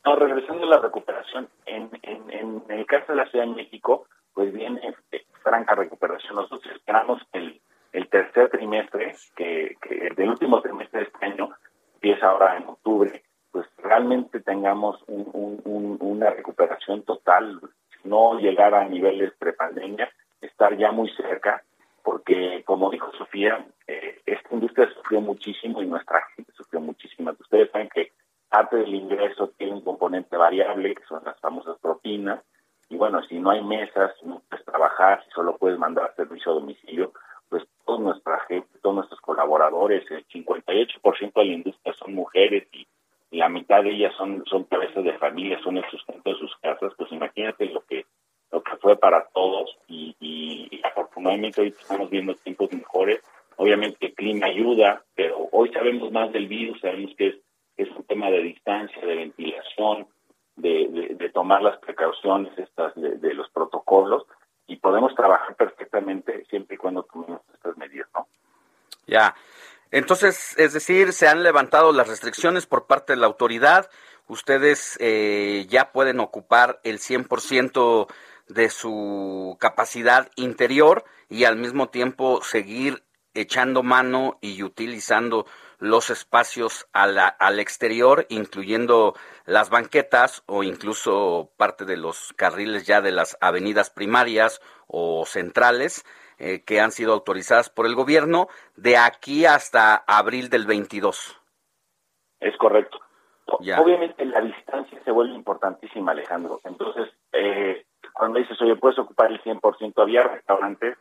No, regresando a la recuperación, en, en, el caso de la Ciudad de México, pues viene eh, franca recuperación. Nosotros esperamos el, el tercer trimestre, que, que del último trimestre de este año, empieza ahora en octubre, pues realmente tengamos un- una recuperación total, no llegar a niveles prepandemia, estar ya muy cerca, porque como dijo Sofía, eh, esta industria sufrió muchísimo y nuestra gente sufrió muchísimo. Ustedes saben que parte del ingreso tiene un componente variable, que son las famosas propinas, y bueno, si no hay mesas, no puedes trabajar, si solo puedes mandar servicio a domicilio, pues toda nuestra gente, todos nuestros colaboradores, el 58% de la industria son mujeres y la mitad de ellas son son cabezas de familia, son el sustento de sus casas, pues imagínate lo que lo que fue para todos y, y- y afortunadamente hoy estamos viendo tiempos mejores. Obviamente el clima ayuda, pero hoy sabemos más del virus, sabemos que es, es un tema de distancia, de ventilación, de, tomar las precauciones estas de, de los protocolos y podemos trabajar perfectamente siempre y cuando tomemos estas medidas, ¿no?
Ya. Entonces, es decir, se han levantado las restricciones por parte de la autoridad. Ustedes eh, ya pueden ocupar el 100% de su capacidad interior y al mismo tiempo seguir echando mano y utilizando los espacios a la- al exterior, incluyendo las banquetas o incluso parte de los carriles ya de las avenidas primarias o centrales eh, que han sido autorizadas por el gobierno de aquí hasta abril del 22.
Es correcto.
Ya.
Obviamente la distancia se vuelve importantísima, Alejandro. Entonces, eh, cuando dices, oye, puedes ocupar el 100%, había restaurantes,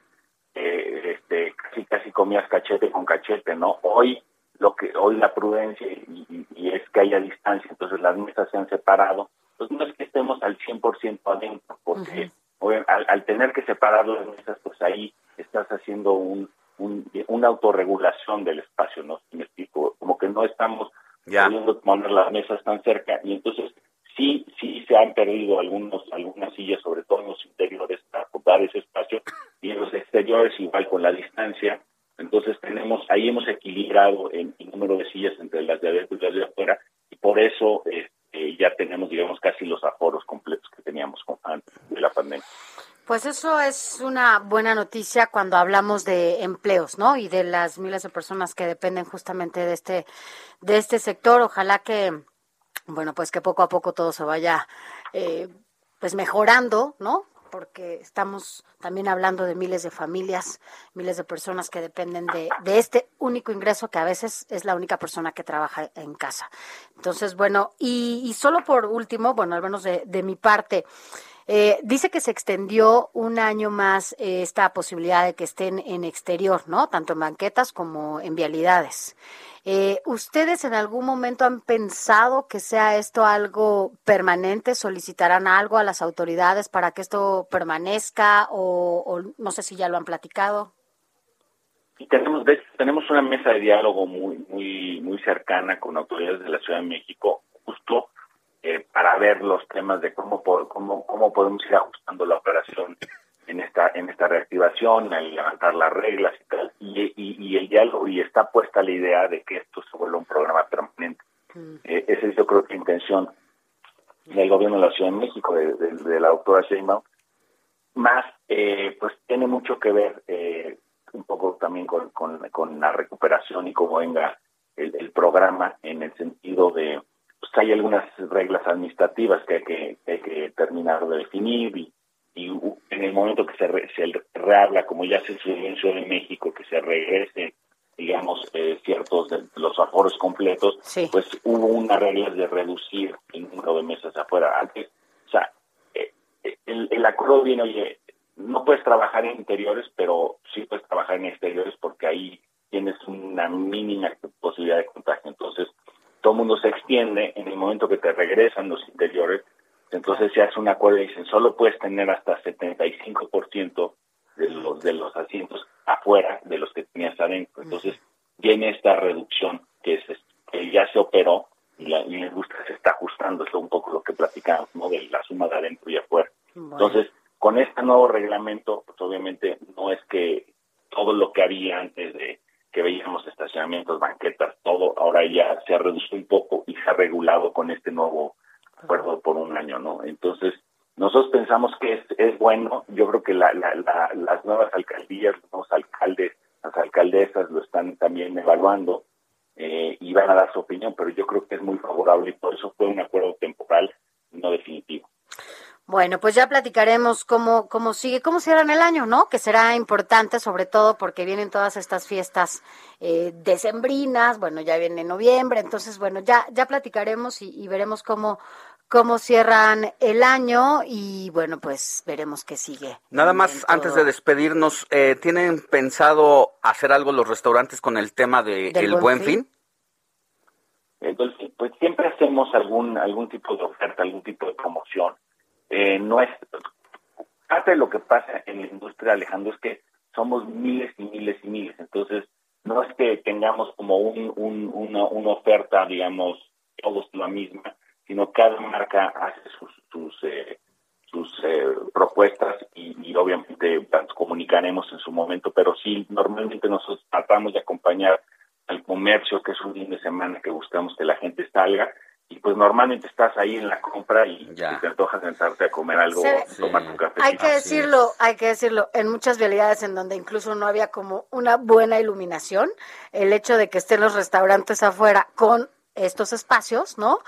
eh, este, casi casi comías cachete con cachete, ¿no? Hoy lo que hoy la prudencia y, y- y es que haya distancia, entonces las mesas se han separado. Pues no es que estemos al 100% adentro, porque obvia- al, al tener que separar las mesas, pues ahí estás haciendo un, un, una autorregulación del espacio, ¿no? Si me explico, como que no estamos
Ya.
pudiendo poner las mesas tan cerca y entonces sí sí se han perdido algunos algunas sillas sobre todo en los interiores para ocupar ese espacio y en los exteriores igual con la distancia entonces tenemos ahí hemos equilibrado el, el número de sillas entre las de adentro y las de afuera y por eso este, ya tenemos digamos casi los aforos completos que teníamos antes de la pandemia
Pues eso es una buena noticia cuando hablamos de empleos, ¿no? Y de las miles de personas que dependen justamente de este de este sector. Ojalá que, bueno, pues que poco a poco todo se vaya, eh, pues mejorando, ¿no? Porque estamos también hablando de miles de familias, miles de personas que dependen de, este único ingreso que a veces es la única persona que trabaja en casa. Entonces, bueno, y, y solo por último, bueno, al menos de mi parte, eh, dice que se extendió un año más eh, esta posibilidad de que estén en exterior, ¿no? Tanto en banquetas como en vialidades. Eh, ¿Ustedes en algún momento han pensado que sea esto algo permanente? ¿Solicitarán algo a las autoridades para que esto permanezca? O, no sé si ya lo han platicado.
Y tenemos, tenemos una mesa de diálogo muy, muy, muy cercana con autoridades de la Ciudad de México, justo eh, para ver los temas de cómo, cómo, cómo podemos ir ajustando la operación en esta, en esta reactivación, en levantar las reglas y tal. Y, y, y el diálogo, y está puesta la idea de que esto se vuelva un programa permanente. Eh, esa es yo creo que la intención del gobierno de la Ciudad de México, de, de- de la doctora Sheinbaum, más eh, pues tiene mucho que ver eh, un poco también con, con, con la recuperación y cómo venga el, el programa en el sentido de pues hay algunas reglas administrativas que hay que, que hay que terminar de definir y, y en el momento que se, re- se rehabla, como ya se sucedió en Ciudad de México, que se regrese, digamos, eh, ciertos de los aforos completos, pues hubo unas reglas de reducir el número de mesas afuera. Antes, o sea, eh, eh, el, el acuerdo viene, oye, no puedes trabajar en interiores, pero sí puedes trabajar en exteriores porque ahí tienes una mínima posibilidad de contagio. Todo el mundo se extiende en el momento que te regresan los interiores, entonces se hace un acuerdo y dicen, solo puedes tener hasta 75% de los, de los asientos afuera de los que tenías adentro. Entonces, viene esta reducción que, es, que ya se operó y la, y la industria se está ajustando, es un poco lo que platicamos, ¿no? De la suma de adentro y afuera. Entonces, con este nuevo reglamento, pues obviamente no es que todo lo que había antes de que veíamos estacionamientos, banquetas, se ha reducido un poco y se ha regulado con este nuevo acuerdo por un año, ¿no? Entonces, nosotros pensamos que es, es bueno, yo creo que la, la, la, las nuevas alcaldías, los nuevos alcaldes, las alcaldesas lo están también evaluando eh, y van a dar su opinión, pero yo creo que es muy favorable y por eso fue un acuerdo temporal, no definitivo.
Bueno, pues ya platicaremos cómo, cómo sigue, cómo en el año, ¿no? Que será importante, sobre todo porque vienen todas estas fiestas eh, decembrinas, bueno, ya viene noviembre, entonces, bueno, ya, ya platicaremos y, y veremos cómo, cómo cierran el año y bueno, pues veremos qué sigue.
Nada más antes de despedirnos, eh, ¿tienen pensado hacer algo los restaurantes con el tema de el buen, fin?
Pues siempre hacemos algún algún tipo de oferta, algún tipo de promoción. Eh, no es parte de lo que pasa en la industria, Alejandro, es que somos miles y miles y miles. Entonces, no es que tengamos como un, una, una oferta, digamos, todos la misma, sino cada marca hace sus sus, eh, sus eh, propuestas y, y, obviamente comunicaremos en su momento, pero sí, normalmente nosotros tratamos de acompañar al comercio, que es un fin de semana que buscamos que la gente salga, y pues normalmente estás ahí en la compra y, te antojas sentarte a comer algo, tomar un café.
Hay que decirlo, hay que decirlo, en muchas vialidades en donde incluso no había como una buena iluminación, el hecho de que estén los restaurantes afuera con estos espacios, ¿no?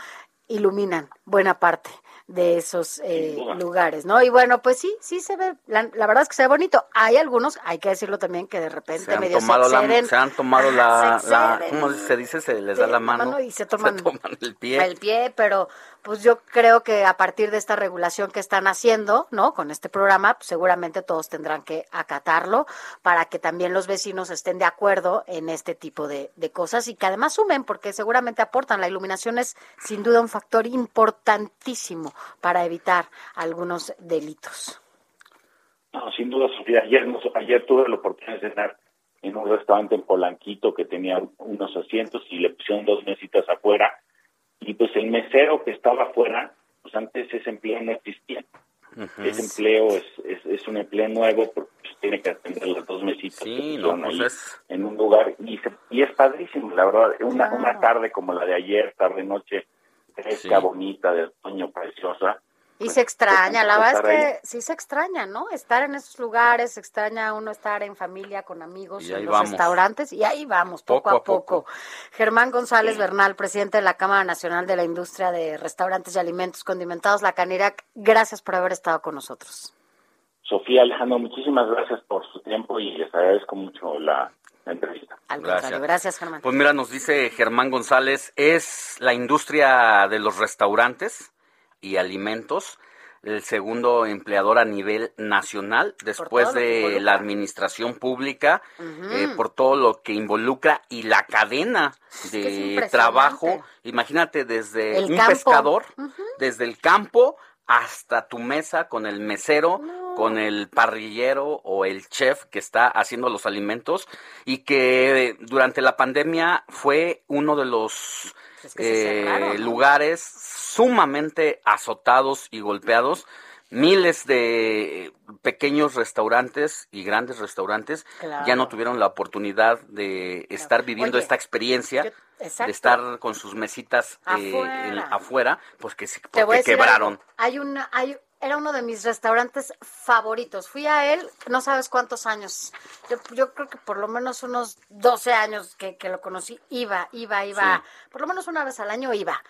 iluminan buena parte de esos eh, lugares, ¿no? Y bueno, pues sí, sí se ve, la, verdad es que se ve bonito. Hay algunos, hay que decirlo también, que de repente
se
medio
se, exceden.
se
han tomado la, la, ¿cómo se dice? Se les da la mano,
y se toman,
se *laughs* toman el pie.
El pie, pero pues yo creo que a partir de esta regulación que están haciendo, ¿no? Con este programa, pues seguramente todos tendrán que acatarlo para que también los vecinos estén de acuerdo en este tipo de, de cosas y que además sumen, porque seguramente aportan. La iluminación es sin duda un factor importantísimo para evitar algunos delitos.
No, sin duda, Sofía. Ayer, ayer tuve la oportunidad de cenar en un restaurante en Polanquito que tenía unos asientos y le pusieron dos mesitas afuera y pues el mesero que estaba afuera, pues antes ese empleo no existía. Ese empleo es, es, es, un empleo nuevo porque pues, tiene que atender las dos mesitas
sí, no, pues es...
en un lugar y, y es padrísimo, la verdad, una, una tarde como la de ayer, tarde noche, fresca, sí. bonita, de otoño, preciosa,
y se extraña, la verdad es que sí se extraña, ¿no? Estar en esos lugares, se extraña uno estar en familia, con amigos, en los
vamos.
restaurantes, y ahí vamos, poco,
Poco
a poco.
poco.
Germán González Bernal, presidente de la Cámara Nacional de la Industria de Restaurantes y Alimentos Condimentados, La Canirac, gracias por haber estado con nosotros.
Sofía, Alejandro, muchísimas gracias por su tiempo y les agradezco mucho la, la entrevista.
Al contrario, gracias Germán.
Pues mira, nos dice Germán González, es la industria de los restaurantes y alimentos el segundo empleador a nivel nacional después de la administración pública eh, por todo lo que involucra y la cadena
es
de trabajo. imagínate desde
El
un
campo.
pescador desde el campo hasta tu mesa con el mesero, con el parrillero o el chef que está haciendo los alimentos y que durante la pandemia fue uno de los
Es que se
eh, lugares sumamente azotados y golpeados. Miles de pequeños restaurantes y grandes restaurantes
Claro.
ya no tuvieron la oportunidad de estar viviendo
Oye,
esta experiencia, de estar con sus mesitas eh,
Afuera.
en- afuera, pues porque quebraron.
algo. Hay una, hay, era uno de mis restaurantes favoritos. Fui a él, no sabes cuántos años. Yo, yo creo que por lo menos unos 12 años que, que lo conocí. Iba, iba, iba.
Sí.
Por lo menos una vez al año iba.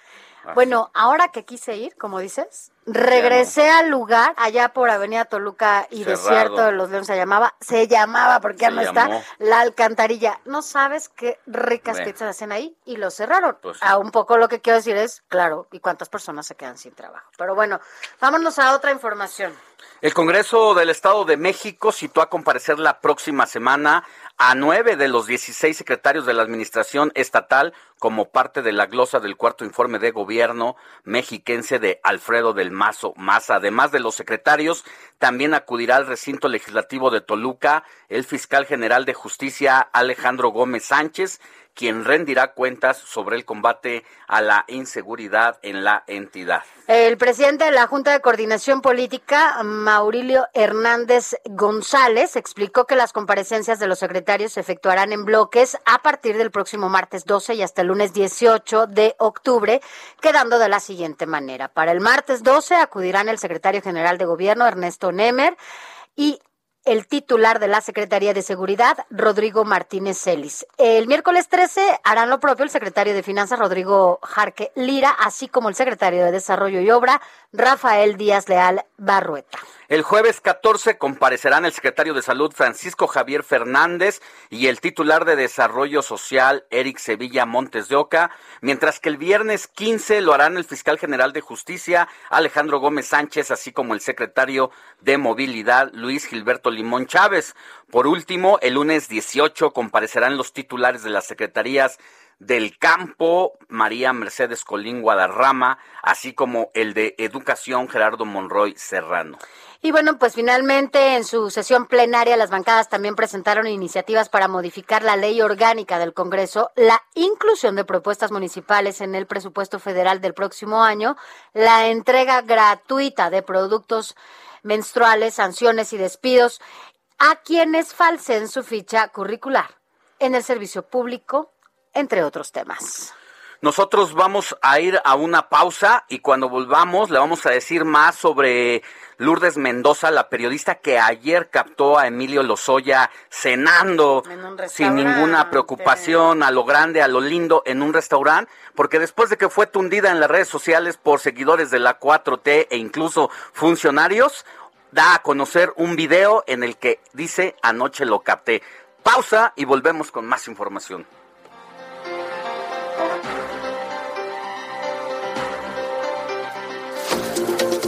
Bueno, ahora que quise ir, como dices, regresé al lugar allá por Avenida Toluca y
Cerrado.
Desierto de los Leones se llamaba, se llamaba porque ya no
llamó.
está, La Alcantarilla. No sabes qué ricas
Bueno.
pizzas hacen ahí y lo cerraron.
Pues sí.
Ah, un poco lo que quiero decir es, claro, y cuántas personas se quedan sin trabajo. Pero bueno, vámonos a otra información.
El Congreso del Estado de México citó a comparecer la próxima semana a nueve de los 16 secretarios de la Administración Estatal como parte de la glosa del cuarto informe de gobierno mexiquense de Alfredo del Mazo Maza. Además de los secretarios, también acudirá al recinto legislativo de Toluca el fiscal general de justicia Alejandro Gómez Sánchez quien rendirá cuentas sobre el combate a la inseguridad en la entidad.
El presidente de la Junta de Coordinación Política, Maurilio Hernández González, explicó que las comparecencias de los secretarios se efectuarán en bloques a partir del próximo martes 12 y hasta el lunes 18 de octubre, quedando de la siguiente manera. Para el martes 12 acudirán el secretario general de Gobierno, Ernesto Nemer, y el titular de la Secretaría de Seguridad, Rodrigo Martínez Celis. El miércoles 13 harán lo propio el secretario de Finanzas, Rodrigo Jarque Lira, así como el secretario de Desarrollo y Obra, Rafael Díaz Leal Barrueta.
El jueves 14 comparecerán el secretario de Salud Francisco Javier Fernández y el titular de Desarrollo Social Eric Sevilla Montes de Oca, mientras que el viernes 15 lo harán el fiscal general de Justicia Alejandro Gómez Sánchez, así como el secretario de Movilidad Luis Gilberto Limón Chávez. Por último, el lunes 18 comparecerán los titulares de las secretarías del campo, María Mercedes Colín Guadarrama, así como el de Educación, Gerardo Monroy Serrano.
Y bueno, pues finalmente en su sesión plenaria las bancadas también presentaron iniciativas para modificar la ley orgánica del Congreso, la inclusión de propuestas municipales en el presupuesto federal del próximo año, la entrega gratuita de productos menstruales, sanciones y despidos a quienes falsen su ficha curricular en el servicio público, entre otros temas.
Nosotros vamos a ir a una pausa y cuando volvamos le vamos a decir más sobre Lourdes Mendoza, la periodista que ayer captó a Emilio Lozoya cenando sin ninguna preocupación, a lo grande, a lo lindo, en un restaurante, porque después de que fue tundida en las redes sociales por seguidores de la 4T e incluso funcionarios, da a conocer un video en el que dice anoche lo capté. Pausa y volvemos con más información.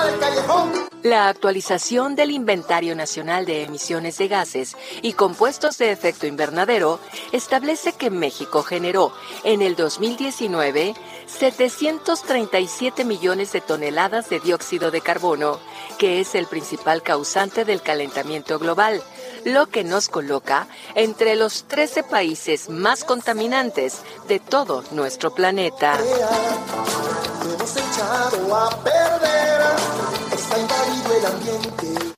La basura del callejón.
La actualización del Inventario Nacional de Emisiones de Gases y Compuestos de Efecto Invernadero establece que México generó en el 2019 737 millones de toneladas de dióxido de carbono, que es el principal causante del calentamiento global, lo que nos coloca entre los 13 países más contaminantes de todo nuestro planeta.
Está invadido el ambiente.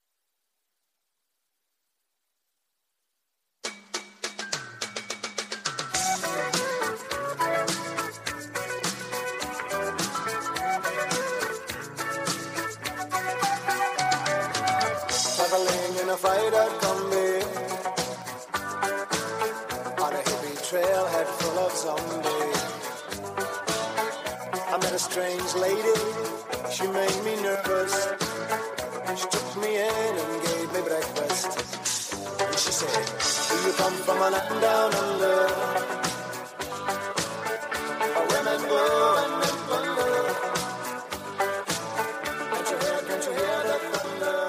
Strange lady, she made me nervous. She took me in and gave me breakfast. And she said, you come from a land down under? Where women go and men wonder. Can't you hear, can't you hear the thunder?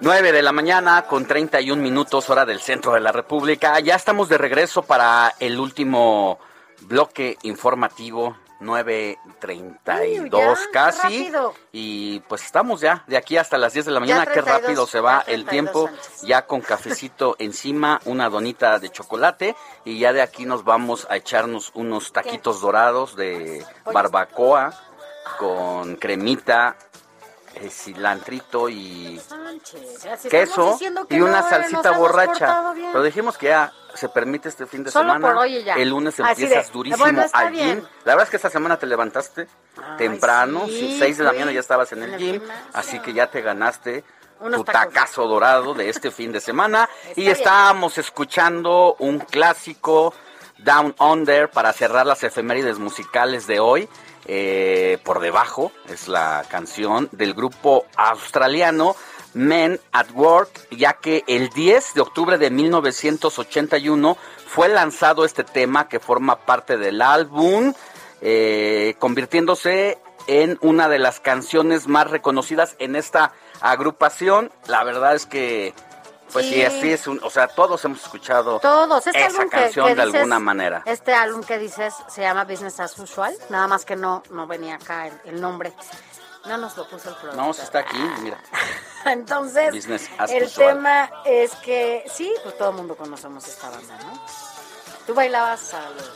9 de la mañana con 31 minutos hora del centro de la República. Ya estamos de regreso para el último bloque informativo 9.32
ya,
casi.
rápido.
Y pues estamos ya de aquí hasta las 10 de la mañana. Qué
32,
rápido se va el
32
tiempo. Ya con cafecito *laughs* encima, una donita de chocolate. Y ya de aquí nos vamos a echarnos unos taquitos dorados de barbacoa con cremita, cilantrito y
Sánchez,
queso
que
y una
no,
salsita borracha. Pero dijimos que ya se permite este fin de
Solo
semana.
por hoy y ya.
El lunes
Así
empiezas
de,
durísimo
bueno,
al
bien.
gym. La verdad es que esta semana te levantaste temprano,
sí,
6 de la mañana ya estabas en el
en
gym, así que ya te ganaste tu tacazo dorado de este fin de semana. *laughs* y
bien.
estábamos escuchando un clásico Down Under para cerrar las efemérides musicales de hoy. Eh, por debajo es la canción del grupo australiano Men at Work, ya que el 10 de octubre de 1981 fue lanzado este tema que forma parte del álbum, eh, convirtiéndose en una de las canciones más reconocidas en esta agrupación. La verdad es que pues sí,
Sí.
así es, un- o sea, todos hemos escuchado
Todos. Este
esa
álbum
canción
que
de
dices-
alguna manera.
Este álbum que dices se llama Business as Usual, nada más que no, no venía acá el, el nombre. No nos lo puso el productor.
No, está aquí, mira. *laughs*
Entonces,
Business as
el
usual.
tema es que sí, pues todo el mundo conocemos esta banda, ¿no? Tú bailabas a los...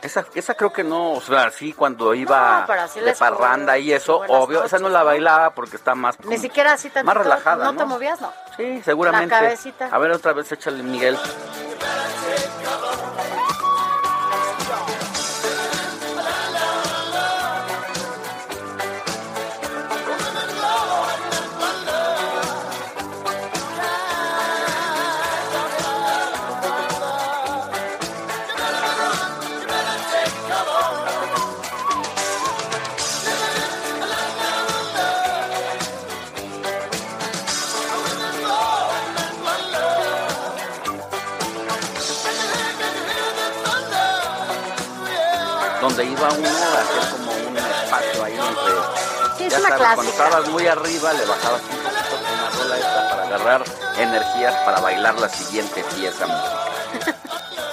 Esa, esa creo que no, o sea, sí, cuando iba
No,
de parranda y eso, obvio, esa no la
¿no?
bailaba porque está más,
Ni siquiera así tan
más relajada,
¿No,
¿no?
te movías? No.
Sí, seguramente.
La cabecita.
A ver, otra vez échale, Miguel. Donde iba uno hacer como un espacio ahí.
Sí, es
ya
una
sabes, cuando estabas muy arriba, le bajabas un poquito con la rola esta para agarrar energías para bailar la siguiente pieza musical.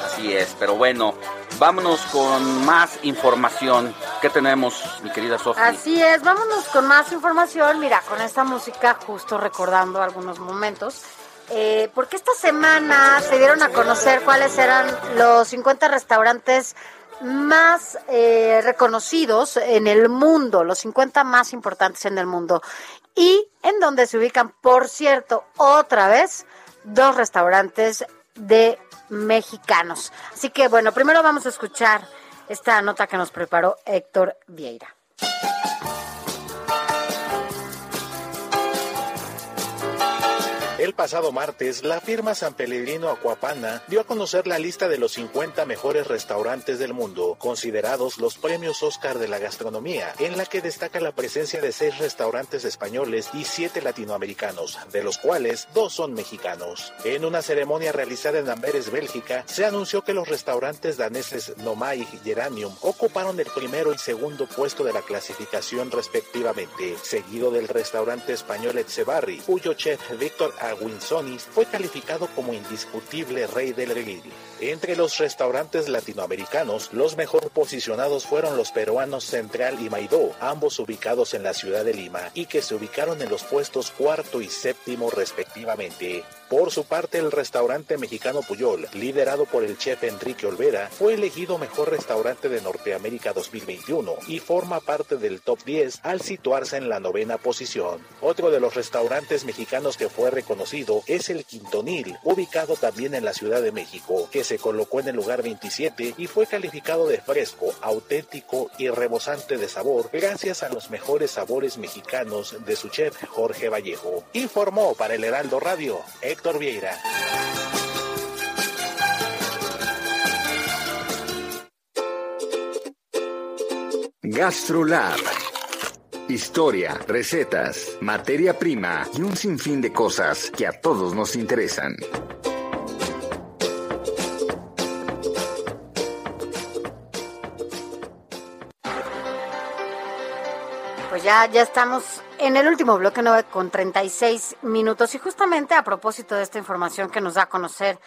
Así es, pero bueno, vámonos con más información. ¿Qué tenemos, mi querida Sofía?
Así es, vámonos con más información. Mira, con esta música, justo recordando algunos momentos. eh, porque esta semana se dieron a conocer cuáles eran los 50 restaurantes más eh, reconocidos en el mundo, los 50 más importantes en el mundo. Y en donde se ubican, por cierto, otra vez, dos restaurantes de mexicanos. Así que bueno, primero vamos a escuchar esta nota que nos preparó Héctor Vieira.
El pasado martes, la firma San Pellegrino Acuapana dio a conocer la lista de los 50 mejores restaurantes del mundo, considerados los premios Oscar de la gastronomía, en la que destaca la presencia de seis restaurantes españoles y siete latinoamericanos, de los cuales dos son mexicanos. En una ceremonia realizada en Amberes, Bélgica, se anunció que los restaurantes daneses Nomai y Geranium ocuparon el primero y segundo puesto de la clasificación respectivamente, seguido del restaurante español Etzebarri, cuyo chef Víctor Aguinzonis fue calificado como indiscutible rey del grill. Entre los restaurantes latinoamericanos, los mejor posicionados fueron los peruanos Central y Maidó, ambos ubicados en la ciudad de Lima, y que se ubicaron en los puestos cuarto y séptimo respectivamente. Por su parte, el restaurante mexicano Puyol, liderado por el chef Enrique Olvera, fue elegido mejor restaurante de Norteamérica 2021 y forma parte del top 10 al situarse en la novena posición. Otro de los restaurantes mexicanos que fue reconocido es el Quintonil, ubicado también en la Ciudad de México, que se colocó en el lugar 27 y fue calificado de fresco, auténtico y rebosante de sabor gracias a los mejores sabores mexicanos de su chef Jorge Vallejo. Informó para el Heraldo Radio Héctor Vieira.
GastroLab. Historia, recetas, materia prima y un sinfín de cosas que a todos nos interesan.
Ya, ya estamos en el último bloque 9 con 36 minutos y justamente a propósito de esta información que nos da a conocer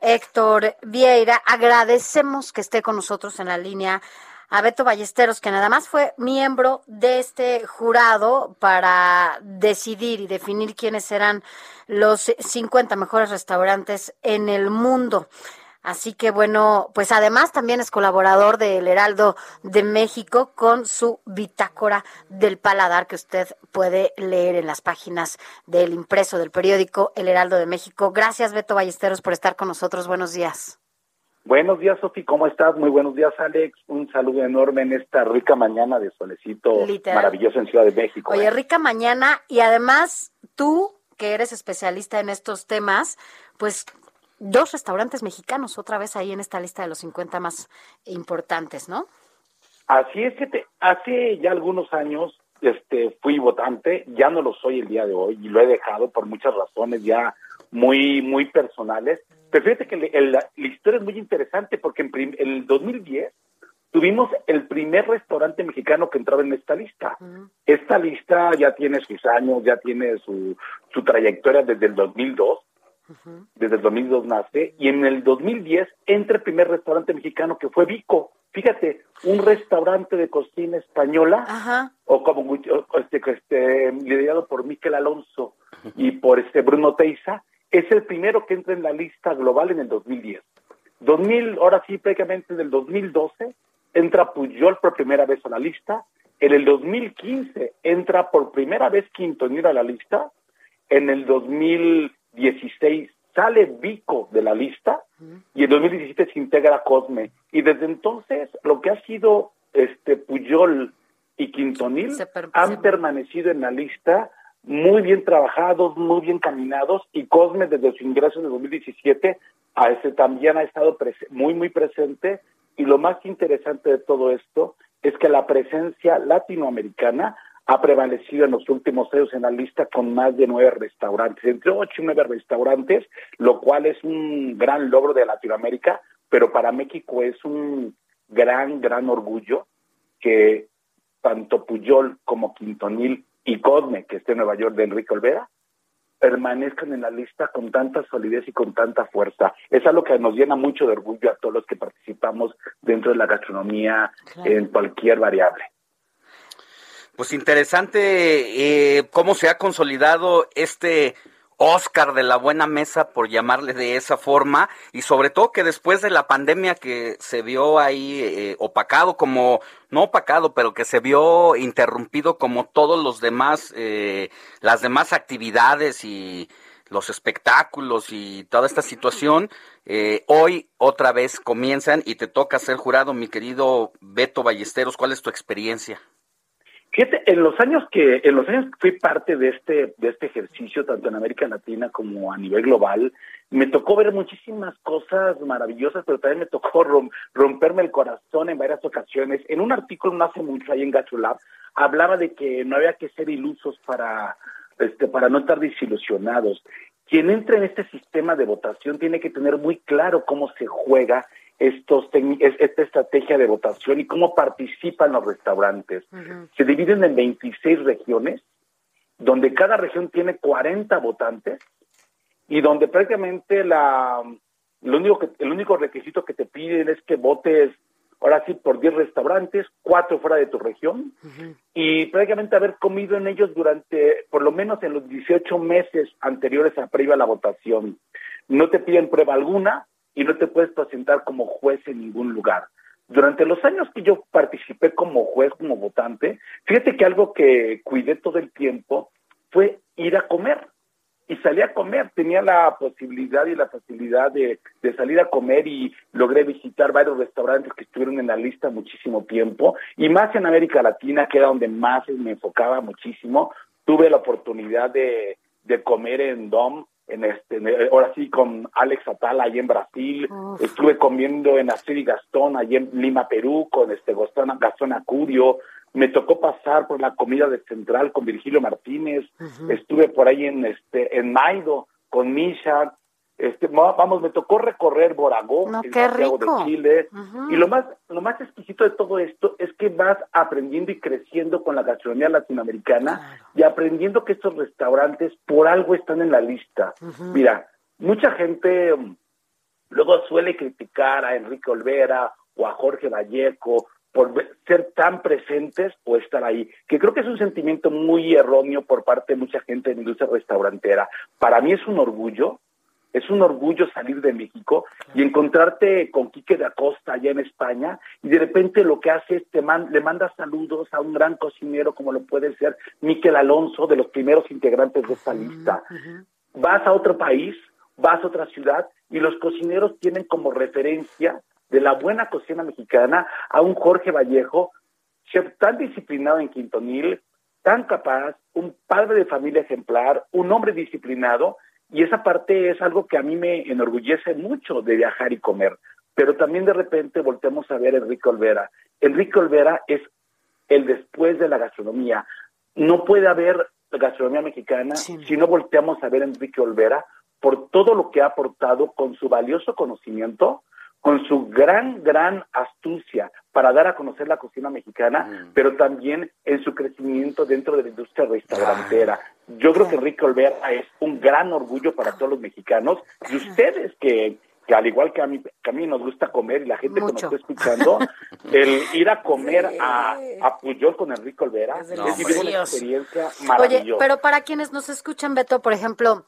Héctor Vieira, agradecemos que esté con nosotros en la línea a Beto Ballesteros, que nada más fue miembro de este jurado para decidir y definir quiénes serán los 50 mejores restaurantes en el mundo. Así que bueno, pues además también es colaborador del Heraldo de México con su bitácora del paladar que usted puede leer en las páginas del impreso del periódico El Heraldo de México. Gracias Beto Ballesteros por estar con nosotros. Buenos días.
Buenos días, Sofi, ¿cómo estás? Muy buenos días, Alex. Un saludo enorme en esta rica mañana de solecito
Literal.
maravilloso en Ciudad de México.
Oye,
¿eh?
rica mañana y además tú, que eres especialista en estos temas, pues dos restaurantes mexicanos otra vez ahí en esta lista de los 50 más importantes, ¿no?
Así es que te- hace ya algunos años este fui votante, ya no lo soy el día de hoy y lo he dejado por muchas razones ya muy muy personales. Pero fíjate que el- la, la historia es muy interesante porque en prim- el 2010 tuvimos el primer restaurante mexicano que entraba en esta lista. Esta lista ya tiene sus años, ya tiene su, su trayectoria desde el 2002 desde el 2002 nace, y en el 2010 entra el primer restaurante mexicano que fue Vico. Fíjate, un restaurante de cocina española, o como este, este, liderado por Miquel Alonso y por este Bruno Teiza, es el primero que entra en la lista global en el 2010. 2000, ahora sí, prácticamente en el 2012, entra Puyol por primera vez a la lista. En el 2015 entra por primera vez Quintonil a la lista. En el 2016 sale Vico de la lista y en 2017 se integra Cosme. Y desde entonces lo que ha sido este Puyol y Quintonil han permanecido en la lista muy bien trabajados, muy bien caminados y Cosme desde su ingreso en el 2017 a ese también ha estado muy muy presente y lo más interesante de todo esto es que la presencia latinoamericana ha prevalecido en los últimos años en la lista con más de nueve restaurantes, entre ocho y nueve restaurantes, lo cual es un gran logro de Latinoamérica, pero para México es un gran, gran orgullo que tanto Puyol como Quintonil y Cosme, que esté en Nueva York de Enrique Olvera, permanezcan en la lista con tanta solidez y con tanta fuerza. Es algo que nos llena mucho de orgullo a todos los que participamos dentro de la gastronomía en cualquier variable.
Pues interesante eh, cómo se ha consolidado este Oscar de la buena mesa, por llamarle de esa forma, y sobre todo que después de la pandemia que se vio ahí eh, opacado, como, no opacado, pero que se vio interrumpido como todos los demás, eh, las demás actividades y los espectáculos y toda esta situación, eh, hoy otra vez comienzan y te toca ser jurado, mi querido Beto Ballesteros, ¿cuál es tu experiencia?
Fíjate, en los años que en los años que fui parte de este de este ejercicio tanto en América Latina como a nivel global, me tocó ver muchísimas cosas maravillosas, pero también me tocó *laughs* rom- romperme el corazón en varias ocasiones. En un artículo no hace mucho ahí en Gacho Lab hablaba de que no había que ser ilusos para este para no estar desilusionados. Quien entra en este sistema de votación tiene que tener muy claro cómo se juega estos esta estrategia de votación y cómo participan los restaurantes. Se dividen en 26 regiones, donde cada región tiene 40 votantes y donde prácticamente la lo único que, el único requisito que te piden es que votes ahora sí por 10 restaurantes, cuatro fuera de tu región y prácticamente haber comido en ellos durante por lo menos en los 18 meses anteriores a previa a la votación. No te piden prueba alguna y no te puedes presentar como juez en ningún lugar. Durante los años que yo participé como juez, como votante, fíjate que algo que cuidé todo el tiempo fue ir a comer. Y salí a comer, tenía la posibilidad y la facilidad de, de salir a comer y logré visitar varios restaurantes que estuvieron en la lista muchísimo tiempo, y más en América Latina, que era donde más me enfocaba muchísimo. Tuve la oportunidad de, de comer en Dom, en este, en- ahora sí con Alex Atala ahí en Brasil, estuve comiendo en Astrid y Gastón allí en Lima, Perú, con este Gastón, Gastón Acurio, me tocó pasar por la comida de Central con Virgilio Martínez, estuve por ahí en este en Maido con Misha, este vamos, me tocó recorrer Boragó,
No,
Santiago
rico.
de Chile, y lo más lo más exquisito de todo esto es que vas aprendiendo y creciendo con la gastronomía latinoamericana y aprendiendo que estos restaurantes por algo están en la lista. Mira, mucha gente mm, luego suele criticar a Enrique Olvera o a Jorge Vallejo por ser tan presentes o estar ahí, que creo que es un sentimiento muy erróneo por parte de mucha gente de la industria restaurantera. Para mí es un orgullo, es un orgullo salir de México y encontrarte con Quique de Acosta allá en España y de repente lo que hace es te man- le manda saludos a un gran cocinero como lo puede ser Miquel Alonso, de los primeros integrantes de esta lista. vas a otro país, vas a otra ciudad y los cocineros tienen como referencia de la buena cocina mexicana a un Jorge Vallejo, chef tan disciplinado en Quintonil, tan capaz, un padre de familia ejemplar, un hombre disciplinado Y esa parte es algo que a mí me enorgullece mucho de viajar y comer. Pero también de repente volteamos a ver a Enrique Olvera. Enrique Olvera es el después de la gastronomía. No puede haber gastronomía mexicana si no volteamos a ver a Enrique Olvera por todo lo que ha aportado con su valioso conocimiento, con su gran, gran astucia para dar a conocer la cocina mexicana,
Mm.
pero también en su crecimiento dentro de la industria restaurantera. Yo creo que Enrique Olvera es un gran orgullo para todos los mexicanos y ustedes que, que al igual que a, mí, que a mí nos gusta comer y la gente que
Mucho.
nos está escuchando, el ir a comer a, a Puyol con Enrique Olvera es, una experiencia
Oye,
maravillosa.
pero para quienes nos escuchan, Beto, por ejemplo,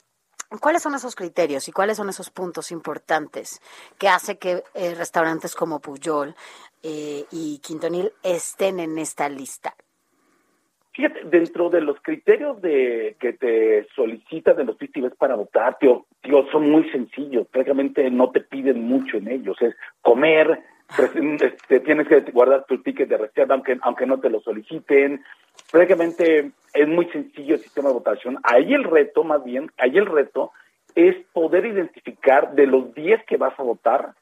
¿cuáles son esos criterios y cuáles son esos puntos importantes que hace que eh, restaurantes como Puyol eh, y Quintonil estén en esta lista?
Dentro de los criterios de que te solicitan de los festivales para votar, tío, tío, son muy sencillos. Prácticamente no te piden mucho en ellos. Es comer, este, tienes que guardar tu ticket de reserva aunque, aunque no te lo soliciten. Prácticamente es muy sencillo el sistema de votación. Ahí el reto, más bien, ahí el reto es poder identificar de los 10 que vas a votar,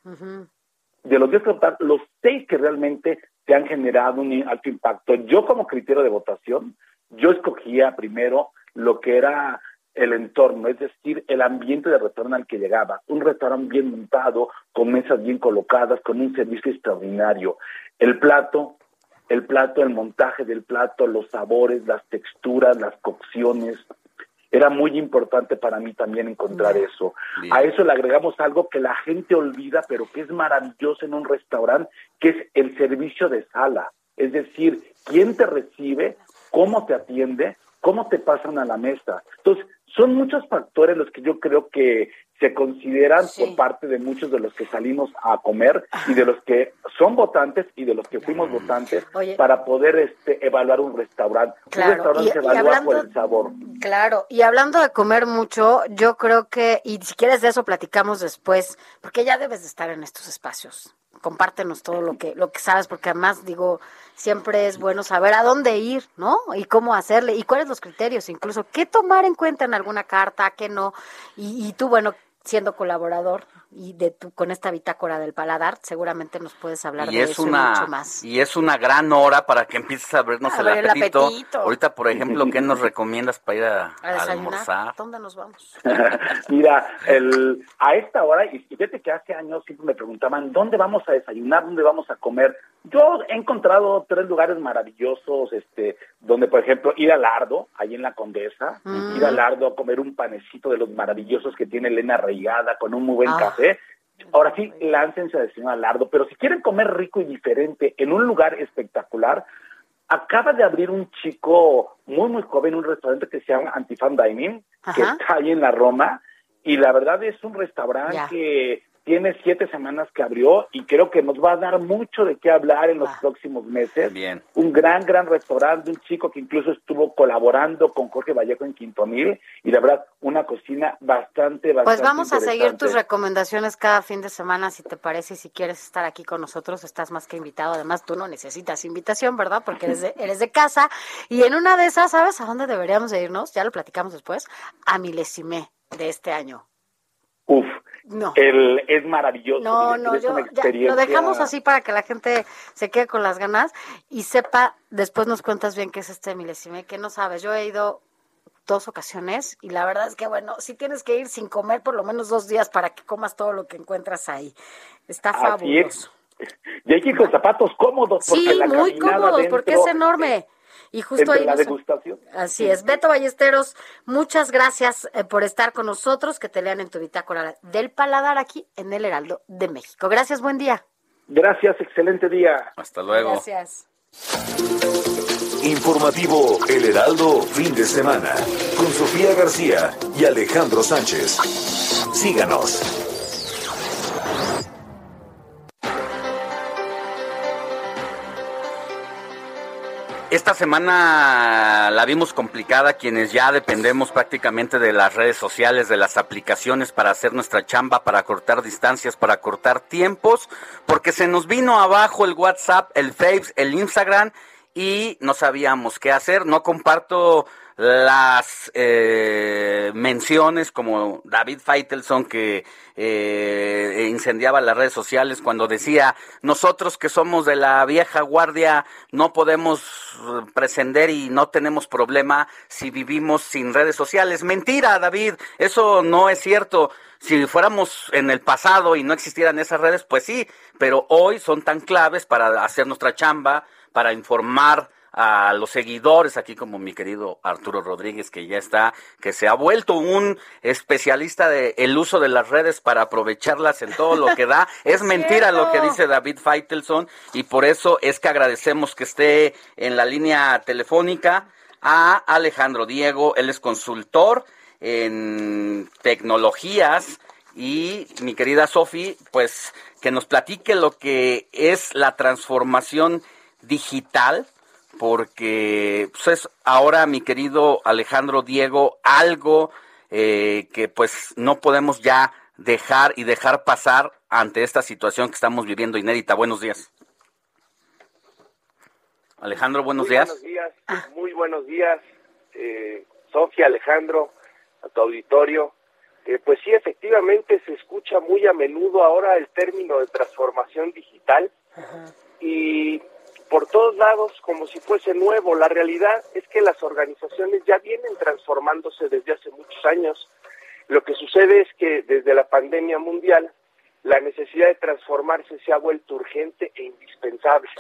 de los 10 que votar, los 6 que realmente te han generado un alto impacto. Yo como criterio de votación, yo escogía primero lo que era el entorno, es decir, el ambiente del restaurante al que llegaba. Un restaurante bien montado, con mesas bien colocadas, con un servicio extraordinario. El plato, el plato, el montaje del plato, los sabores, las texturas, las cocciones. Era muy importante para mí también encontrar eso. A eso le agregamos algo que la gente olvida, pero que es maravilloso en un restaurante, que es el servicio de sala. Es decir, quién te recibe, cómo te atiende, cómo te pasan a la mesa. Entonces, son muchos factores los que yo creo que se consideran por parte de muchos de los que salimos a comer y de los que son votantes y de los que fuimos votantes
Oye.
para poder este, evaluar un restaurante.
Claro,
Un restaurante
y-
se evalúa
hablando-
por el sabor.
Claro, y hablando de comer mucho, yo creo que, y si quieres de eso platicamos después, porque ya debes de estar en estos espacios. Compártenos todo lo que, lo que sabes, porque además digo, siempre es bueno saber a dónde ir, ¿no? Y cómo hacerle, y cuáles los criterios, incluso qué tomar en cuenta en alguna carta, qué no. Y, y tú, bueno, siendo colaborador y de tu, con esta bitácora del paladar, seguramente nos puedes hablar
y
de
es
eso y
una
mucho más.
y es una gran hora para que empieces a abrirnos
A
el,
ver el
apetito. Ahorita, por ejemplo, ¿qué nos recomiendas para ir a, *laughs*
A
almorzar?
¿dónde nos vamos? *laughs*
Mira, el, a esta hora, y fíjate que hace años siempre me preguntaban, ¿dónde vamos a desayunar? ¿Dónde vamos a comer? Yo he encontrado tres lugares maravillosos, este, donde, por ejemplo, ir a Lardo, ahí en la Condesa,
Mm.
ir a Lardo a comer un panecito de los maravillosos que tiene Elena Reigada con un muy buen
Ah.
café. Ahora sí, láncense a desayunar a Lardo, pero si quieren comer rico y diferente en un lugar espectacular, acaba de abrir un chico muy, muy joven, un restaurante que se llama Antifan Dining, que está ahí en la Roma, y la verdad es un restaurante que tiene siete semanas que abrió y creo que nos va a dar mucho de qué hablar en los próximos meses.
Bien.
Un gran, gran restaurante, un chico que incluso estuvo colaborando con Jorge Vallejo en Quintonil y la verdad, una cocina bastante, bastante
Pues vamos a seguir tus recomendaciones cada fin de semana, si te parece, y si quieres estar aquí con nosotros, estás más que invitado. Además, tú no necesitas invitación, ¿verdad? Porque eres de, *laughs* eres de casa. Y en una de esas, ¿sabes a dónde deberíamos de irnos? Ya lo platicamos después, a Milesime de este año.
Uf,
No.
el, es maravilloso.
No, no, yo ya, lo dejamos así para que la gente se quede con las ganas y sepa, después nos cuentas bien qué es este milésime, que no sabes, yo he ido dos ocasiones y la verdad es que bueno, si tienes que ir sin comer por lo menos dos días para que comas todo lo que encuentras ahí. Está
Así
fabuloso.
es. Y hay que ir con zapatos cómodos porque
Sí,
la
muy
caminada
cómodos porque es enorme. Y justo
entre
ahí
la
nos-
degustación.
Así es. Beto Ballesteros, muchas gracias eh, por estar con nosotros, que te lean en tu bitácora del paladar aquí en el Heraldo de México. Gracias, buen día.
Gracias, excelente día.
Hasta luego.
Gracias.
Informativo El Heraldo fin de semana con Sofía García y Alejandro Sánchez. Síganos.
Esta semana la vimos complicada quienes ya dependemos prácticamente de las redes sociales, de las aplicaciones para hacer nuestra chamba, para cortar distancias, para cortar tiempos, porque se nos vino abajo el WhatsApp, el Face, el Instagram y no sabíamos qué hacer. No comparto las eh, menciones como David Feitelson que eh, incendiaba las redes sociales cuando decía nosotros que somos de la vieja guardia no podemos presender y no tenemos problema si vivimos sin redes sociales. Mentira, David, eso no es cierto. Si fuéramos en el pasado y no existieran esas redes, pues sí, pero hoy son tan claves para hacer nuestra chamba, para informar a los seguidores, aquí como mi querido Arturo Rodríguez, que ya está, que se ha vuelto un especialista de el uso de las redes para aprovecharlas en todo lo que da. *laughs* Es mentira lo que dice David Feitelson y por eso es que agradecemos que esté en la línea telefónica a Alejandro Diego, él es consultor en tecnologías y mi querida Sofi, pues que nos platique lo que es la transformación digital porque pues es ahora, mi querido Alejandro Diego, algo eh, que pues no podemos ya dejar y dejar pasar ante esta situación que estamos viviendo inédita. Buenos días. Alejandro, buenos
muy
días.
Buenos días, muy buenos días, eh, Sofía, Alejandro, a tu auditorio. Eh, pues sí, efectivamente se escucha muy a menudo ahora el término de transformación digital y por todos lados como si fuese nuevo. La realidad es que las organizaciones ya vienen transformándose desde hace muchos años. Lo que sucede es que desde la pandemia mundial la necesidad de transformarse se ha vuelto urgente e indispensable.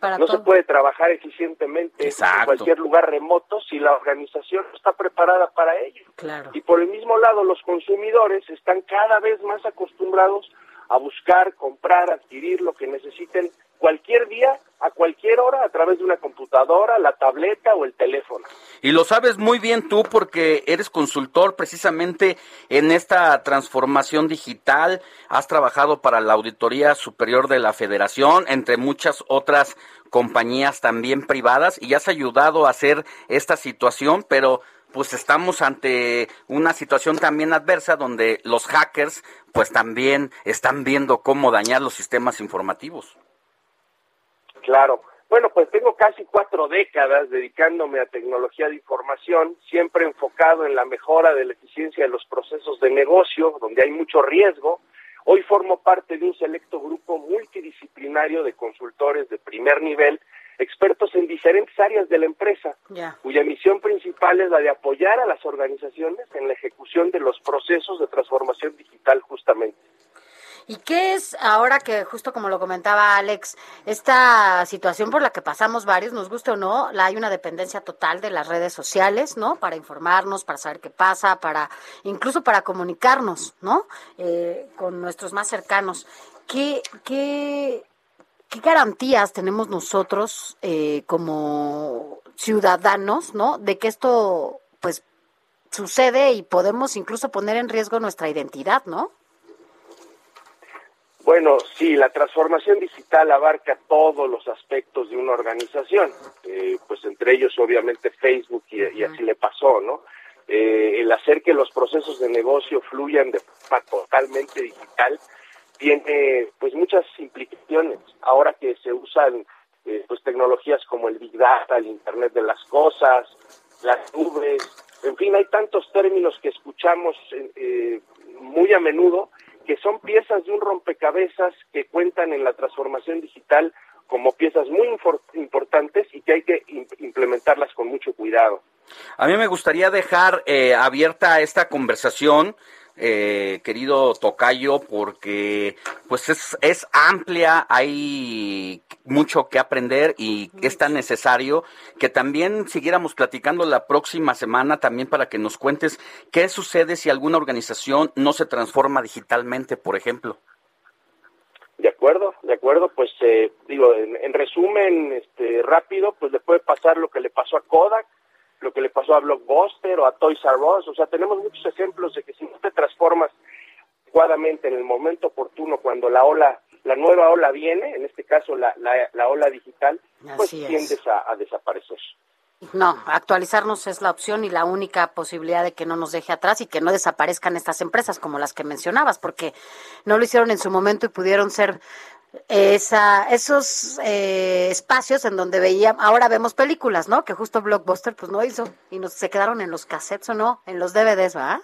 para
no
todo.
se puede trabajar eficientemente
Exacto.
en cualquier lugar remoto si la organización no está preparada para ello.
Claro.
Y por el mismo lado, los consumidores están cada vez más acostumbrados a buscar, comprar, adquirir lo que necesiten cualquier día, a cualquier hora, a través de una computadora, la tableta o el teléfono.
Y lo sabes muy bien tú porque eres consultor precisamente en esta transformación digital. Has trabajado para la Auditoría Superior de la Federación, entre muchas otras compañías también privadas, y has ayudado a hacer esta situación, pero pues estamos ante una situación también adversa donde los hackers pues también están viendo cómo dañar los sistemas informativos.
Claro. Bueno, pues tengo casi cuatro décadas dedicándome a tecnología de información, siempre enfocado en la mejora de la eficiencia de los procesos de negocio, donde hay mucho riesgo. Hoy formo parte de un selecto grupo multidisciplinario de consultores de primer nivel, expertos en diferentes áreas de la empresa,
Ya.
cuya misión principal es la de apoyar a las organizaciones en la ejecución de los procesos de transformación digital justamente.
¿Y qué es ahora que, justo como lo comentaba Alex, esta situación por la que pasamos varios, nos guste o no, la hay una dependencia total de las redes sociales, ¿no? Para informarnos, para saber qué pasa, para incluso para comunicarnos, ¿no? Eh, con nuestros más cercanos. ¿Qué, qué, qué garantías tenemos nosotros eh, como ciudadanos, ¿no? De que esto, pues, sucede y podemos incluso poner en riesgo nuestra identidad, ¿no?
Bueno, sí, la transformación digital abarca todos los aspectos de una organización, eh, pues entre ellos obviamente Facebook y, y así le pasó, ¿no? Eh, el hacer que los procesos de negocio fluyan de forma totalmente digital tiene pues muchas implicaciones. Ahora que se usan eh, pues tecnologías como el Big Data, el Internet de las Cosas, las nubes, en fin, hay tantos términos que escuchamos eh, muy a menudo que son piezas de un rompecabezas que cuentan en la transformación digital como piezas muy importantes y que hay que im- implementarlas con mucho cuidado.
A mí me gustaría dejar eh, abierta esta conversación, eh, querido Tocayo, porque pues es, es amplia, hay mucho que aprender y es tan necesario que también siguiéramos platicando la próxima semana también para que nos cuentes qué sucede si alguna organización no se transforma digitalmente, por ejemplo.
De acuerdo, de acuerdo, pues eh, digo, en, en resumen, este, rápido, pues le puede pasar lo que le pasó a Kodak, lo que le pasó a Blockbuster o a Toys R Us, o sea, tenemos muchos ejemplos de que si no te transformas adecuadamente en el momento oportuno, cuando la ola, la nueva ola viene, en este caso la, la, la ola digital, pues tiendes a, a desaparecer.
No, actualizarnos es la opción y la única posibilidad de que no nos deje atrás y que no desaparezcan estas empresas como las que mencionabas, porque no lo hicieron en su momento y pudieron ser esa, esos eh, espacios en donde veíamos, ahora vemos películas, ¿no? Que justo Blockbuster pues no hizo y nos se quedaron en los cassettes o no, en los DVDs, ¿va?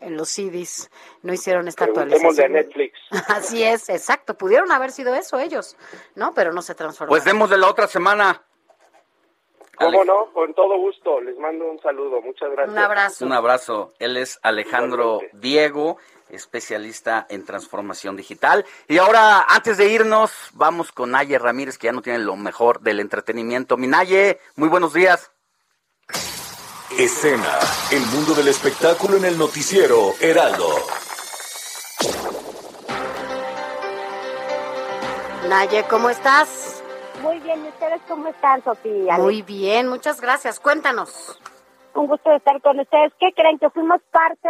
En los CDs, no hicieron esta actualización.
de Netflix. *laughs*
Así es, exacto, pudieron haber sido eso ellos, ¿no? Pero no se transformaron.
Pues demos de la otra semana.
¿Cómo no? Con todo gusto. Les mando un saludo. Muchas gracias.
Un abrazo.
Un abrazo. Él es Alejandro Diego, especialista en transformación digital. Y ahora, antes de irnos, vamos con Naye Ramírez, que ya no tiene lo mejor del entretenimiento. Mi Naye, muy buenos días.
Escena, el mundo del espectáculo en el noticiero Heraldo.
Naye, ¿cómo estás?
Muy bien, ¿y ustedes cómo están, Sofía?
Muy bien, muchas gracias. Cuéntanos.
Un gusto de estar con ustedes. ¿Qué creen? Que fuimos parte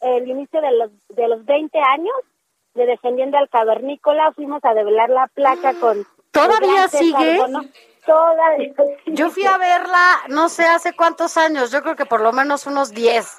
del inicio de los, de los 20 años de Defendiendo al Cavernícola. Fuimos a develar la placa con... *gasps*
¿Todavía sigue?
Todavía *laughs*
Yo fui a verla, no sé hace cuántos años, yo creo que por lo menos unos 10.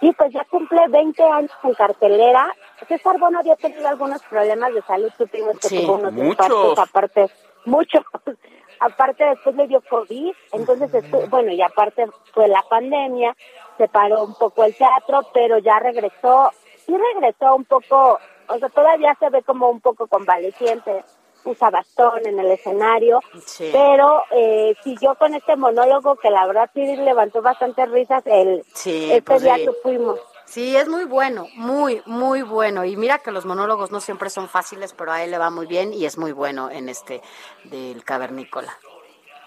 Sí, pues ya cumple 20 años en cartelera. César Bono había tenido algunos problemas de salud, supimos que
Sí.
tuvo unos
Muchos.
aparte, muchos. *laughs* aparte después le dio COVID, entonces, bueno, y aparte fue la pandemia, se paró un poco el teatro, pero ya regresó, sí regresó un poco, o sea, todavía se ve como un poco convaleciente, usa bastón en el escenario,
Sí.
pero eh, siguió con este monólogo que la verdad sí levantó bastantes risas el
Sí,
este
pues
día
sí.
que fuimos.
Sí, es muy bueno, muy, muy bueno. Y mira que los monólogos no siempre son fáciles, pero a él le va muy bien y es muy bueno en este del cavernícola.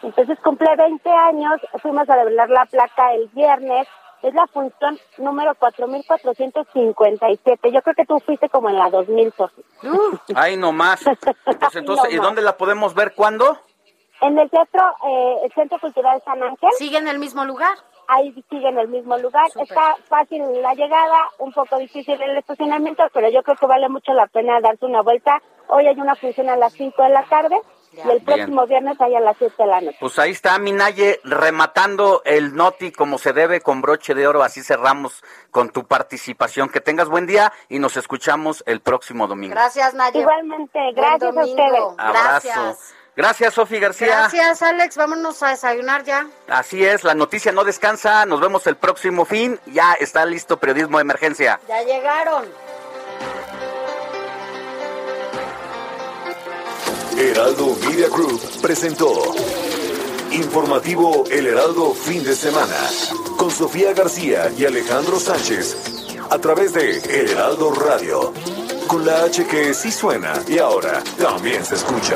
Entonces cumple 20 años, fuimos a develar la placa el viernes, es la función número 4457. Yo creo que tú fuiste como en la 2000, Sofi.
Ay, no más. *laughs* Pues entonces, ¿y
más.
dónde la podemos ver? ¿Cuándo?
En el teatro, eh, el Centro Cultural San Ángel.
¿Sigue en el mismo lugar?
Ahí sigue en el mismo lugar. Está fácil la llegada, un poco difícil el estacionamiento, pero yo creo que vale mucho la pena darse una vuelta. Hoy hay una función a las 5 de la tarde y el
Bien.
próximo viernes hay a las 7 de la noche.
Pues ahí está Minaye rematando el noti como se debe con broche de oro. Así cerramos con tu participación. Que tengas buen día y nos escuchamos el próximo domingo.
Gracias, Naye.
Igualmente, gracias a ustedes.
Abrazo.
Gracias.
Gracias, Sofi García.
Gracias, Alex. Vámonos a desayunar ya.
Así es, la noticia no descansa. Nos vemos el próximo fin. Ya está listo periodismo de emergencia.
Ya llegaron.
Heraldo Media Group presentó Informativo El Heraldo Fin de Semana con Sofía García y Alejandro Sánchez a través de El Heraldo Radio con la H que sí suena y ahora también se escucha.